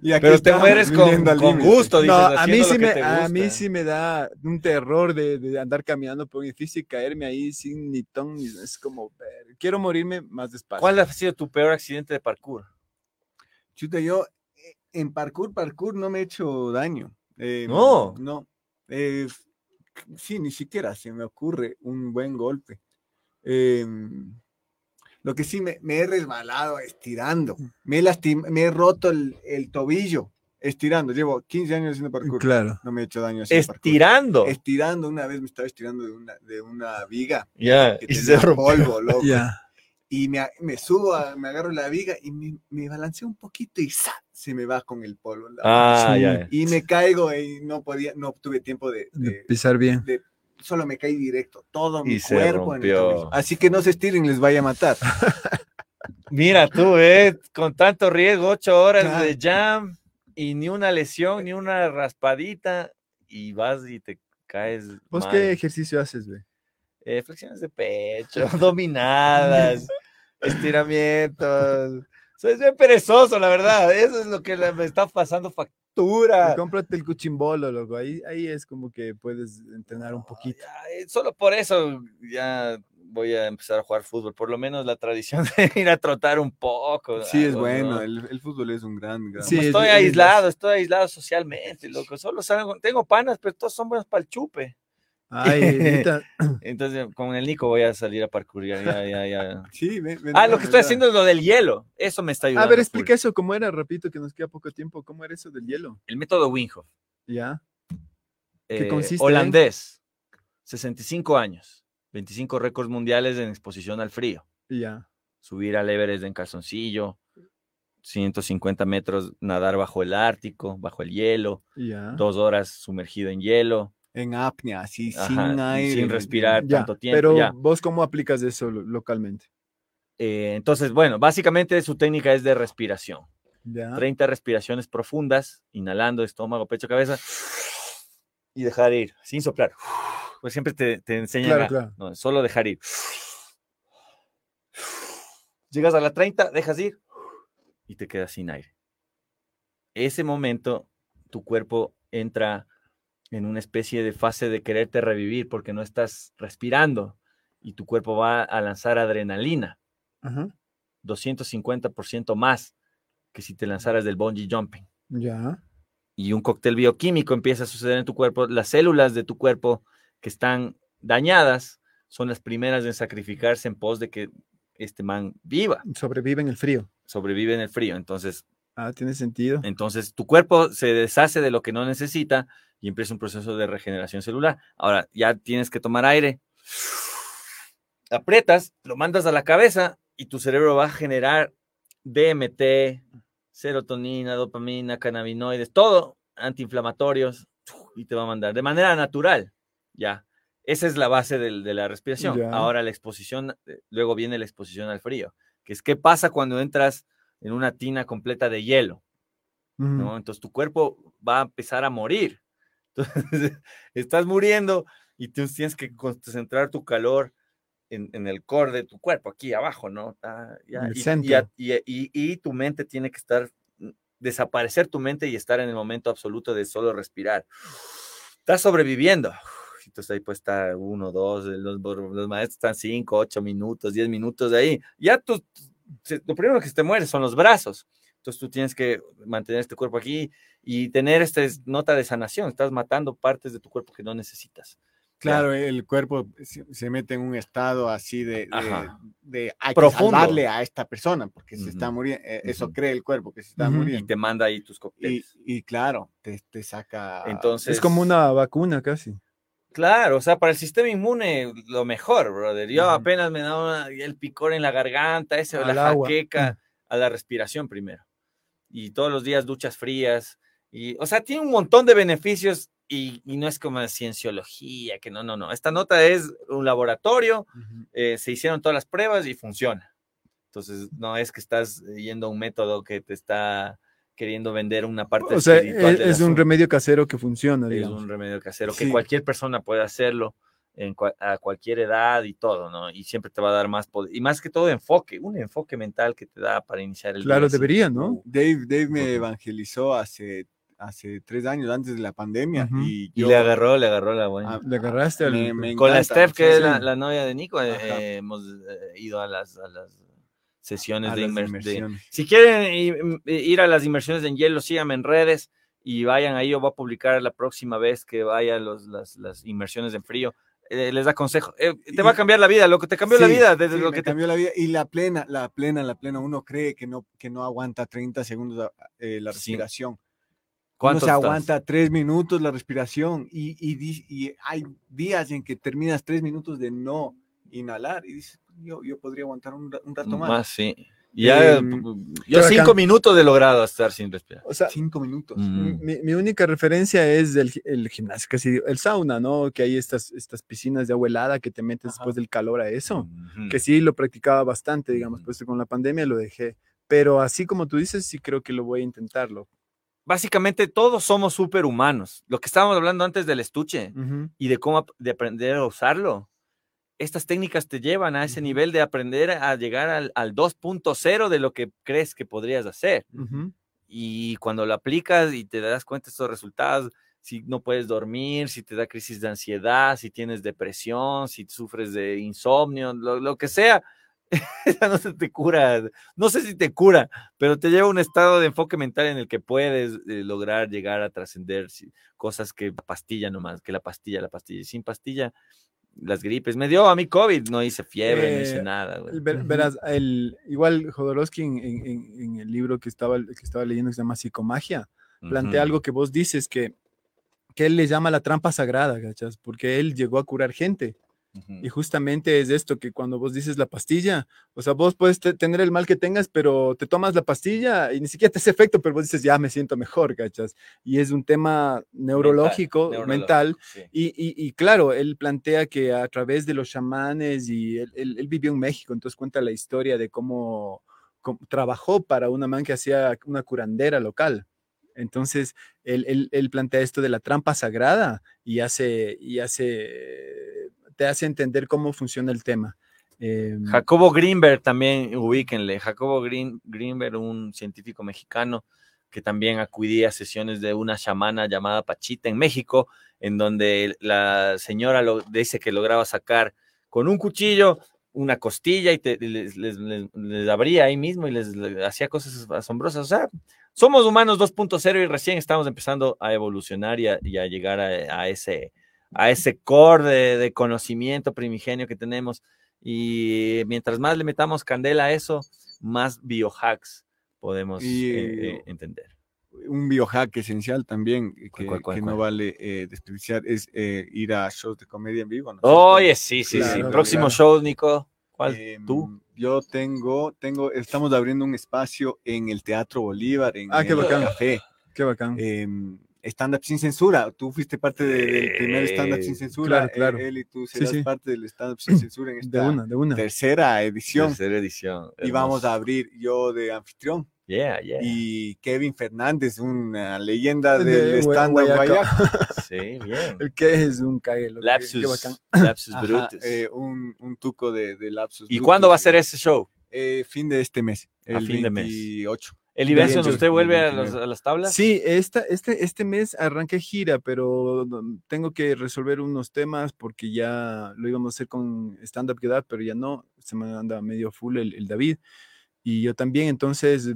Y aquí
Pero te mueres con, gusto, dices,
No, a mí, sí me,
te
a mí sí me da un terror de, de andar caminando por un edificio y caerme ahí sin ni ton, ni- es como, quiero morirme más despacio.
¿Cuál ha sido tu peor accidente de parkour?
Chuta, yo en parkour, parkour no me he hecho daño. Eh,
No.
No. Eh, sí, ni siquiera se me ocurre un buen golpe. Em, lo que sí me, me he resbalado estirando. Me he, lastim- me he roto el, el tobillo estirando. Llevo 15 años haciendo parkour.
Claro.
No me he hecho daño haciendo parkour.
Estirando.
Estirando, una vez me estaba estirando de una, de una viga
Ya, y se rompió.
polvo, loco.
Ya.
Y me, me subo, a- me agarro la viga y me, me balanceo un poquito y ¡za! se me va con el polvo.
Ah,
Sí.
ya.
y me caigo y no podía, no tuve tiempo de,
De
de-
pisar bien.
de- solo me caí directo, todo mi
Y
cuerpo. en el. Así que no se estiren, les vaya a matar.
Mira tú, eh, con tanto riesgo, ocho horas
Claro.
de jam y ni una lesión, ni una raspadita y vas y te caes.
¿Vos
mal.
qué ejercicio haces, güey?
Eh, flexiones de pecho, dominadas, estiramientos. Soy bien perezoso, la verdad. Eso es lo que me está pasando factura.
Cómprate el cuchimbolo, loco. Ahí, ahí es como que puedes entrenar un poquito.
Ya, eh, solo por eso ya voy a empezar a jugar fútbol. Por lo menos la tradición de ir a trotar un poco.
Sí, es bueno,
¿no?
el, el fútbol es un gran, gran.
Sí, es-
estoy
es-
aislado, estoy aislado socialmente, loco. Solo salgo, tengo panas, pero todos son buenos para el chupe.
Ay,
Entonces, con el Nico voy a salir a parkour. Ya, ya, ya, ya.
Sí, ven- ven-
Ah, lo que estoy haciendo es lo del hielo. Eso me está ayudando.
A ver,
full.
explica eso, ¿cómo era? Repito, que nos queda poco tiempo. ¿Cómo era eso del hielo?
El método Winghoff.
Ya. ¿Qué
eh,
consiste?
Holandés. 65 años. 25 récords mundiales en exposición al frío.
Ya.
Subir al Everest en calzoncillo. 150 metros nadar bajo el Ártico, bajo el hielo.
Ya.
Dos horas sumergido en hielo.
En apnea, así, sin aire.
sin respirar
Ya,
tanto tiempo.
Pero
ya.
vos cómo aplicas eso lo- localmente?
Eh, entonces, bueno, básicamente su técnica es de respiración.
Ya.
30 respiraciones profundas, inhalando estómago, pecho, cabeza, y dejar ir, sin soplar. Pues siempre te, te enseñan
Claro,
a-
claro.
no, solo dejar ir. Llegas a la 30, dejas ir y te quedas sin aire. Ese momento, tu cuerpo entra en una especie de fase de quererte revivir porque no estás respirando y tu cuerpo va a lanzar adrenalina.
Ajá.
250% más que si te lanzaras del bungee jumping.
Ya.
Y un cóctel bioquímico empieza a suceder en tu cuerpo. Las células de tu cuerpo que están dañadas son las primeras en sacrificarse en pos de que este man viva.
Sobrevive en el frío.
Sobrevive en el frío. Entonces,
Ah, tiene sentido.
entonces tu cuerpo se deshace de lo que no necesita y empieza un proceso de regeneración celular. Ahora, ya tienes que tomar aire. Aprietas, lo mandas a la cabeza y tu cerebro va a generar DMT, serotonina, dopamina, cannabinoides, todo antiinflamatorios y te va a mandar de manera natural. Ya. Esa es la base de, la respiración.
Ya.
Ahora la exposición, eh, luego viene la exposición al frío, que es qué pasa cuando entras en una tina completa de hielo. Entonces tu cuerpo va a empezar a morir. Entonces, estás muriendo y tú tienes que concentrar tu calor en, en el core de tu cuerpo, aquí abajo, ¿no? Ah, ya,
En el
y- y, tu mente tiene que estar, mm, desaparecer tu mente y estar en el momento absoluto de solo respirar. Estás sobreviviendo. Entonces ahí pues está uno, dos, los, los maestros están cinco, ocho minutos, diez minutos de ahí. Ya tú, lo primero que se te muere son los brazos. Entonces tú tienes que mantener este cuerpo aquí y tener esta es- nota de sanación. Estás matando partes de tu cuerpo que no necesitas.
Claro, el cuerpo se, se mete en un estado así de, de, de hay
Profundo.
que salvarle a esta persona porque se está muriendo. Eso
Ujú.
cree el cuerpo que se está.
Y
Y
muriendo.
te manda ahí tus
Y,
cócteles.
y claro, te, te saca.
Entonces,
Es como una vacuna casi.
Claro, o sea, para el sistema inmune, lo mejor, brother. Yo apenas me da una- el picor en la garganta, ese, la
agua.
jaqueca, a la respiración primero. Y todos los días duchas frías. Y, o sea, tiene un montón de beneficios y, y no es como cienciología, que no, no, no. Esta nota es un laboratorio,
Ujú.
eh, se hicieron todas las pruebas y funciona. Entonces, no es que estás yendo a un método que te está queriendo vender una parte
O sea, es,
del
es un remedio casero que funciona,
Es
digamos.
un remedio casero que
Sí.
cualquier persona puede hacerlo en a cualquier edad y todo, ¿no? Y siempre te va a dar más poder. Y más que todo enfoque, un enfoque mental que te da para iniciar el
Claro, debería, ¿no?
Dave, Dave me evangelizó hace, hace tres años antes de la pandemia y
Y
yo
le agarró, le agarró la buena.
Ah,
Le agarraste
me
Con la Steph, que es la,
sí.
la novia de Nico, eh, eh, hemos eh, ido a las, a las sesiones
a
de,
las
inmer- de-
inmersiones.
Si quieren ir a las inmersiones en hielo, síganme en redes y vayan ahí. Yo voy a publicar la próxima vez que vaya los, las, las inmersiones en frío. Eh, les da consejo. Eh, te va a cambiar la vida, lo que te cambió la vida, desde
sí,
lo
me
que te
cambió la vida y la plena, la plena, la plena. Uno cree que no, que no aguanta 30 segundos eh, la
Sí.
Uno
¿Cuánto
se
estás?
aguanta tres minutos la respiración y, y, y hay días en que terminas tres minutos de no inhalar y dices, yo, yo podría aguantar un, un rato más.
Más, sí. Y Ya,
Em,
yo cinco
acá-
minutos he logrado estar sin respirar.
O sea,
Cinco minutos.
Mm.
mi, mi única referencia es el, gi- el gimnasio, casi el sauna, ¿no? Que hay estas, estas piscinas de agua helada que te metes
Ajá.
después del calor a eso.
Ujú.
Que sí lo practicaba bastante, digamos,
Ujú.
pues con la pandemia lo dejé. Pero así como tú dices, sí creo que lo voy a intentarlo.
Básicamente todos somos superhumanos. Lo que estábamos hablando antes del estuche y de cómo de aprender a usarlo. Estas técnicas te llevan a ese nivel de aprender a llegar al, al 2.0 de lo que crees que podrías hacer. Y cuando lo aplicas y te das cuenta de estos resultados, si no puedes dormir, si te da crisis de ansiedad, si tienes depresión, si sufres de insomnio, lo, lo que sea, esa no se te cura. No sé si te cura, pero te lleva a un estado de enfoque mental en el que puedes eh, lograr llegar a trascender cosas que la pastilla nomás, que la pastilla, la pastilla. Y sin pastilla, las gripes. Me dio a mí COVID, no hice fiebre, no hice
Eh,
nada.
Ver-. Verás, el, igual Jodorowsky en, en- el libro que estaba, que estaba leyendo que se llama Psicomagia, plantea algo que vos dices que, que él le llama la trampa sagrada, ¿cachas? Porque él llegó a curar gente. Y justamente es esto que cuando vos dices la pastilla, o sea, vos puedes te- tener el mal que tengas, pero te tomas la pastilla y ni siquiera te hace efecto, pero vos dices, ya me siento mejor, ¿cachas? Y es un tema neurológico, mental.
neurológico, sí.
Y, y- y claro, él plantea que a través de los chamanes, y él, él- él vivió en México, entonces cuenta la historia de cómo, cómo trabajó para una man que hacía una curandera local. Entonces, él, él- él plantea esto de la trampa sagrada y hace, y hace, te hace entender cómo funciona el tema. Em,
Jacobo Greenberg también, ubíquenle. Jacobo Green, Greenberg, un científico mexicano que también acudía a sesiones de una chamana llamada Pachita en México, en donde la señora lo, dice que lograba sacar con un cuchillo una costilla y les, abría ahí mismo y les, hacía cosas asombrosas. O sea, somos humanos 2.0 y recién estamos empezando a evolucionar y a, llegar a ese, a ese core de, de conocimiento primigenio que tenemos Y mientras más le metamos candela a eso, más biohacks podemos
Y,
eh,
eh,
entender.
Un biohack esencial también eh, que,
cuál, cuál,
que
cuál?
no vale eh, desperdiciar es eh, ir a shows de comedia en vivo. ¿no?
Oye, sí, sí, sí.
Claro,
Próximo
claro.
show, Nico. ¿Cuál?
Em,
tú?
Yo tengo, tengo, estamos abriendo un espacio en el Teatro Bolívar, en
Ah, qué
el
bacán.
café.
Qué bacán.
Stand-up sin censura. Tú fuiste parte de- del primer stand-up sin
Eh,
censura.
claro,
eh,
claro.
Él y tú serás
sí.
parte del stand-up sin censura en
de
esta
una, de una.
tercera edición.
Tercera edición.
Y vamos a abrir yo de anfitrión
Yeah, yeah.
y Kevin Fernández, una leyenda
De
del stand-up.
Sí, bien.
El que es un cague, bacán.
Lapsus. Lapsus
Ajá,
Brutus.
eh, un, un tuco de, lapsus.
¿Y
Brutus,
cuándo va a
eh,
ser ese show?
eh, fin de este mes.
A
El
fin de mes.
28.
Eli Benson,
28,
¿usted vuelve a,
29.
los- a las tablas?
Sí, esta, este, este mes arranqué gira, pero tengo que resolver unos temas porque ya lo íbamos a hacer con Stand Up Get Up, pero ya no, se me anda medio full el, el David. Y yo también, entonces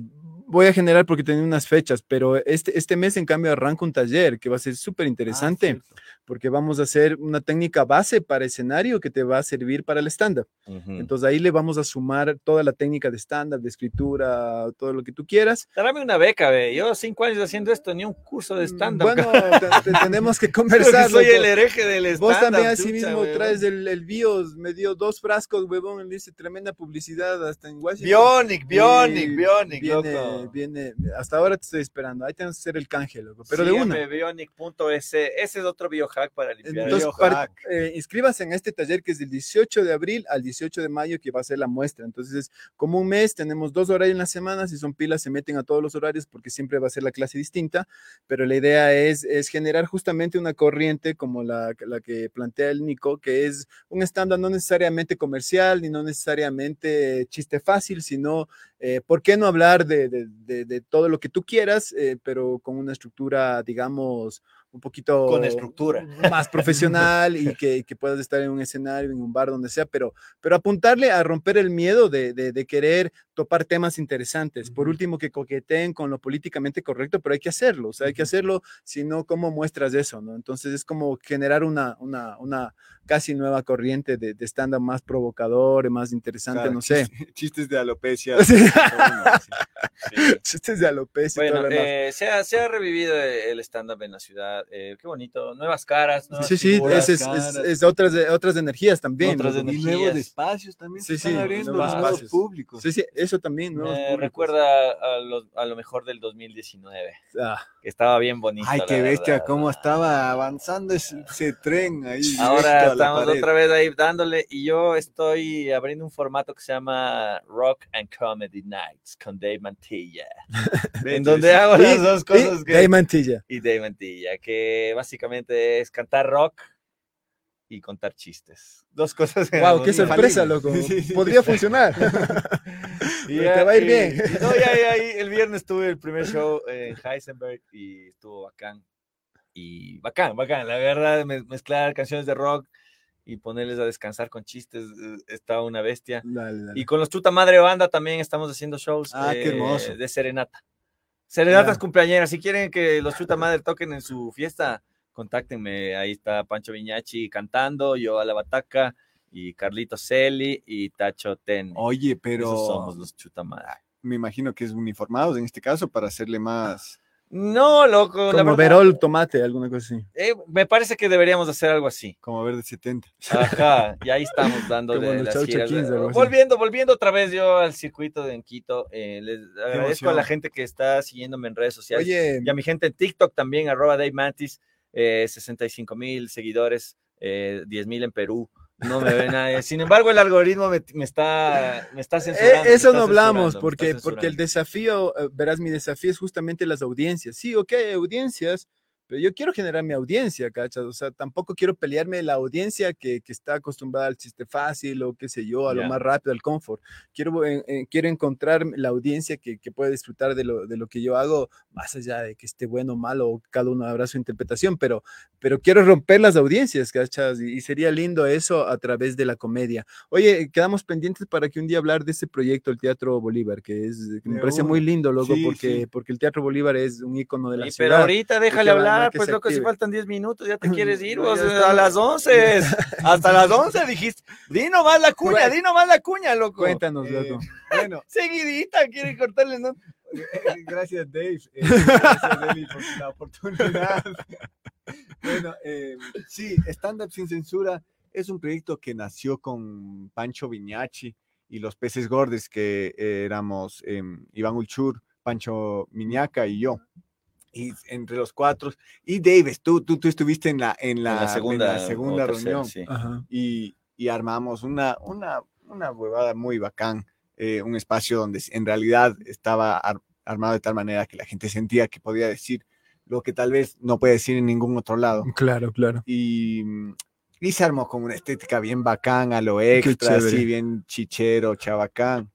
voy a generar porque tenía unas fechas, pero este, este mes en cambio arranca un taller que va a ser súper
Ah,
interesante porque vamos a hacer una técnica base para escenario que te va a servir para el stand-up.
Ujú.
Entonces ahí le vamos a sumar toda la técnica de stand-up, de escritura, todo lo que tú quieras.
Dame una beca, ve. Yo cinco años haciendo esto, ni un curso de stand-up.
Bueno, te- te- tenemos que conversar.
soy el hereje del stand-up.
Vos también así mismo
weón.
traes el, el BIOS, me dio dos frascos, huevón, le hice tremenda publicidad hasta en Washington.
Bionic, Bionic, Bionic,
viene,
loco.
viene, hasta ahora te estoy esperando, ahí tenemos que hacer el canje, loco, pero de una.
Bionic.es. Ese es otro biohack para limpiar.
Entonces, par- eh, inscríbase en este taller que es del 18 de abril al 18 de mayo, que va a ser la muestra. Entonces, es como un mes, tenemos dos horarios en la semana. Si son pilas, se meten a todos los horarios porque siempre va a ser la clase distinta. Pero la idea es, es generar justamente una corriente como la, la que plantea el Nico, que es un estándar no necesariamente comercial ni no necesariamente chiste fácil, sino eh, ¿por qué no hablar de, de- de- de todo lo que tú quieras, eh, pero con una estructura, digamos, un poquito
Con estructura.
más profesional y que, que puedas estar en un escenario, en un bar, donde sea, pero, pero apuntarle a romper el miedo de, de- de querer topar temas interesantes. Por último, que coqueteen con lo políticamente correcto, pero hay que hacerlo, o sea, hay que hacerlo, si no, ¿cómo muestras eso? ¿no? Entonces es como generar una, una, una casi nueva corriente de, de stand-up más provocador, más interesante,
Claro,
no sé.
chis- Chistes de alopecia.
Sí.
sí.
Chistes de alopecia
Bueno, eh, se, ha, se ha revivido el stand-up en la ciudad. Eh, qué bonito. Nuevas caras. Nuevas
Sí, sí,
figuras.
ese es, es-
caras.
es otras, otras energías también.
Otras.
Y nuevos espacios también
Sí,
se están
sí,
abriendo
nuevos
nuevos
espacios.
públicos.
Sí, sí, eso también,
recuerda a lo, a lo mejor del 2019,
Ah,
estaba bien bonito.
Ay, qué bestia,
verdad.
cómo estaba avanzando ese, ese tren ahí.
Ahora estamos otra vez ahí dándole y yo estoy abriendo un formato que se llama Rock and Comedy Nights con Dave Mantilla, en donde hago las dos cosas
y
que...
Dave Mantilla.
y Dave Mantilla, que básicamente es cantar rock y contar chistes. Dos cosas.
Wow, qué sorpresa, loco.
Sí.
Podría funcionar.
Y
Te va a ir
y-
bien.
y no, ya, ya, ahí el viernes tuve el primer show en Heisenberg y estuvo bacán. Y bacán, bacán. La verdad, me- mezclar canciones de rock y ponerles a descansar con chistes, eh, está una bestia.
Dale, dale.
Y con los Chuta Madre Banda también estamos haciendo shows
Ah, qué hermoso.
de serenata. Serenatas
Ya.
cumpleañeras. Si quieren que los Chuta Madre toquen en su fiesta, contáctenme. Ahí está Pancho Viñachi cantando, yo a la bataca, y Carlito Celi y Tacho Ten.
Oye,
Esos
pero
somos los Chuta Madre.
me imagino que es uniformados en este caso para hacerle más.
No, loco. la
Como
verdad,
Verol Tomate, alguna cosa así.
eh, me parece que deberíamos hacer algo así.
Como verde 70.
Ajá, y ahí estamos dando
los
las
Chau
giras.
Chaquins, algo así.
Volviendo, volviendo otra vez yo al circuito de en Quito. eh, les agradezco a la gente que está siguiéndome en redes sociales.
Oye,
Y a mi gente en TikTok también, arroba Dave Mantis, eh, 65 mil seguidores, eh, 10 mil en Perú. No me ve nadie. Sin embargo, el algoritmo me, me está, me está
eh,
censurando.
eso
está
no hablamos, porque, porque el desafío, eh, verás, mi desafío es justamente las audiencias. Sí, ok, audiencias, pero yo quiero generar mi audiencia, ¿cachas? O sea, tampoco quiero pelearme la audiencia que, que está acostumbrada al chiste fácil o qué sé yo, a lo
Ya.
más rápido, al confort. Quiero, eh, eh, quiero encontrar la audiencia que, que puede disfrutar de lo, de lo que yo hago, más allá de que esté bueno o malo, cada uno habrá su interpretación, pero, pero quiero romper las audiencias, ¿cachas? Y, y sería lindo eso a través de la comedia. Oye, quedamos pendientes para que un día hablar de ese proyecto, el Teatro Bolívar, que es que me parece muy lindo, loco,
Sí,
porque,
sí.
porque el Teatro Bolívar es un icono de la
Sí, pero
ciudad.
ahorita déjale hablar.
Que
pues loco, si faltan 10 minutos, ya te quieres ir, vos, a las 11. Hasta las 11 dijiste. Di nomás la cuña,
Bueno.
di nomás la cuña, loco.
Cuéntanos,
Eh,
loco.
bueno,
Seguidita, quieren cortarle, ¿no?
Eh, eh, Gracias, Dave. Eh, gracias, Deli, por la oportunidad. bueno, eh, sí, Stand Up Sin Censura es un proyecto que nació con Pancho Viñachi y los peces gordes, que eh, éramos em, Iván Ulchur, Pancho Miñaca y yo. Y entre los cuatro, y Davis, tú, tú, tú estuviste en la, en la,
En la segunda,
en la segunda
tercera,
reunión
sí.
Y, y armamos una, una, una huevada muy bacán, eh, un espacio donde en realidad estaba ar- armado de tal manera que la gente sentía que podía decir lo que tal vez no puede decir en ningún otro lado.
Claro, claro.
Y, mm, y se armó con una estética bien bacán, a lo extra, así bien chichero, chabacán.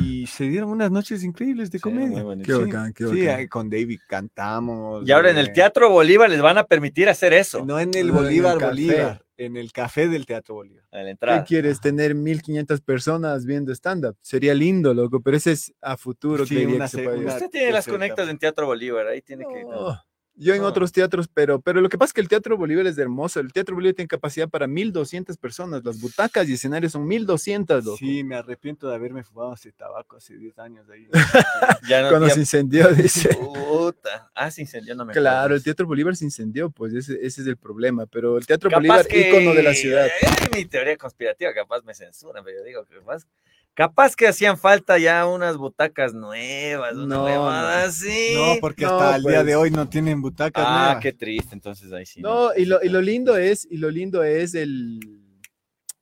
Y se dieron unas noches increíbles de
Sí,
comedia.
bonito.
Qué
Sí,
bacán, qué
sí,
bacán.
ahí con David cantamos.
Y ahora en
eh,
el Teatro Bolívar les van a permitir hacer eso.
No en el
No, en el
Bolívar. Bolívar, en el café del Teatro Bolívar.
A la
¿Qué
entrada.
quieres? Tener 1500 personas viendo stand-up. Sería lindo, loco, pero ese es a futuro.
Sí,
creería
una
que se
una-.
Usted tiene las conectas en Teatro Bolívar, ahí tiene que.
No, Yo en otros teatros, pero, pero lo que pasa es que el Teatro Bolívar es hermoso. El Teatro Bolívar tiene capacidad para 1200 personas. Las butacas y escenarios son 1200, loco.
Sí, me arrepiento de haberme fumado ese tabaco hace 10 años ahí.
Ya no,
Cuando
ya-
se incendió, dice.
Puta. Ah, se incendió, no me
Claro,
acuerdo.
el Teatro Bolívar se incendió, pues ese, ese es el problema. Pero el Teatro
Capaz
Bolívar,
que-
ícono de la ciudad.
Eh, mi teoría conspirativa, capaz me censuran, pero yo digo que capaz, capaz que hacían falta ya unas butacas nuevas, una
No, no.
así.
No, porque
No,
hasta el día
pues.
de hoy no tienen butacas
Ah,
nuevas.
qué triste, entonces ahí sí.
No, y lo, y lo lindo es, y lo lindo es el,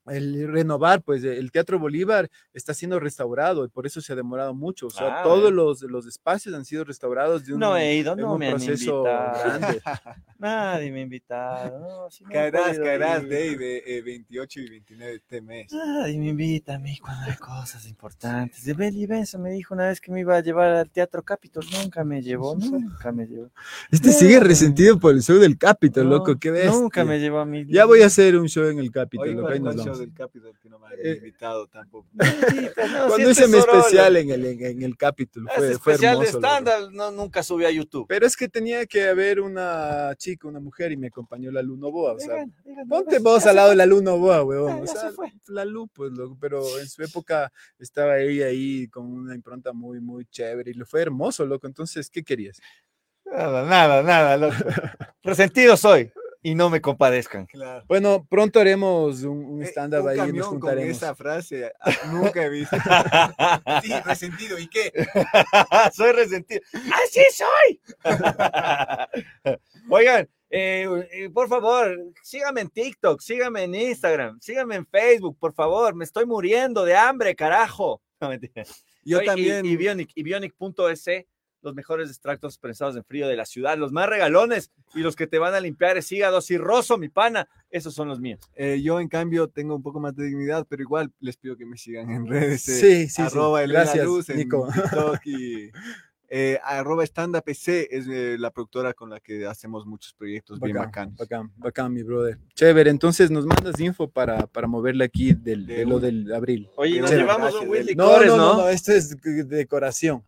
el renovar, pues el Teatro Bolívar está siendo restaurado y por eso se ha demorado mucho. O sea,
Ah,
todos
bueno.
los, los espacios han sido restaurados de un,
No he ido, no
un
me han
proceso
invitado.
grande.
Nadie me ha invitado. No, he
Caerás,
podido
caerás. Dave, eh, 28 y 29 de este mes.
Nadie me invita a mí cuando hay cosas importantes. De Belly Benson me dijo una vez que me iba a llevar al Teatro Capitol. Nunca me llevó, nunca me llevó.
Este sigue
No.
resentido por el show del Capitol,
No,
loco, qué ves.
Nunca me llevó a mí.
Ya voy a hacer un show en el Capitol, loco, ahí nos
show del Capitol que no me han
Eh,
invitado tampoco.
Cuando hice mi especial en el, en, en el Capitol, fue,
Ese
fue
especial de
hermoso, loco.
estándar no, nunca subí a YouTube.
Pero es que tenía que haber una chica, una mujer, y me acompañó la Luno Boa. O sea, ponte vos al lado
fue.
de la Luno Boa, huevón.
Ya,
O sea,
se fue.
la Lu, pues, loco, pero en su época estaba ella ahí con una impronta muy, muy chévere y le fue hermoso, loco. Entonces, ¿qué querías?
Nada, nada, nada, loco. Resentido soy y no me compadezcan.
Claro.
Bueno, pronto haremos un, un
Eh,
stand-up ahí y nos
camión con
juntaremos.
esa frase ah, nunca he visto. Sí, resentido. ¿Y qué?
soy resentido. ¡Así soy! Oigan, eh, eh, por favor, síganme en TikTok, síganme en Instagram, síganme en Facebook, por favor. Me estoy muriendo de hambre, carajo. No, mentira.
Yo también.
Y, Bionic, y Bionic.es, los mejores extractos prensados en frío de la ciudad, los más regalones y los que te van a limpiar es hígado cirroso, mi pana. Esos son los míos.
eh, yo, en cambio, tengo un poco más de dignidad, pero igual les pido que me sigan en redes. eh,
Sí, sí, sí.
arroba Elena
Gracias,
Luz en
Nico.
TikTok y eh, arroba stand up PC es eh, la productora con la que hacemos muchos proyectos bien
Bacán,
bacanos.
bacán, bacán, mi brother. Chévere, entonces nos mandas info para, para moverle aquí del,
De
de lo del abril.
Oye, nos
Chévere,
llevamos
gracias,
un Will
Eli.
No,
Licores,
no,
¿no?
no, no, esto es decoración.